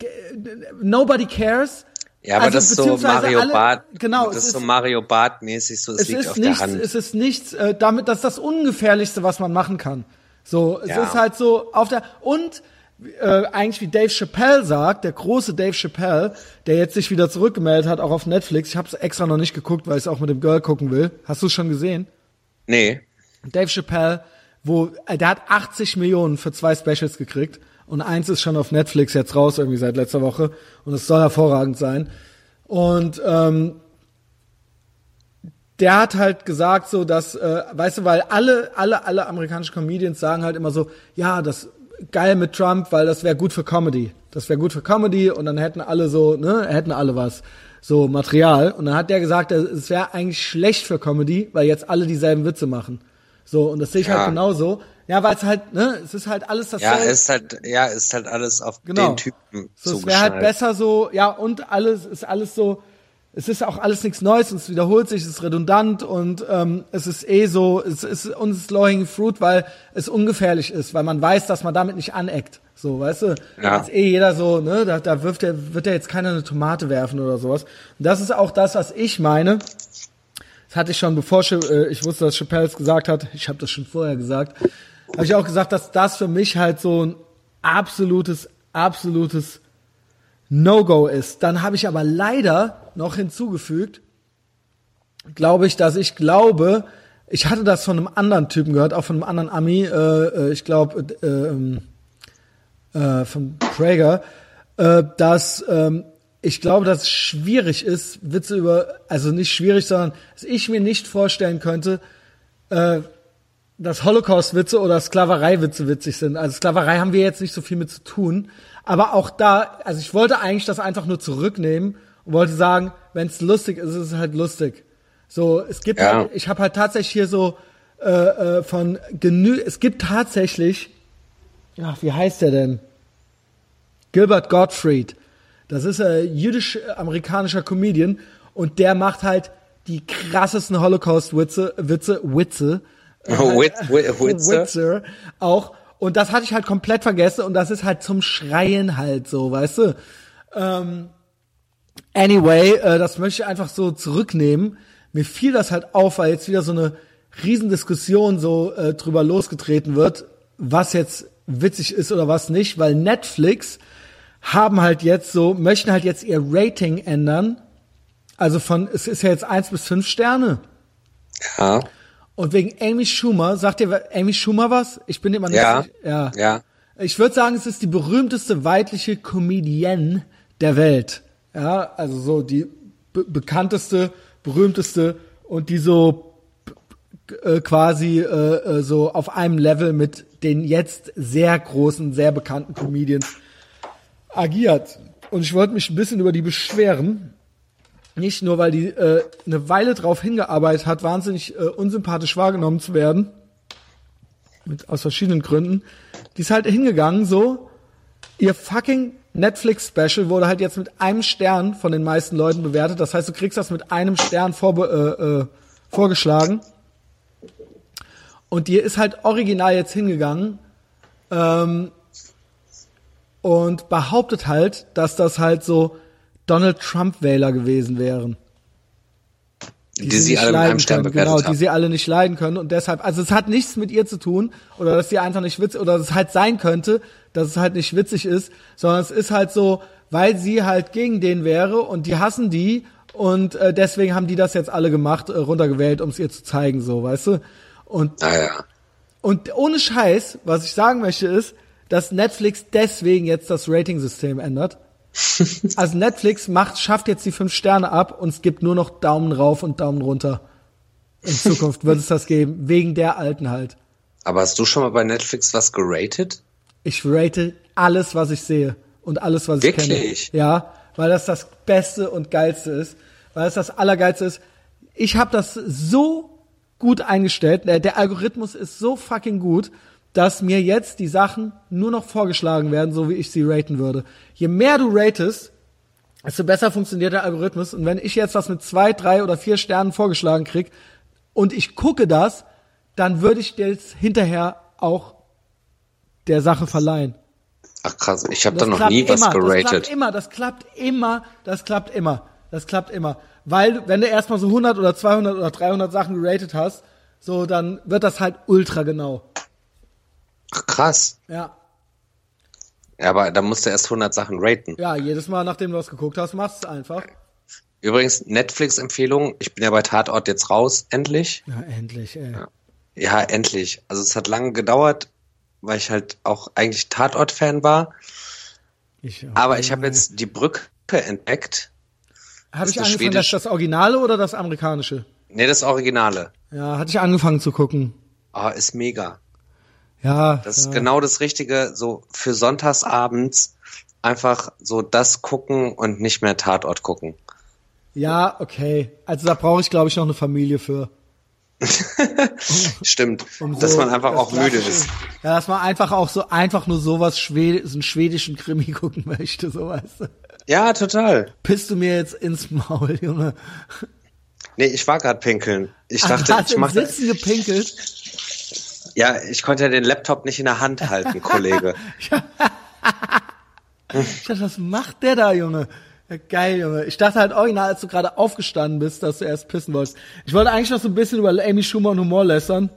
nobody cares. Ja, aber Also, das ist so Mario alle- Bart. Genau, das ist so Mario Bart mäßig, so es, Es liegt ist auf nichts, der Hand. es ist nichts, äh, damit, das ist das Ungefährlichste, was man machen kann. So, es Ja. ist halt so auf der, und, äh, eigentlich wie Dave Chappelle sagt, der große Dave Chappelle, der jetzt sich wieder zurückgemeldet hat, auch auf Netflix. Ich habe es extra noch nicht geguckt, weil ich es auch mit dem Girl gucken will. Hast du es schon gesehen? nee. Dave Chappelle, wo äh, der hat 80 Millionen für zwei Specials gekriegt und eins ist schon auf Netflix jetzt raus irgendwie seit letzter Woche und es soll hervorragend sein. Und ähm, der hat halt gesagt so, dass, äh, weißt du, weil alle, alle, alle amerikanischen Comedians sagen halt immer so, ja, das geil mit Trump, weil das wäre gut für Comedy. Das wäre gut für Comedy und dann hätten alle so, ne, hätten alle was, so Material. Und dann hat der gesagt, es wäre eigentlich schlecht für Comedy, weil jetzt alle dieselben Witze machen. So, und das sehe ich Ja. halt genauso. Ja, weil es halt, ne, es ist halt alles Ja, dasselbe. ist halt, ja, ist halt alles auf Genau. den Typen So, es wäre halt besser so, ja, und alles ist alles so, es ist auch alles nichts Neues und es wiederholt sich, es ist redundant und ähm, es ist eh so, es ist uns ist low-hanging fruit, weil es ungefährlich ist, weil man weiß, dass man damit nicht aneckt. So, weißt du? Ja. Jetzt eh jeder so, ne, da, da wirft der, wird ja jetzt keiner eine Tomate werfen oder sowas. Und das ist auch das, was ich meine. Das hatte ich schon, bevor Cha- äh, ich wusste, dass Chappelle es gesagt hat. Ich habe das schon vorher gesagt. Habe ich auch gesagt, dass das für mich halt so ein absolutes, absolutes No-Go ist. Dann habe ich aber leider noch hinzugefügt, glaube ich, dass ich glaube, ich hatte das von einem anderen Typen gehört, auch von einem anderen Ami, äh, äh, ich glaube, äh, ähm, äh, von Prager, äh, dass ähm, ich glaube, dass es schwierig ist, Witze über, also nicht schwierig, sondern dass ich mir nicht vorstellen könnte, äh, dass Holocaust-Witze oder Sklaverei-Witze witzig sind. Also Sklaverei haben wir jetzt nicht so viel mit zu tun. Aber auch da, also ich wollte eigentlich das einfach nur zurücknehmen und wollte sagen, wenn es lustig ist, ist es halt lustig. So, es gibt Ja. halt, ich habe halt tatsächlich hier so äh, äh, von genü, es gibt tatsächlich, ach, wie heißt der denn? Gilbert Gottfried. Das ist ein jüdisch-amerikanischer Comedian und der macht halt die krassesten Holocaust-Witze, Witze, Witze, Wit- Wi- Witze. Witze auch. Und das hatte ich halt komplett vergessen und das ist halt zum Schreien halt so, weißt du. Ähm, anyway, äh, das möchte ich einfach so zurücknehmen. Mir fiel das halt auf, weil jetzt wieder so eine Riesendiskussion so äh, drüber losgetreten wird, was jetzt witzig ist oder was nicht, weil Netflix haben halt jetzt so, möchten halt jetzt ihr Rating ändern. Also von, es ist ja jetzt eins bis fünf Sterne. Ja. Und wegen Amy Schumer, sagt ihr Amy Schumer was? Ich bin immer nicht Ja. sicher. ja. Ja. Ich würde sagen, es ist die berühmteste weibliche Comedienne der Welt. Ja, also so die be bekannteste, berühmteste und die so äh, quasi äh, äh, so auf einem Level mit den jetzt sehr großen, sehr bekannten Comedians agiert. Und ich wollte mich ein bisschen über die beschweren. Nicht nur, weil die äh, eine Weile drauf hingearbeitet hat, wahnsinnig äh, unsympathisch wahrgenommen zu werden. Mit, aus verschiedenen Gründen. Die ist halt hingegangen so. Ihr fucking Netflix-Special wurde halt jetzt mit einem Stern von den meisten Leuten bewertet. Das heißt, du kriegst das mit einem Stern vorbe äh, äh, vorgeschlagen. Und die ist halt original jetzt hingegangen ähm, und behauptet halt, dass das halt so Donald Trump-Wähler gewesen wären. Die, sie sie nicht alle mit leiden einem Stern können, genau, die haben. sie alle nicht leiden können und deshalb, also es hat nichts mit ihr zu tun oder dass sie einfach nicht witzig oder dass es halt sein könnte, dass es halt nicht witzig ist, sondern es ist halt so, weil sie halt gegen den wäre und die hassen die und äh, deswegen haben die das jetzt alle gemacht, äh, runtergewählt, um es ihr zu zeigen, so, weißt du? Und Naja. und ohne Scheiß, was ich sagen möchte, ist, dass Netflix deswegen jetzt das Rating-System ändert. Also Netflix macht, schafft jetzt die fünf Sterne ab und es gibt nur noch Daumen rauf und Daumen runter. In Zukunft wird es das geben, wegen der alten halt. Aber hast du schon mal bei Netflix was geratet? Ich rate alles, was ich sehe und alles, was ich Wirklich? kenne. Ja, weil das das Beste und Geilste ist, weil es das Allergeilste ist. Ich habe das so gut eingestellt, der Algorithmus ist so fucking gut, dass mir jetzt die Sachen nur noch vorgeschlagen werden, so wie ich sie raten würde. Je mehr du ratest, desto besser funktioniert der Algorithmus. Und wenn ich jetzt was mit zwei, drei oder vier Sternen vorgeschlagen krieg und ich gucke das, dann würde ich jetzt hinterher auch der Sache verleihen. Ach krass, ich habe da noch nie was immer, Das klappt geratet. immer, das klappt immer, das klappt immer, das klappt immer. Weil, wenn du erstmal so 100 oder 200 oder 300 Sachen geratet hast, so, dann wird das halt ultra genau. Ach krass. Ja. Ja, aber da musst du erst 100 Sachen raten. Ja, jedes Mal, nachdem du was geguckt hast, machst du es einfach. Übrigens, Netflix-Empfehlung, ich bin ja bei Tatort jetzt raus, endlich. Ja, endlich, ey. Ja, endlich. Also es hat lange gedauert, weil ich halt auch eigentlich Tatort-Fan war. Ich, Aber ich habe jetzt die Brücke entdeckt. Habe ich angefangen, das, das Originale oder das Amerikanische? Nee, das Originale. Ja, hatte ich angefangen zu gucken. Ah, ist mega. Ja, Das ja. ist genau das Richtige, so für sonntagsabends einfach so das gucken und nicht mehr Tatort gucken. ja, okay. Also da brauche ich, glaube ich, noch eine Familie für. Stimmt. Um dass so man einfach das auch müde ist. Ja, dass man einfach auch so einfach nur sowas Schwed so einen schwedischen Krimi gucken möchte, so weißt du. Ja, total. Pisst du mir jetzt ins Maul, Junge? Nee, ich war gerade pinkeln. Ich Ach, dachte, hast ich mache Sitzen gepinkelt. Ja, ich konnte ja den Laptop nicht in der Hand halten, Kollege. Ich dachte, was macht der da, Junge? Ja, geil, Junge. Ich dachte halt original, als du gerade aufgestanden bist, dass du erst pissen wolltest. Ich wollte eigentlich noch so ein bisschen über Amy Schumer und Humor lästern.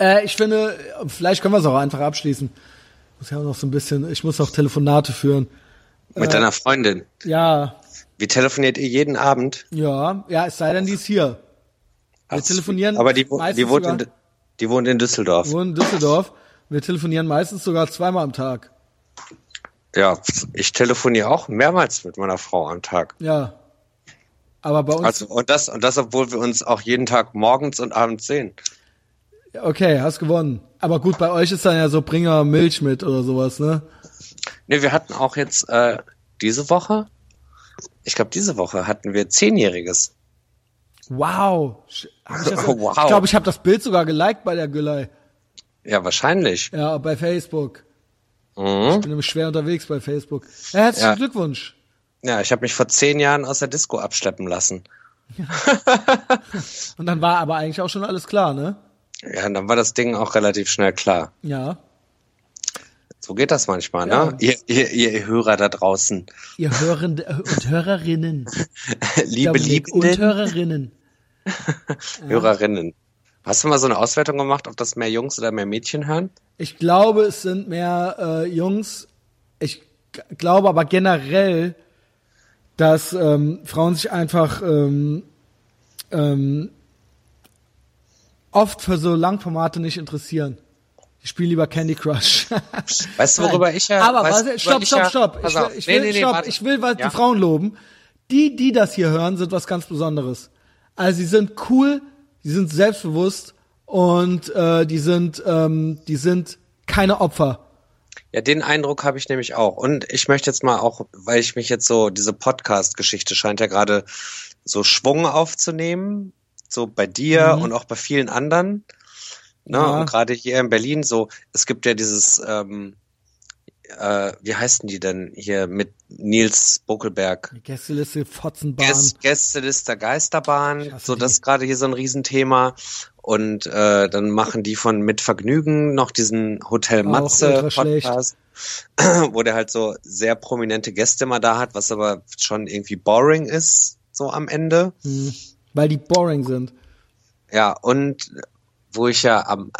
Äh, ich finde, vielleicht können wir es auch einfach abschließen. Muss ja auch noch so ein bisschen, ich muss auch Telefonate führen. Mit deiner Freundin. Ja, Wie telefoniert ihr jeden Abend? ja, ja, es sei denn, die ist hier. Wir Ach, telefonieren Aber die, die, wohnt in, die wohnt in Düsseldorf. Wir wohnen in Düsseldorf. Wir telefonieren meistens sogar zweimal am Tag. Ja, ich telefoniere auch mehrmals mit meiner Frau am Tag. Ja. Aber bei uns, Also, und das, und das, obwohl wir uns auch jeden Tag morgens und abends sehen. okay, hast gewonnen. Aber gut, bei euch ist dann ja so Bringer Milch mit oder sowas, ne? Ne, wir hatten auch jetzt äh, diese Woche, ich glaube, diese Woche hatten wir Zehnjähriges. Wow. Hab ich das, Wow. Ich glaube, ich habe das Bild sogar geliked bei der Güllei. Ja, wahrscheinlich. Ja, bei Facebook. Ich Mhm. bin nämlich schwer unterwegs bei Facebook. Ja, herzlichen Ja. Glückwunsch. Ja, ich habe mich vor zehn Jahren aus der Disco abschleppen lassen. Und dann war aber eigentlich auch schon alles klar, ne? Ja, und dann war das Ding auch relativ schnell klar. Ja. So geht das manchmal, Ja. ne? Ihr, ihr, ihr Hörer da draußen. Ihr Hörende und Hörerinnen. Liebe Dominik, und Hörerinnen. Hörerinnen. Hast du mal so eine Auswertung gemacht, ob das mehr Jungs oder mehr Mädchen hören? Ich glaube, es sind mehr äh, Jungs. Ich glaube aber generell, dass ähm, Frauen sich einfach ähm, ähm, oft für so Langformate nicht interessieren. Die spielen lieber Candy Crush. Weißt du, worüber Nein. ich ja. Aber weißt, worüber stopp, ich stopp, stopp. Ich will, ich Nee, will, nee, nee, stopp. warte. ich will was Ja. die Frauen loben. Die, die das hier hören, sind was ganz Besonderes. Also sie sind cool, die sind selbstbewusst und äh, die sind, ähm, die sind keine Opfer. Ja, den Eindruck habe ich nämlich auch. Und ich möchte jetzt mal auch, weil ich mich jetzt so, diese Podcast-Geschichte scheint ja gerade so Schwung aufzunehmen, so bei dir und auch bei vielen anderen. Ne? Ja. Und gerade hier in Berlin so, es gibt ja dieses, ähm, äh, wie heißen die denn hier mit Nils Buckelberg? Die Gästeliste Fotzenbahn. Gäst, Gästeliste Geisterbahn, so das ist gerade hier so ein Riesenthema. Und äh, dann machen die von Mit Vergnügen noch diesen Hotel Matze ultra schlecht. Podcast, wo der halt so sehr prominente Gäste mal da hat, was aber schon irgendwie boring ist, so am Ende. Hm. Weil die boring sind. Ja, und wo ich ja am,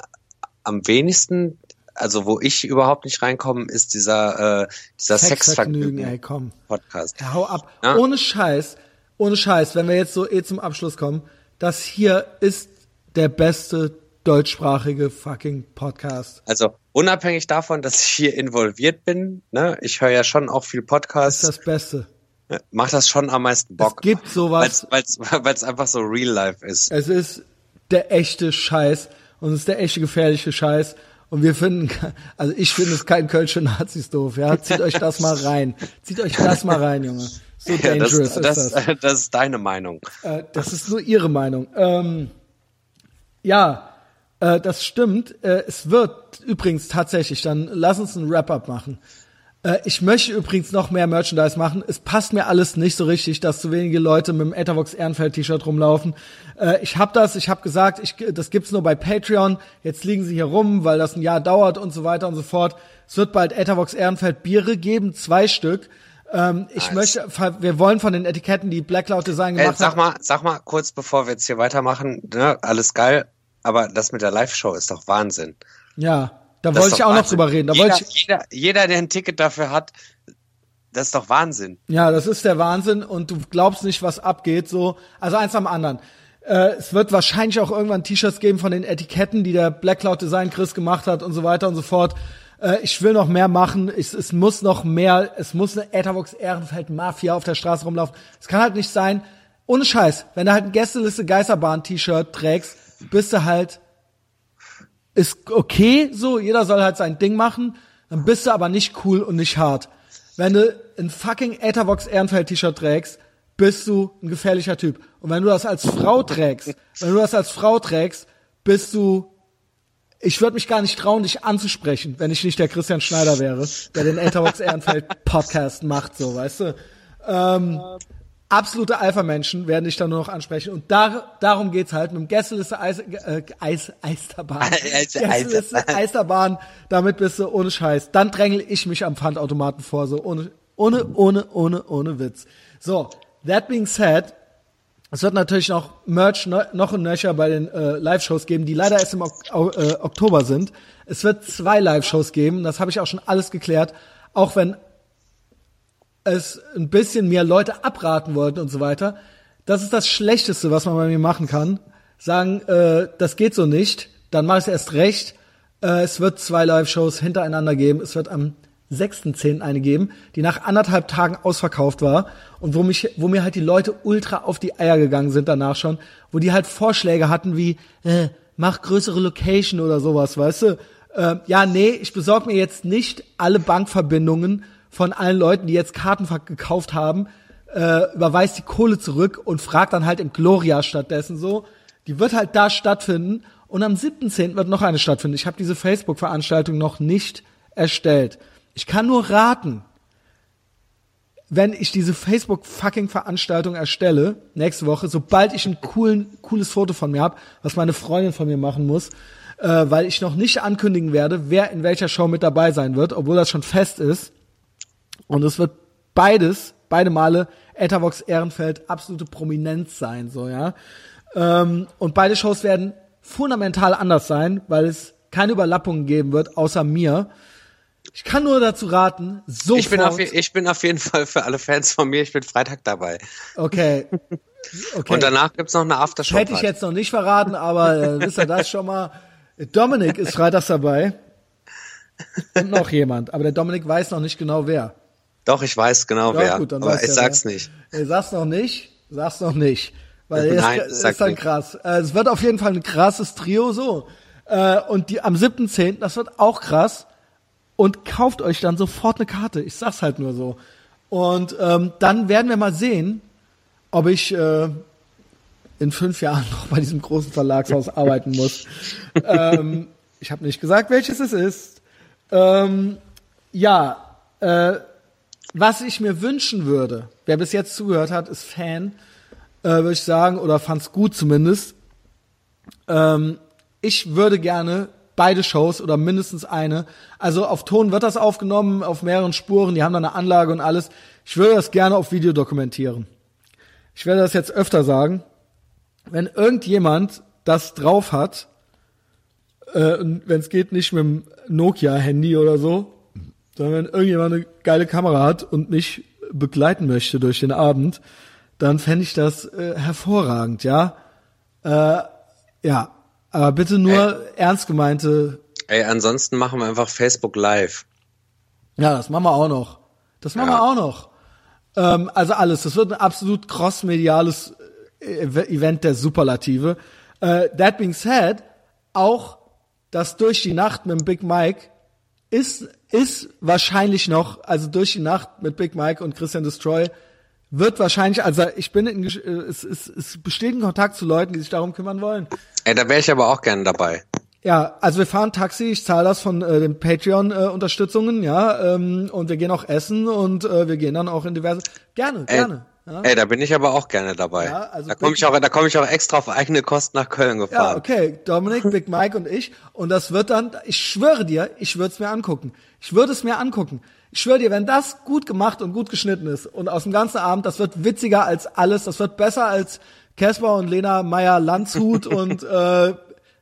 am wenigsten, also wo ich überhaupt nicht reinkomme, ist dieser, äh, dieser Sexvergnügen, ey, Sexvergnügen komm. Podcast. Ja, hau ab. Ja. Ohne Scheiß, ohne Scheiß, wenn wir jetzt so eh zum Abschluss kommen, das hier ist der beste deutschsprachige fucking Podcast. Also unabhängig davon, dass ich hier involviert bin, ne, ich höre ja schon auch viel Das Podcasts, ist das Beste. macht das schon am meisten Bock. Es gibt sowas. Weil's, weil's einfach so real life ist. Es ist der echte Scheiß und es ist der echte gefährliche Scheiß. Und wir finden, also ich finde es kein Kölsche Nazis doof, ja. Zieht euch das mal rein. Zieht euch das mal rein, Junge. So Ja, dangerous das, ist das, das. das ist deine Meinung. Äh, das ist nur ihre Meinung. Ähm, ja, äh, das stimmt. Äh, es wird übrigens tatsächlich, dann lass uns ein Wrap-up machen. Äh, ich möchte übrigens noch mehr Merchandise machen. Es passt mir alles nicht so richtig, dass so wenige Leute mit dem Ethervox Ehrenfeld T-Shirt rumlaufen. Äh, ich habe das, ich habe gesagt, ich, das gibt's nur bei Patreon. Jetzt liegen sie hier rum, weil das ein Jahr dauert und so weiter und so fort. Es wird bald Ethervox Ehrenfeld Biere geben, zwei Stück. Ähm, ich Nice. möchte, wir wollen von den Etiketten, die Black Cloud Design Ey, gemacht sag hat, mal, sag mal kurz, bevor wir jetzt hier weitermachen, ne, alles geil, aber das mit der Live-Show ist doch Wahnsinn. Ja, da Das wollte ich auch noch Wahnsinn. drüber reden. Da jeder, wollte ich, jeder, jeder, der ein Ticket dafür hat, das ist doch Wahnsinn. ja, das ist der Wahnsinn und du glaubst nicht, was abgeht. So, also eins am anderen. Äh, es wird wahrscheinlich auch irgendwann T-Shirts geben von den Etiketten, die der Black Cloud Design Chris gemacht hat und so weiter und so fort. Äh, ich will noch mehr machen. Ich, es muss noch mehr. Es muss eine Etherbox Ehrenfeld Mafia auf der Straße rumlaufen. Es kann halt nicht sein. Ohne Scheiß, wenn du halt ein Gästeliste Geisterbahn T-Shirt trägst, bist du halt ist okay, so, jeder soll halt sein Ding machen, dann bist du aber nicht cool und nicht hart. Wenn du ein fucking Ethervox Ehrenfeld T-Shirt trägst, bist du ein gefährlicher Typ. Und wenn du das als Frau trägst, wenn du das als Frau trägst, bist du, ich würde mich gar nicht trauen, dich anzusprechen, wenn ich nicht der Christian Schneider wäre, der den Ethervox Ehrenfeld Podcast macht, so, weißt du. Ähm, absolute Alpha-Menschen werden dich dann nur noch ansprechen. Und da, darum geht's halt mit dem Gästeliste Eis, äh, Eis, Eisterbahn. Eis- Gästeliste Eisterbahn, damit bist du ohne Scheiß. Dann drängel ich mich am Pfandautomaten vor, so ohne, ohne, ohne, ohne, ohne Witz. So, that being said, es wird natürlich noch Merch ne, noch und nöcher bei den äh, Live-Shows geben, die leider erst im ok äh, Oktober sind. Es wird zwei Live-Shows geben, das habe ich auch schon alles geklärt, auch wenn es ein bisschen mehr Leute abraten wollten und so weiter. Das ist das Schlechteste, was man bei mir machen kann. Sagen, äh, das geht so nicht, dann mache ich es erst recht. Äh, es wird zwei Live-Shows hintereinander geben. Es wird am 6.10. eine geben, die nach anderthalb Tagen ausverkauft war und wo mich, wo mir halt die Leute ultra auf die Eier gegangen sind danach schon, wo die halt Vorschläge hatten wie, äh, mach größere Location oder sowas, weißt du? Äh, ja, nee, ich besorge mir jetzt nicht alle Bankverbindungen von allen Leuten, die jetzt Karten gekauft haben, äh, überweist die Kohle zurück und fragt dann halt im Gloria stattdessen so. Die wird halt da stattfinden und am 7.10. wird noch eine stattfinden. Ich habe diese Facebook-Veranstaltung noch nicht erstellt. Ich kann nur raten. wenn ich diese Facebook-Fucking-Veranstaltung erstelle, nächste Woche, sobald ich ein coolen, cooles Foto von mir habe, was meine Freundin von mir machen muss, äh, weil ich noch nicht ankündigen werde, wer in welcher Show mit dabei sein wird, obwohl das schon fest ist. Und es wird beides, beide Male Etavox Ehrenfeld absolute Prominenz sein, so, ja. Ähm, und beide Shows werden fundamental anders sein, weil es keine Überlappungen geben wird, außer mir. Ich kann nur dazu raten, sofort. Ich bin, auf, ich bin auf jeden Fall für alle Fans von mir, ich bin Freitag dabei. Okay. okay. Und danach gibt's noch eine Aftershow. Hätte ich jetzt noch nicht verraten, aber äh, wisst ihr das schon mal. Dominik ist freitags dabei. Und noch jemand. Aber der Dominik weiß noch nicht genau wer. Doch, ich weiß genau ja, wer. Gut, aber ich sag's wer. nicht. Ich sag's noch nicht. Sag's noch nicht. Weil Nein, ist, ist dann krass. Äh, es wird auf jeden Fall ein krasses Trio so. Äh, und die am 7.10., das wird auch krass. Und kauft euch dann sofort eine Karte. Ich sag's halt nur so. Und ähm, dann werden wir mal sehen, ob ich äh, in fünf Jahren noch bei diesem großen Verlagshaus arbeiten muss. ähm, ich habe nicht gesagt, welches es ist. Ähm, ja, äh, was ich mir wünschen würde, wer bis jetzt zugehört hat, ist Fan, äh, würde ich sagen, oder fand's gut zumindest. Ähm, ich würde gerne beide Shows oder mindestens eine. Also auf Ton wird das aufgenommen, auf mehreren Spuren, die haben da eine Anlage und alles. Ich würde das gerne auf Video dokumentieren. Ich werde das jetzt öfter sagen. Wenn irgendjemand das drauf hat, äh, wenn es geht, nicht mit dem Nokia-Handy oder so, sondern wenn irgendjemand eine geile Kamera hat und mich begleiten möchte durch den Abend, dann fände ich das äh, hervorragend, ja. Äh, ja, aber bitte nur ey, ernst gemeinte. Ey, ansonsten machen wir einfach Facebook Live. Ja, das machen wir auch noch. Das machen ja. wir auch noch. Ähm, also alles. Das wird ein absolut crossmediales äh, Event der Superlative. Äh, that being said, auch das durch die Nacht mit dem Big Mike ist, ist wahrscheinlich noch, also durch die Nacht mit Big Mike und Christian Destroy, wird wahrscheinlich, also ich bin in, äh, es, es, es besteht ein Kontakt zu Leuten, die sich darum kümmern wollen. Ey, da wäre ich aber auch gerne dabei. Ja, also wir fahren Taxi, ich zahle das von äh, den Patreon-Unterstützungen, äh, ja, ähm, und wir gehen auch essen und äh, wir gehen dann auch in diverse. Gerne, Ey, gerne. Ja? Ey, da bin ich aber auch gerne dabei. Ja, also da komme ich auch, da komme ich auch extra auf eigene Kosten nach Köln gefahren. Ja, okay, Dominik, Big Mike und ich. Und das wird dann, ich schwöre dir, ich würde es mir angucken. Ich würde es mir angucken. Ich schwöre dir, wenn das gut gemacht und gut geschnitten ist und aus dem ganzen Abend, das wird witziger als alles, das wird besser als Casper und Lena Meyer Landshut und äh,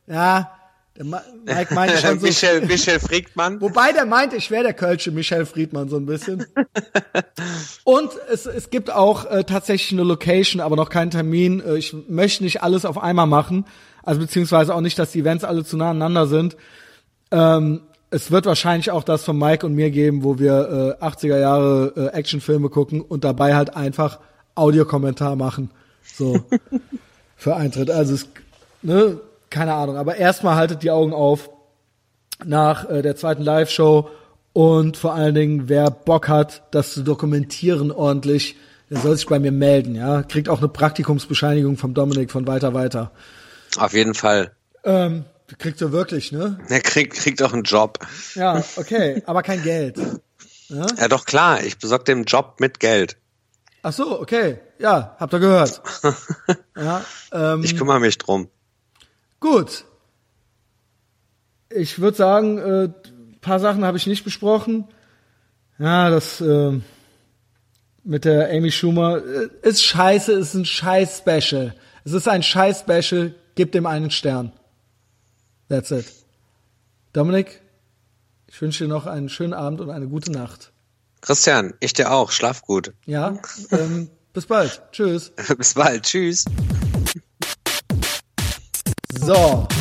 ja, der Mike meinte schon so. Michel, Michel Friedmann. Wobei der meinte, ich wäre der Kölsche Michel Friedmann so ein bisschen. Und es, es gibt auch äh, tatsächlich eine Location, aber noch keinen Termin. Äh, ich möchte nicht alles auf einmal machen. Also beziehungsweise auch nicht, dass die Events alle zu nah aneinander sind. Ähm, es wird wahrscheinlich auch das von Mike und mir geben, wo wir äh, 80er Jahre äh, Actionfilme gucken und dabei halt einfach Audiokommentar machen. So. für Eintritt. Also es, ne, keine Ahnung, aber erstmal haltet die Augen auf nach äh, der zweiten Live-Show und vor allen Dingen, wer Bock hat, das zu dokumentieren ordentlich, der soll sich bei mir melden, ja. Kriegt auch eine Praktikumsbescheinigung vom Dominik von weiter weiter. Auf jeden Fall. Ähm, kriegt er wirklich, ne? Er kriegt, kriegt auch einen Job. Ja, okay, aber kein Geld. Ja? ja, doch klar, ich besorge dem Job mit Geld. Ach so, okay. Ja, habt ihr gehört. ja, ähm, ich kümmere mich drum. Gut. Ich würde sagen, äh, paar Sachen habe ich nicht besprochen. Ja, das äh, mit der Amy Schumer äh, ist scheiße, ist ein scheiß Special. Es ist ein scheiß Special, gib dem einen Stern. That's it. Dominik, ich wünsche dir noch einen schönen Abend und eine gute Nacht. Christian, ich dir auch. Schlaf gut. Ja, ähm, bis bald. Tschüss. bis bald. Tschüss. So.